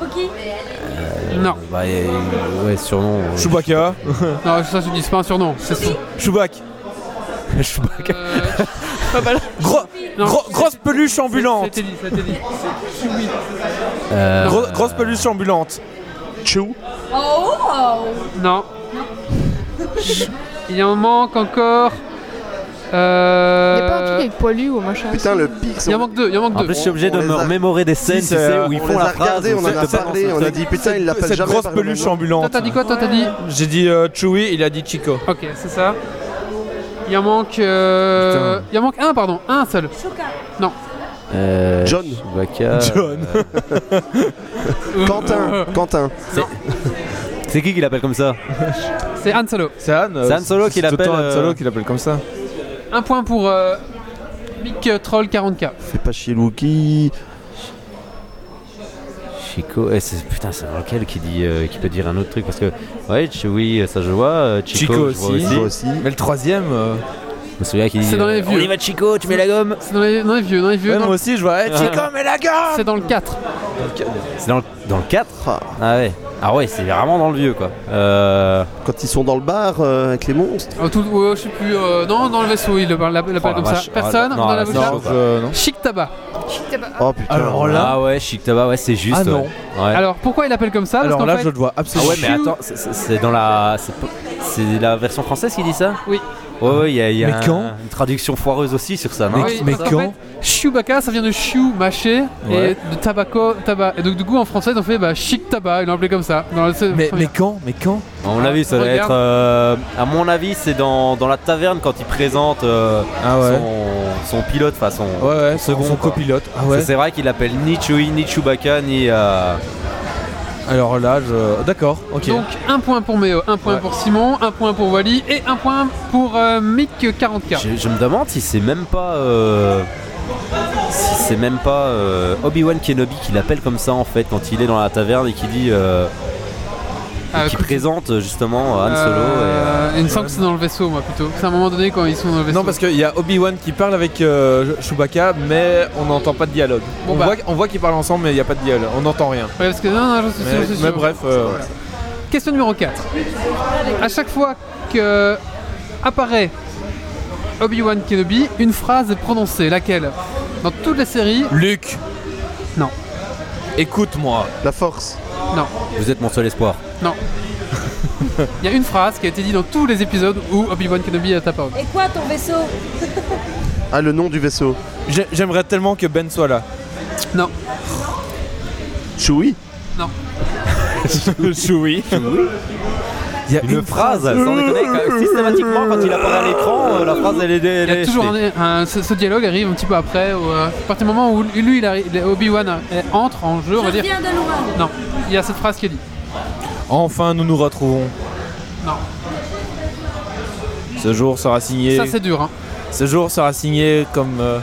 Wookie. Non, bah, euh, ouais, surnom. euh, Chewbacca. non, ça je dis, c'est pas un surnom. C'est son- Chewbacca. Chewbacca. euh, Gros, non, gros- grosse peluche ambulante. dit, dit. Chewie. Euh, Gros- grosse peluche ambulante. Chou. Oh. Non. Il en manque encore. Euh... Il y a pas un truc avec poilu ou machin Putain, le pire, c'est Il en manque deux, il en manque En deux. plus, je suis obligé on de me a- remémorer des scènes, tu c'est, sais, euh, où ils on font la phrase. on en a c'est- parlé, on a dit putain, il l'appelle Cette jamais. grosse le même peluche ambulante. t'as dit quoi Toi t'as dit J'ai dit euh, Chewie, il a dit Chico. Ok, c'est ça. Il en manque. euh. Il en manque un, pardon, un seul. Chouka. Euh, John. Chewbacca. John. Quentin. Quentin. C'est qui qui l'appelle comme ça? C'est Han Solo. C'est Han. euh, C'est Han Solo qui c'est tout le l'appelle, temps Han Solo euh, qui l'appelle comme ça. Un point pour euh, Mick Troll 40k. Fais pas chier Wookie. Chico. Eh, c'est- putain, c'est dans lequel qui, dit, euh, qui peut dire un autre truc Parce que, ouais, Chewie, ça je vois. euh, Chico, Chico je vois aussi. Aussi. Mais le troisième. euh, Je me souviens qu'il dit C'est dans les euh, vieux. On y va, Chico, tu mets la gomme C'est dans les, dans les vieux, dans les vieux. ouais, dans- moi aussi, je vois. eh, Chico, mais la gomme C'est dans le 4. C'est dans, le- dans le 4 Ah. Ah ouais. Ah ouais, c'est vraiment dans le vieux quoi. Euh. Quand ils sont dans le bar euh, avec les monstres. Oh, tout, ouais, je sais plus. euh, non, dans le vaisseau, il l'appelle Oh, la comme vache. ça. Personne Ah, non, dans la bouche non. Chic tabac. Oh putain. Alors là- Ah ouais, Chic Tabac, ouais, c'est juste. Ah non. ouais. Ouais. Alors pourquoi il l'appelle comme ça? Parce Alors qu'en là, fait, je le vois Ah absolument. ouais, mais attends, c'est- c'est c'est dans la. C'est pas- c'est la version française qui dit ça? Oui. Ouais, ouais, il y a, il y a Mais un- quand une traduction foireuse aussi sur ça, non Mais- Oui, quand fait, Chewbacca, ça vient de chew, mâché, Ouais. et de tabaco, tabac. Et donc, du coup, en français, ils ont fait bah, chic tabac, ils l'ont appelé comme ça. Dans le- Mais, quand Mais quand À mon avis, ça doit être. euh, à mon avis, c'est dans, dans la taverne quand il présente euh, Ah ouais. son, son pilote, enfin son. Ouais, ouais, second, son, copilote. Ah. C'est vrai qu'il appelle ni Chewie, ni Chewbacca, ni. euh, Alors là, je. D'accord, ok. Donc, un point pour Méo, un point Ouais. pour Simon, un point pour Wally, et un point pour euh, Mick 40k. Je, je me demande si c'est même pas. euh, si c'est même pas euh, Obi-Wan Kenobi qui l'appelle comme ça en fait quand il est dans la taverne et qui dit. Euh, Ah, qui présente euh, justement Han Solo. et, euh, euh, il me semble que c'est dans le vaisseau, moi, plutôt. C'est à un moment donné quand ils sont dans le vaisseau. Non, parce qu'il y a Obi-Wan qui parle avec euh, Chewbacca, mais on n'entend pas de dialogue. Bon, on, bah. voit, on voit qu'ils parlent ensemble, mais il n'y a pas de dialogue. On n'entend rien. Ouais, parce que non, non, je suis sûr, je suis mais sûr. bref, euh, Question numéro 4. À chaque fois que apparaît Obi-Wan Kenobi, une phrase est prononcée. Laquelle? Dans toutes les séries Luc. Non. Écoute-moi. La force. Non. Vous êtes mon seul espoir. Non. Il y a une phrase qui a été dite dans tous les épisodes où Obi-Wan Kenobi est apparu. Et quoi ton vaisseau Ah, le nom du vaisseau. J'ai- J'aimerais tellement que Ben soit là. Non. Chewie. Chewie? Il y a Une phrase, sans déconner, quand- systématiquement quand il apparaît à l'écran, euh, la phrase elle est. elle Il y a toujours un, un- ce, ce dialogue arrive un petit peu après. Où, euh, à partir du moment où lui, il arrive- Obi-Wan euh, entre en jeu, on va dire. Non. Il y a cette phrase qui est dit. Enfin, nous nous retrouvons. Non. Ce jour sera signé. Ça, c'est dur. Hein. Ce jour sera signé comme euh,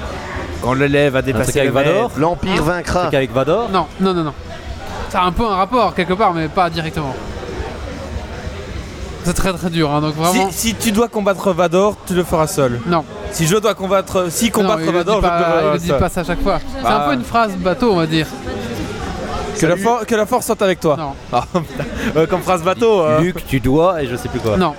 quand l'élève a dépassé. Vador? L'Empire vaincra. avec Vador? Non, non, non, non. Ça a un peu un rapport quelque part, mais pas directement. C'est très très dur, hein, donc vraiment. Si, si tu dois combattre Vador, tu le feras seul. Non. Si je dois combattre, si Non, combattre le Vador, je peux- il le dit pas ça à chaque fois. C'est Bah. un peu une phrase bateau, on va dire. Que la, for- que la force soit avec toi. Non. Ah. Euh, comme phrase bateau. euh. Luc, tu dois et je sais plus quoi. Non.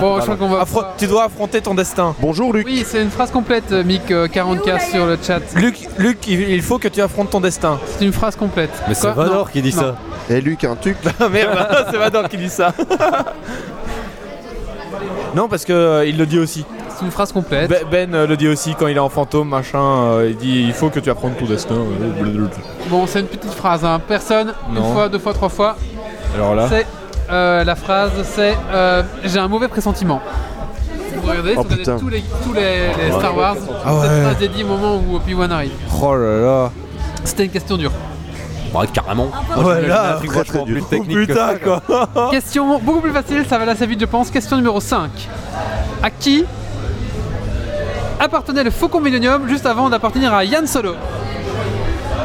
Bon, je crois qu'on va. Affro- tu dois affronter ton destin. Bonjour Luc. Oui, c'est une phrase complète, euh, Mick euh, 40K sur le chat. Luc, Luc, il il faut que tu affrontes ton destin. C'est une phrase complète. Mais c'est Quoi Vador Non. qui dit Non. ça. Et Luc, un truc. Ah merde, c'est Vador qui dit ça. non, parce que euh, il le dit aussi. C'est une phrase complète. Ben, Ben, euh, le dit aussi quand il est en fantôme, machin. euh, il dit il faut que tu apprennes ton destin. Bon, c'est une petite phrase, hein. Personne, Non. une fois, deux fois, trois fois. Alors là. C'est euh, la phrase, c'est euh, j'ai un mauvais pressentiment. Vous regardez, Oh, vous regardez putain. tous les, tous les, les Star Wars. Ah ouais. Cette phrase est dit au moment où Obi-Wan arrive. Oh là là. C'était une question dure. Ouais, carrément. Oh Moi, je là, m'imaginais un truc très, vachement très plus technique que Putain ça, quoi. Question beaucoup plus facile, ça va aller assez vite je pense. Question numéro 5. À qui appartenait le Faucon Millennium juste avant d'appartenir à Yann Solo?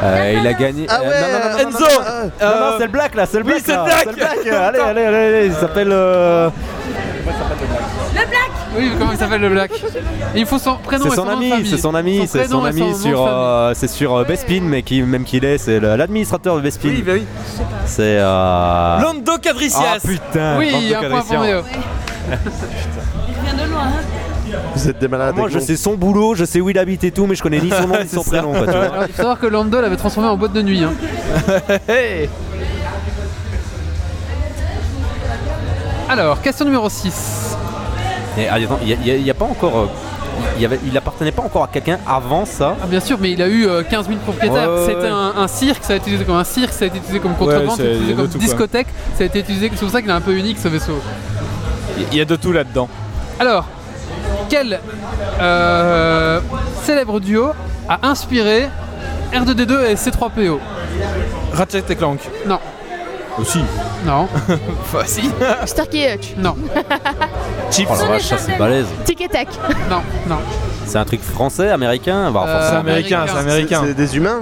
Euh, il a gagné. Ah euh, ouais, non, non, non, non, Enzo. non, non, non, Euh, non, c'est le black là, c'est le oui, black. c'est le black. c'est le black. Allez, allez, allez, allez, il s'appelle. euh, Oui, comment il s'appelle le Black Il faut son prénom C'est son ami, c'est son ami, c'est son ami sur, euh, c'est sur Bespin, mais qui même qu'il est, c'est le- l'administrateur de Bespin. Oui, bah oui. C'est. Euh... Lando Ah Cadricias. putain. Oui, Lando un point pour Vous êtes des malades. Moi, avec je sais son boulot, je sais où il habite et tout, mais je connais ni son nom ni son prénom. quoi, tu vois. Alors, il faut savoir que Lando l'avait transformé en boîte de nuit. hein. Hey. Alors, question numéro 6. Et, ah, attends, il y a- pas encore. euh, il, y avait, il appartenait pas encore à quelqu'un avant ça? Ah, bien sûr, mais il a eu euh, 15 000 propriétaires. Ouais, C'était ouais. un, un cirque, ça a été utilisé comme un cirque, ça a été utilisé comme contrebande, ça a été utilisé comme discothèque, ça a été utilisé. C'est pour ça qu'il est un peu unique ce vaisseau. Il y a de tout là-dedans. Alors, quel euh, célèbre duo a inspiré R2D2 et C3PO Ratchet et Clank. Non, Aussi. non, Enfin, si. Starkey et Hutch. non, Chips. Oh la vache, ça c'est balèze. Tic et tac. non, non. C'est un truc français, américain bah, Euh, forcément. C'est américain, c'est américain. C'est des humains.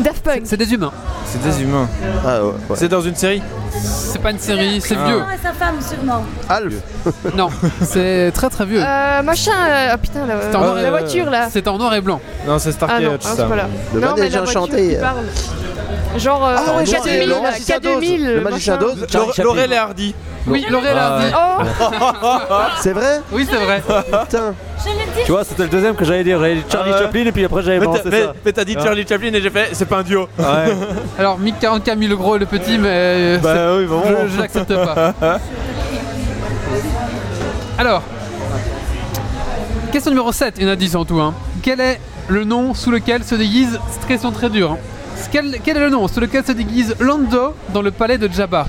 Daft Punk. C'est des humains. C'est des humains. Ah ouais. ouais. C'est dans une série C'est pas une série, c'est Ah. vieux. Non, et sa femme, sûrement. Alf. Non, c'est très très vieux. Euh, machin. euh, oh putain, la, C'était en noir et- la voiture là. C'est en noir et blanc. Non, c'est Starkey Ah non, ah, ça. c'est pas là. Le non, mais voiture parle. Genre euh, Ah ouais, je sais, K2000, le magicien d'Oz. K2000. Le magicien machin. d'Oz. Charlie Chaplin. Laurel et Hardy. Oui, Laurel Ah, Hardy. Oh, C'est vrai? Oui, c'est vrai. Putain. Dit. Tu vois, c'était le deuxième que j'allais dire. J'allais dire Charlie Ah ouais. Chaplin et puis après j'avais Mais balancé t'as mais- ça. mais t'as dit Ah. Charlie Chaplin et j'ai fait c'est pas un duo. Ouais. Alors, Mick 40K, mis le gros et le petit, mais euh, c'est- Bah oui, vraiment. je, je l'accepte pas. Alors, question numéro 7, il y en a 10 en tout. Hein. Quel est le nom sous lequel se déguise. Cette question très dure. hein. Quel, quel est le nom sous lequel se déguise Lando dans le palais de Jabba?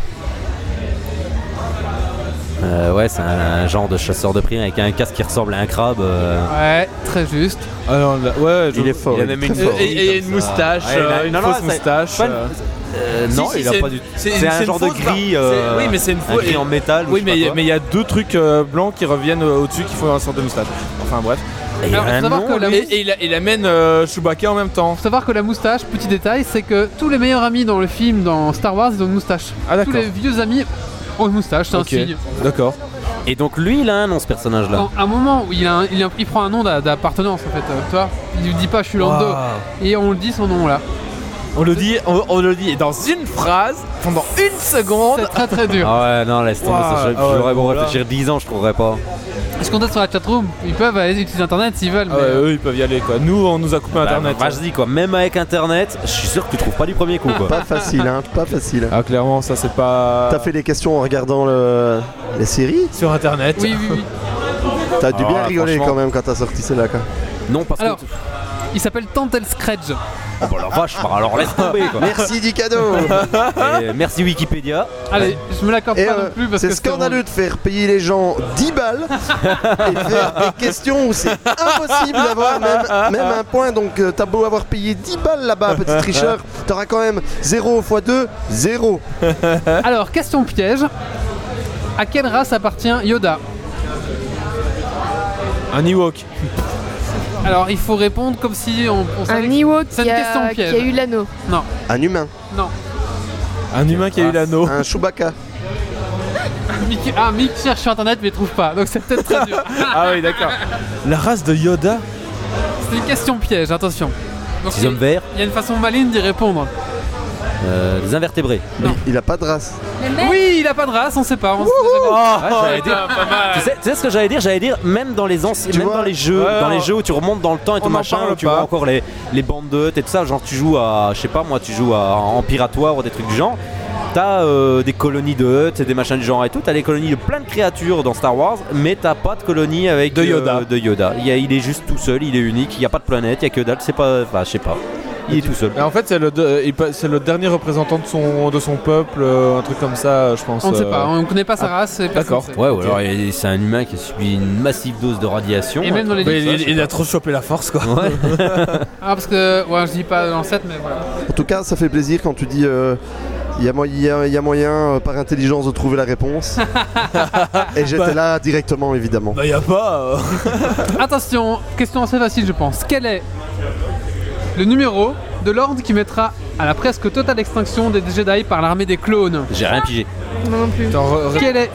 Euh, ouais, c'est un, un genre de chasseur de primes avec un casque qui ressemble à un crabe. euh. Ouais, très juste. Ah non, là- ouais, je- Il est fort. Il a même très une fort. Et, et- et une moustache, Ouais, a- euh, une non, fausse moustache. pas Si, non, si, il a pas du c'est- C'est un genre de gris. euh, oui, mais c'est une un fausse- gris en métal. ou Oui, mais il y a- quoi. mais il y a deux trucs euh, blancs qui reviennent euh, au-dessus qui font une sorte de moustache. Enfin bref. Et il y a Alors, faut un savoir nom, que la lui. Et, et il, a- il amène euh, Chewbacca en même temps. Faut savoir que la moustache, petit détail, c'est que tous les meilleurs amis dans le film, dans Star Wars, ils ont une moustache. Ah tous les vieux amis ont une moustache, c'est un signe. D'accord. Et donc lui, il a un nom, ce personnage-là. Quand- à un moment où il, a un- il, a- il prend un nom d'a- d'appartenance en fait, euh, tu vois, il lui dit pas je suis Lando et on le dit son nom là. On le dit, on, on le dit dans une phrase pendant une seconde. C'est très très dur. Ah ouais, non, laisse tomber Waouh, ça. je- ah ouais, J'aurais beau voilà. réfléchir 10 ans, je trouverais pas. Je compte sur la chatroom, ils peuvent aller utiliser internet s'ils veulent. Ah mais, ouais, euh, eux ils peuvent y aller quoi. Nous on nous a coupé Bah, internet. bah, je dis quoi, même avec internet, je suis sûr que tu trouves pas du premier coup quoi. Pas facile, hein, pas facile. Ah clairement ça c'est pas. T'as fait les questions en regardant le... les séries? Sur internet. Oui, oui, oui. T'as dû Ah, bien rigoler franchement. quand même quand t'as sorti celle-là. quoi. Non, parce Alors, que. Il s'appelle Tantel Scratch. Oh bah la vache, bah, alors laisse tomber quoi. Merci du cadeau Et merci Wikipédia. Allez, je me l'accorde pas euh, non plus parce c'est scandaleux de faire payer les gens 10 balles et faire des questions où c'est impossible d'avoir même, même un point. Donc euh, t'as beau avoir payé 10 balles là-bas, petit tricheur, t'auras quand même 0 x 2, 0. Alors, question piège. À quelle race appartient Yoda? Un Ewok. Alors, il faut répondre comme si on, on savait Un Ewok C'est qui une question a, qui a eu l'anneau. Non, Un humain, non. Un humain qui a eu l'anneau. un Chewbacca, ah, Mick cherche sur internet mais il trouve pas, donc c'est peut-être très dur. Ah oui, d'accord. La race de Yoda C'est une question piège, attention. Donc, hommes verts, il y a une façon maligne d'y répondre. Euh, des invertébrés. Il a pas de race. Les Oui, il a pas de race, on sait pas. on sait Ouais, dire- pas mal. Tu sais, tu sais ce que j'allais dire? J'allais dire même dans les anciens, Tu même vois dans les jeux, Ouais, dans les jeux où tu remontes dans le temps et tout machin, où tu pas. vois encore les, les bandes de et tout ça, genre tu joues à, je sais pas moi, tu joues à en piratoire ou des trucs du genre. T'as euh, des colonies de huttes et des machins du genre et tout. T'as des colonies de plein de créatures dans Star Wars, mais t'as pas de colonie avec De Yoda. euh, de Yoda. Il, y a- il est juste tout seul, il est unique. Il y a pas de planète, il y a que dalle. C'est pas, enfin, je sais pas. Il est tout seul. Mais en fait, c'est le, de- il pa- c'est le dernier représentant de son, de son peuple, euh, un truc comme ça, je pense. On ne sait euh. pas, on ne connaît pas sa race. et personne d'accord. Ouais, ou alors c'est un humain qui a subi une massive dose de radiation. Et même dans les Mais il, il a trop chopé la force, quoi. Ouais. Ah, parce que, ouais, je dis pas dans le 7, mais voilà. En tout cas, ça fait plaisir quand tu dis euh, il y, a mo- il y a- il y a moyen euh, par intelligence de trouver la réponse. Et j'étais Bah. là directement, évidemment. Bah, y a pas. euh. Attention, question assez facile, je pense. Quel est le numéro de l'ordre qui mettra à la presque totale extinction des Jedi par l'armée des clones J'ai rien pigé. Moi non plus. Quel est,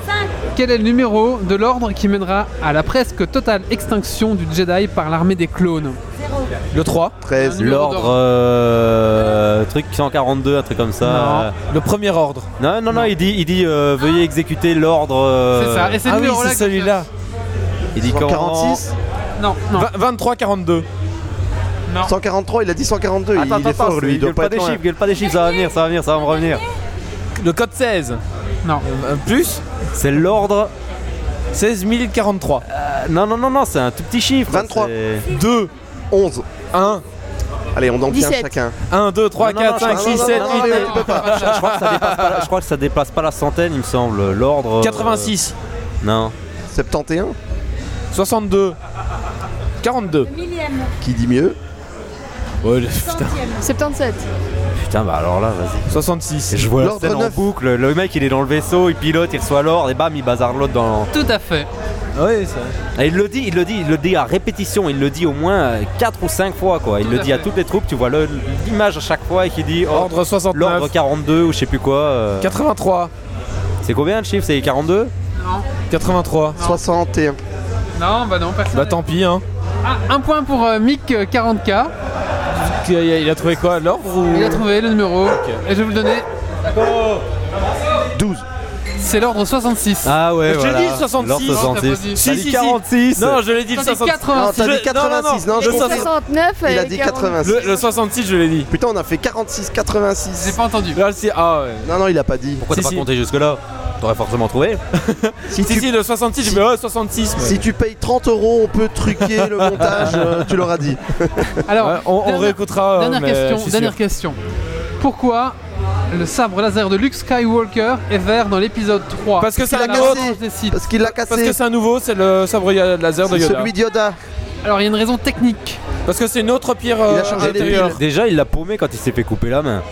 quel est le numéro de l'ordre qui mènera à la presque totale extinction du Jedi par l'armée des clones? Le 3, 13. Un numéro L'ordre euh, truc 142, un truc comme ça. Non. le premier ordre. Non, non, non, il dit, il dit euh, veuillez exécuter l'ordre. euh, C'est ça, et c'est Ah le oui, numéro-là c'est que je celui-là. Il dit comment? 146 Non, non, Va- 23, 42. Non. 143, il a dit 142. il- Attends, est attends, fort, lui, il doit gueule pas des chiffres, gueule pas des chiffres, ça va venir, ça va venir, ça va me revenir. Le code 16. non. Euh, plus C'est l'ordre. 16 043. euh, non, non, non, non, c'est un tout petit chiffre. 23. c'est- 2, 11. 1, Allez, on en tient 17. chacun. 1, 2, 3, Non, non, 4, non, 5, non, 6, non, 7, non, 8, non, 9. non, tu peux pas. Je, crois que ça dépasse pas, la centaine, il me semble. L'ordre. euh, 86, Non. 71. 62, 42. millième, Qui dit mieux? Ouais, le- putain. centième. 77. Putain, bah alors là, vas-y. 66. Et je vois la L'ordre scène en neuf. boucle. Le mec, il est dans le vaisseau, il pilote, il reçoit l'ordre, et bam, il bazarde l'autre dans. Tout à fait. Oui, ça. Et il le dit, il le dit, il le dit à répétition, il le dit au moins 4 ou 5 fois quoi. Il Tout le à dit à fait. toutes les troupes, tu vois le- l'image à chaque fois et qui dit oh, Ordre 69. l'ordre 42 ou je sais plus quoi. euh. 83. C'est combien le chiffre? C'est 42 Non, 83. 61. non, bah non, personne. Bah tant pis, hein. Ah, un point pour euh, Mick euh, 40K. Il a, il a trouvé quoi L'ordre ou... Il a trouvé le numéro. Et je vais vous le donner. 12. C'est l'ordre 66. Ah ouais, Je voilà. l'ai dit, 66. L'ordre Non, t'as pas 66. dit. T'as Si, dit si, si. 46 Non, je l'ai dit le T'as dit 66. 86. Non, t'as dit Je- non, non, 86. Non, non, je confonds. 69 Il a et dit 40. 86. Le, le 66, je l'ai dit. Putain, on a fait 46, J'ai 86. pas entendu. Là, c'est. Ah ouais. Non, non, il a pas dit. Pourquoi Si, t'as si. pas compté jusque là T'aurais forcément trouvé. Si Si, tu, si, le 66, je si- me oh, 66. mais- si tu payes 30 euros, on peut truquer le montage, euh, tu l'auras dit. Alors, Ouais, on, réécoutera. euh, dernière mais question. Dernière question. Pourquoi le sabre laser de Luke Skywalker est vert dans l'épisode 3 Parce que c'est Parce un qu'il a autre. cassé. Parce qu'il l'a Parce que cassé. c'est un nouveau, c'est le sabre laser de C'est Yoda. celui de Yoda. Alors, il y a une raison technique. Parce que c'est une autre pierre Il a euh, changé les. Déjà, il l'a paumé quand il s'est fait couper la main.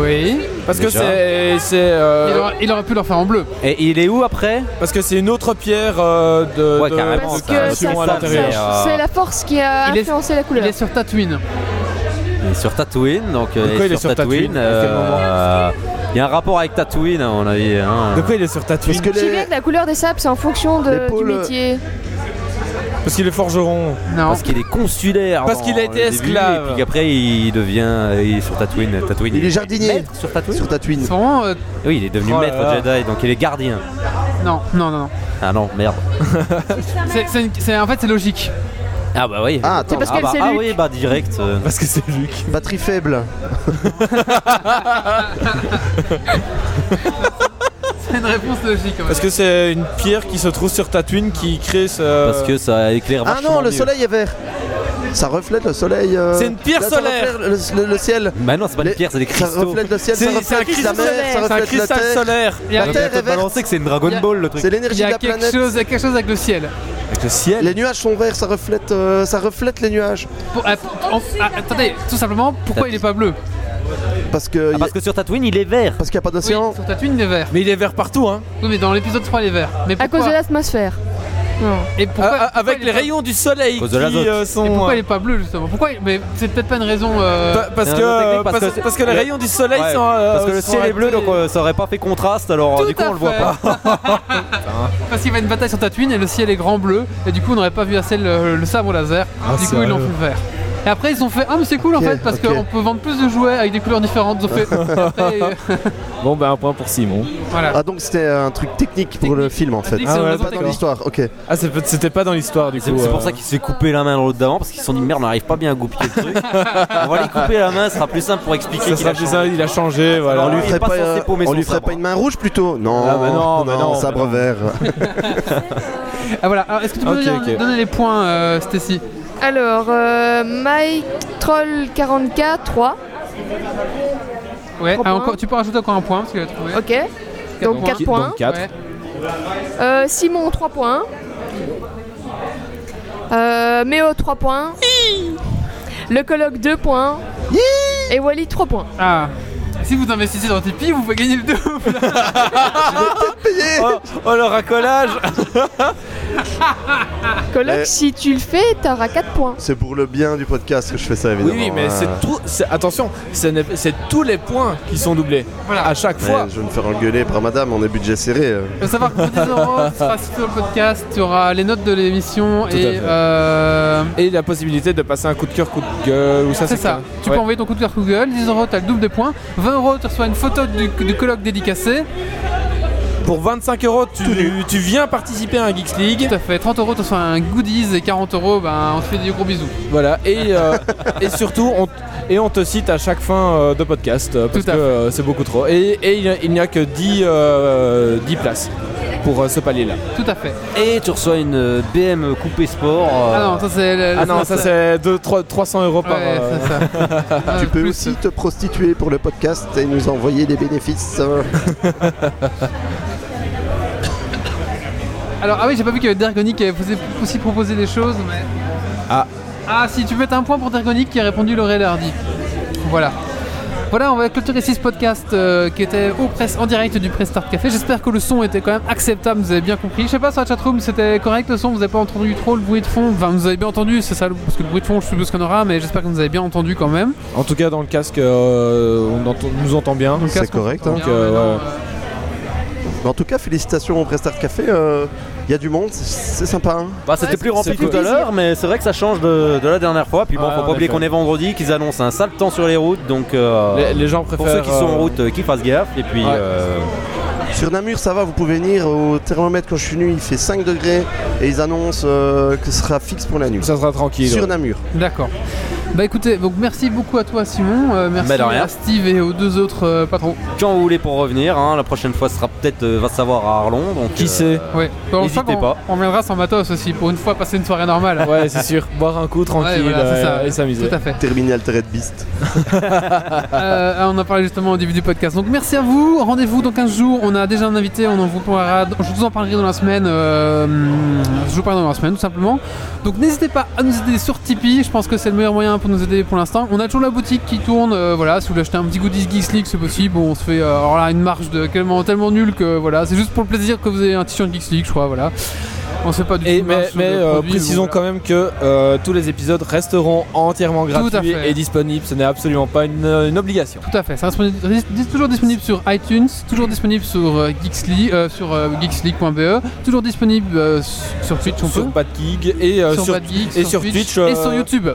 Oui. Parce que Déjà. c'est. c'est, Il, euh, aurait, il aurait pu leur faire en bleu. Et il est où après Parce que c'est une autre pierre euh, de. Ouais, de- carrément, Parce de ça, que construction ça- à ça- l'intérieur. ça- c'est la force qui a Il est- influencé la Il couleur. est sur Tatooine. Il est sur Tatooine, donc euh, Pourquoi il est sur Tatooine À quel moment euh, Il y a un rapport avec Tatooine, à mon avis. hein. De quoi il est sur Tatooine Parce que Je sais les- bien que la couleur des sables c'est en fonction de, du métier. Parce qu'il est forgeron. Non. Parce qu'il est consulaire. Parce qu'il a été début, esclave. Et puis après, il devient. Il est sur Tatooine. Tatooine Il est jardinier. maître sur Tatooine sur Tatooine. C'est vraiment. euh, Oui, il est devenu Oh maître là. Jedi, donc il est gardien. non, non, non. non. Ah non, merde. C'est, c'est une- c'est- en fait, c'est logique. Ah bah oui. Ah, parce ah qu'elle bah, c'est ah Luke. oui, bah direct. euh. Parce que c'est Luc. batterie faible. C'est une réponse logique. Parce que c'est une pierre qui se trouve sur Tatooine qui crée ce. Parce que ça éclaire Ah non, le mieux. soleil est vert. Ça reflète le soleil. euh, C'est une pierre là, ça solaire. reflète Le, le- le ciel. Bah non, c'est pas Les- une pierre, c'est des Ça cristaux. reflète le ciel, C'est- ça c'est un reflète la cristal mer, solaire. ça C'est un reflète la cristal terre. solaire. Il y a, La Terre est verte. balancer que c'est une Dragon Ball le truc. C'est il l'énergie y de a la quelque, planète. chose, il y a quelque chose avec le ciel. Avec le ciel. Les nuages sont verts, ça reflète, euh, ça reflète les nuages. Pour- ah, pour- on- ah, attendez, tout simplement, pourquoi il est pas bleu Parce que Ah, parce que sur Tatooine, il est vert. parce qu'il n'y a pas Oui, d'océan. sur Tatooine, il est vert. Mais il est vert partout, hein. Oui, mais dans l'épisode 3, il est vert. Mais À cause de l'atmosphère. Non. Et pourquoi, Ah, ah, avec pourquoi les rayons du soleil qui euh, sont. Et pourquoi euh, il est pas bleu justement? Pourquoi Mais c'est peut-être pas une raison. euh, pa- parce, que, parce parce, que- parce que les le- rayons du soleil Ouais, sont. euh, Parce que le ciel est bleu, donc euh, ça aurait pas fait contraste, alors Tout du coup on le voit fait. pas. Parce qu'il y avait une bataille sur Tatooine et le ciel est grand bleu et du coup on n'aurait pas vu assez le, le sabre laser. Ah, du coup ils l'ont fait vert. Et après ils ont fait ah mais c'est cool en fait parce qu'on peut vendre plus de jouets avec des couleurs différentes. Ils ont fait après, euh, Bon, ben un point pour Simon. voilà. Ah donc c'était un truc technique pour le film en fait. Ah ouais, Pas dans l'histoire, ok. Ah, c'était pas dans l'histoire du coup. C'est pour euh. ça qu'il s'est coupé la main dans l'autre d'avant, parce qu'ils se sont dit merde, on n'arrive pas bien à goupiller le truc. on va lui couper la main, ce sera plus simple pour expliquer Ça qu'il sera a plus changé. ça, il a changé, voilà. on lui ferait pas euh, on lui ferait sabre. pas une main rouge plutôt? Non, Ah, bah non, non, sabre bah non. vert. Ah voilà. Alors, est-ce que tu peux Ok, donner, les points euh, Stacy? Alors, euh, Mike Troll 44, 3. Ouais. Ah, encore, tu peux rajouter encore un point parce qu'il a trouvé. Ok. Donc points. 4 points. Donc 4. Ouais. Euh, Simon 3 points. Euh, Méo 3 points. Le colloque 2 points. Et Wally 3 points. Ah. Si vous investissez dans Tipeee, vous pouvez gagner le double. Oh, oh, le racolage Eh. si tu le fais, t'auras 4 points. C'est pour le bien du podcast que je fais ça Oui, évidemment. oui, mais hein. c'est tout. c'est- Attention, ce n'est- c'est tous les points qui sont doublés. Voilà. À chaque Mais fois. je vais me faire engueuler par madame, on est budget serré. euh. Il faut savoir que pour 10 euros, tu seras sur le podcast, tu auras les notes de l'émission Tout à et fait. euh, Et la possibilité de passer un coup de cœur, coup de gueule, ou ça c'est c'est ça. Tu Ouais. peux envoyer ton coup de cœur Google, 10 euros, tu as le double des points. 20 euros, tu reçois une photo du, du colloque dédicacé. Pour 25 euros, tu, tu viens participer à un Geeks League. Tout à fait. 30 euros, tu reçois un goodies et 40 euros, ben, on te fait des gros bisous. Voilà. Et, euh, et surtout, on, et on te cite à chaque fin euh, de podcast euh, parce Tout que à c'est beaucoup trop. Et, et il n'y a que 10, euh, 10 places pour euh, ce palier-là. Tout à fait. Et tu reçois une euh, BM coupée sport. euh, Ah non, ça c'est. le- Ah non, ça c'est deux- trois- 300 euros par. Ouais, euh, ça. Tu peux plus, aussi te prostituer pour le podcast et nous envoyer des bénéfices. Alors, ah oui, j'ai pas vu qu'il y avait Dergonic qui avait posé- aussi proposé des choses, mais. Ah. Ah, si tu mets un point pour Dergonic qui a répondu Laurel Hardy. Voilà. Voilà, on va clôturer ce podcast euh, qui était au presse, en direct du Press Start Café. J'espère que le son était quand même acceptable, vous avez bien compris. Je sais pas sur la chatroom, c'était correct le son, vous avez pas entendu trop le bruit de fond? Enfin, vous avez bien entendu, c'est ça, parce que le bruit de fond, je suppose qu'on aura, mais j'espère que vous avez bien entendu quand même. En tout cas, dans le casque, euh, on entend- nous entend bien. Donc, C'est correct, hein. bien, Donc, euh, euh, en tout cas, félicitations au Prestart Café. Il y a du monde, c'est- sympa. hein. Bah, c'était Ouais, plus rempli tout à l'heure, mais c'est vrai que ça change de, de la dernière fois. Puis bon, Ouais, faut pas oublier qu'on est vendredi, qu'ils annoncent un sale temps sur les routes. Donc, euh, Les, les gens pour préfèrent. ceux qui sont en euh, route, euh, qu'ils fassent gaffe. Et puis, Ouais. euh, Sur Namur, ça va, vous pouvez venir. Au thermomètre, quand je suis venu, il fait 5 degrés et ils annoncent euh, que ce sera fixe pour la nuit. Ça sera tranquille. Sur ouais. Namur. D'accord. Bah écoutez, donc merci beaucoup à toi Simon, euh, merci Bah, à Steve et aux deux autres euh, patrons. quand vous voulez pour revenir, hein, la prochaine fois sera peut-être, euh, va savoir à Arlon. Donc, Qui euh, sait? Ouais. Je N'hésitez pas. On viendra sans matos aussi pour une fois passer une soirée normale. Ouais, c'est sûr. Boire un coup tranquille Ouais, voilà, euh, ça. et s'amuser. Tout à fait. Beast. Euh, on en parlait justement au début du podcast. Donc merci à vous. Rendez-vous dans 15 jours. On a déjà un invité. On en vous parlera. Je vous en parlerai dans la semaine. euh, je vous parlerai dans la semaine tout simplement. Donc n'hésitez pas à nous aider sur Tipeee. Je pense que c'est le meilleur moyen pour nous aider pour l'instant. On a toujours la boutique qui tourne. euh, voilà, si vous voulez acheter un petit goodies Geeks League, c'est possible. Bon, on se fait euh, alors là une marge de tellement, tellement nulle que voilà. C'est juste pour le plaisir que vous ayez un t-shirt Geeks League, je crois. Voilà. On sait pas du Et tout. mais, mais, euh, produit, précisons quand même que euh, tous les épisodes resteront entièrement gratuits et disponibles. Ce n'est absolument pas une, une obligation. Tout à fait, ça reste toujours disponible sur iTunes, toujours disponible sur euh, Geeksly, sur geeksleague.be, toujours disponible sur Twitch, on sur peut, Bad Geek et sur, Geek, et sur Twitch, et sur YouTube.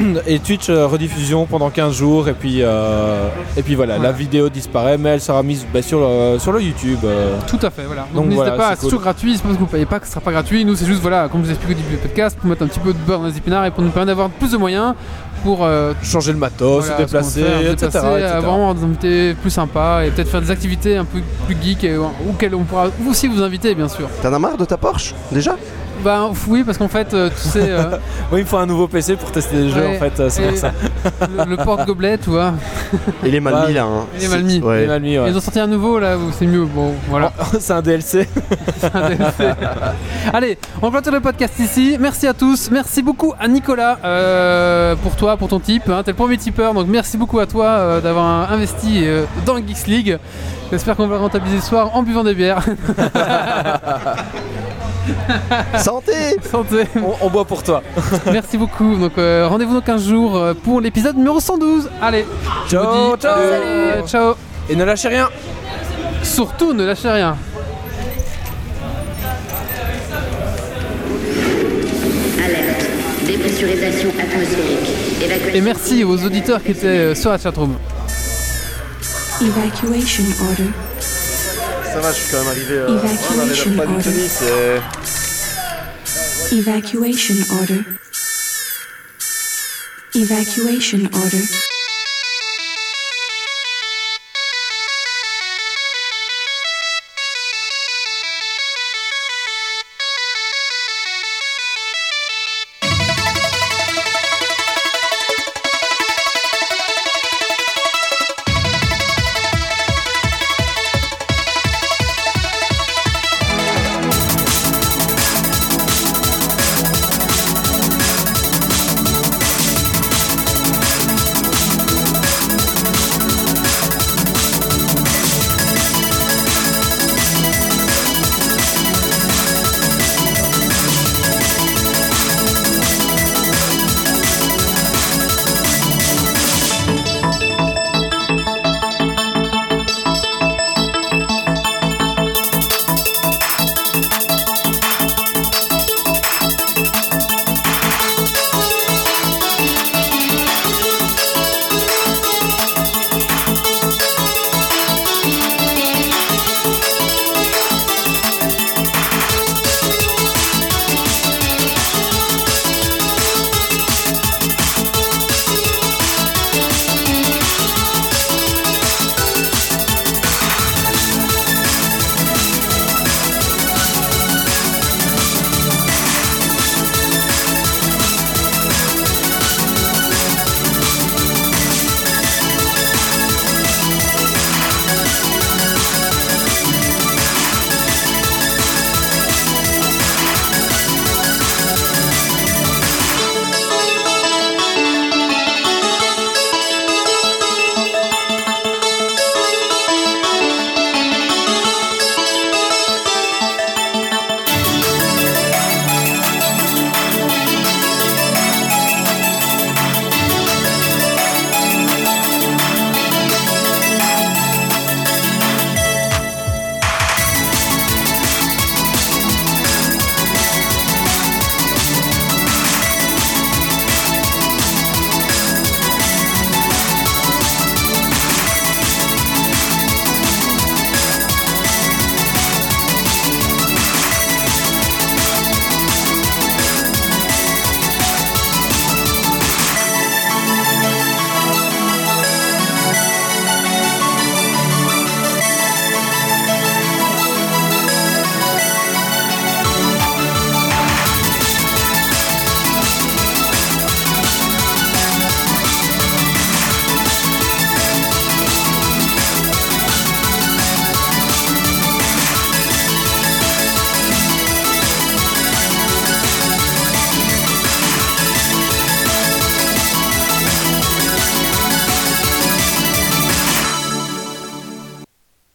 et Twitch euh, rediffusion pendant 15 jours et puis euh, et puis voilà, la vidéo disparaît mais elle sera mise bah, sur le sur le YouTube. euh. Tout à fait, voilà. Donc, Donc n'hésitez voilà, pas, c'est cool. toujours gratuit, c'est pas parce que vous payez pas que ce sera pas gratuit. Nous, c'est juste, voilà, comme je vous ai expliqué au début du podcast, pour mettre un petit peu de beurre dans les épinards et pour nous permettre d'avoir plus de moyens pour euh, changer le matos, voilà, se déplacer, etc. déplacer, etc. avoir vraiment invités plus sympas et peut-être faire des activités un peu plus geek et, auxquelles on pourra aussi vous inviter, bien sûr. T'en as marre de ta Porsche Déjà? Bah oui, parce qu'en fait, euh, tu sais. euh, Oui, il me faut un nouveau PC pour tester les jeux Ouais, en fait, euh, c'est pour ça. Le, le porte-gobelet, tu vois. Il est mal Ouais. mis là. Hein. Il est mal mis. Il est Ouais. mal mis, ouais. Ils ont sorti un nouveau là où c'est mieux. Bon, voilà. c'est un DLC. Un DLC. Allez, on clôture le podcast ici. Merci à tous. Merci beaucoup à Nicolas euh, pour toi, pour ton type. Hein. T'es le premier tipeur, donc merci beaucoup à toi euh, d'avoir investi euh, dans Geeks League. J'espère qu'on va rentabiliser ce soir en buvant des bières. Santé Santé On, on boit pour toi. Merci beaucoup. Donc euh, rendez-vous dans 15 jours euh, pour l'épisode numéro 112. Allez, Ciao, dis, ciao. euh, ciao. Et ne lâchez rien. Surtout ne lâchez rien. Alerte. Dépressurisation atmosphérique. Évacuation. Et merci aux auditeurs qui étaient sur la chatroom. Evacuation order. Ça va, je suis quand même arrivé. Euh, ouais, Evacuation du order. tennis. Evacuation order. Evacuation order.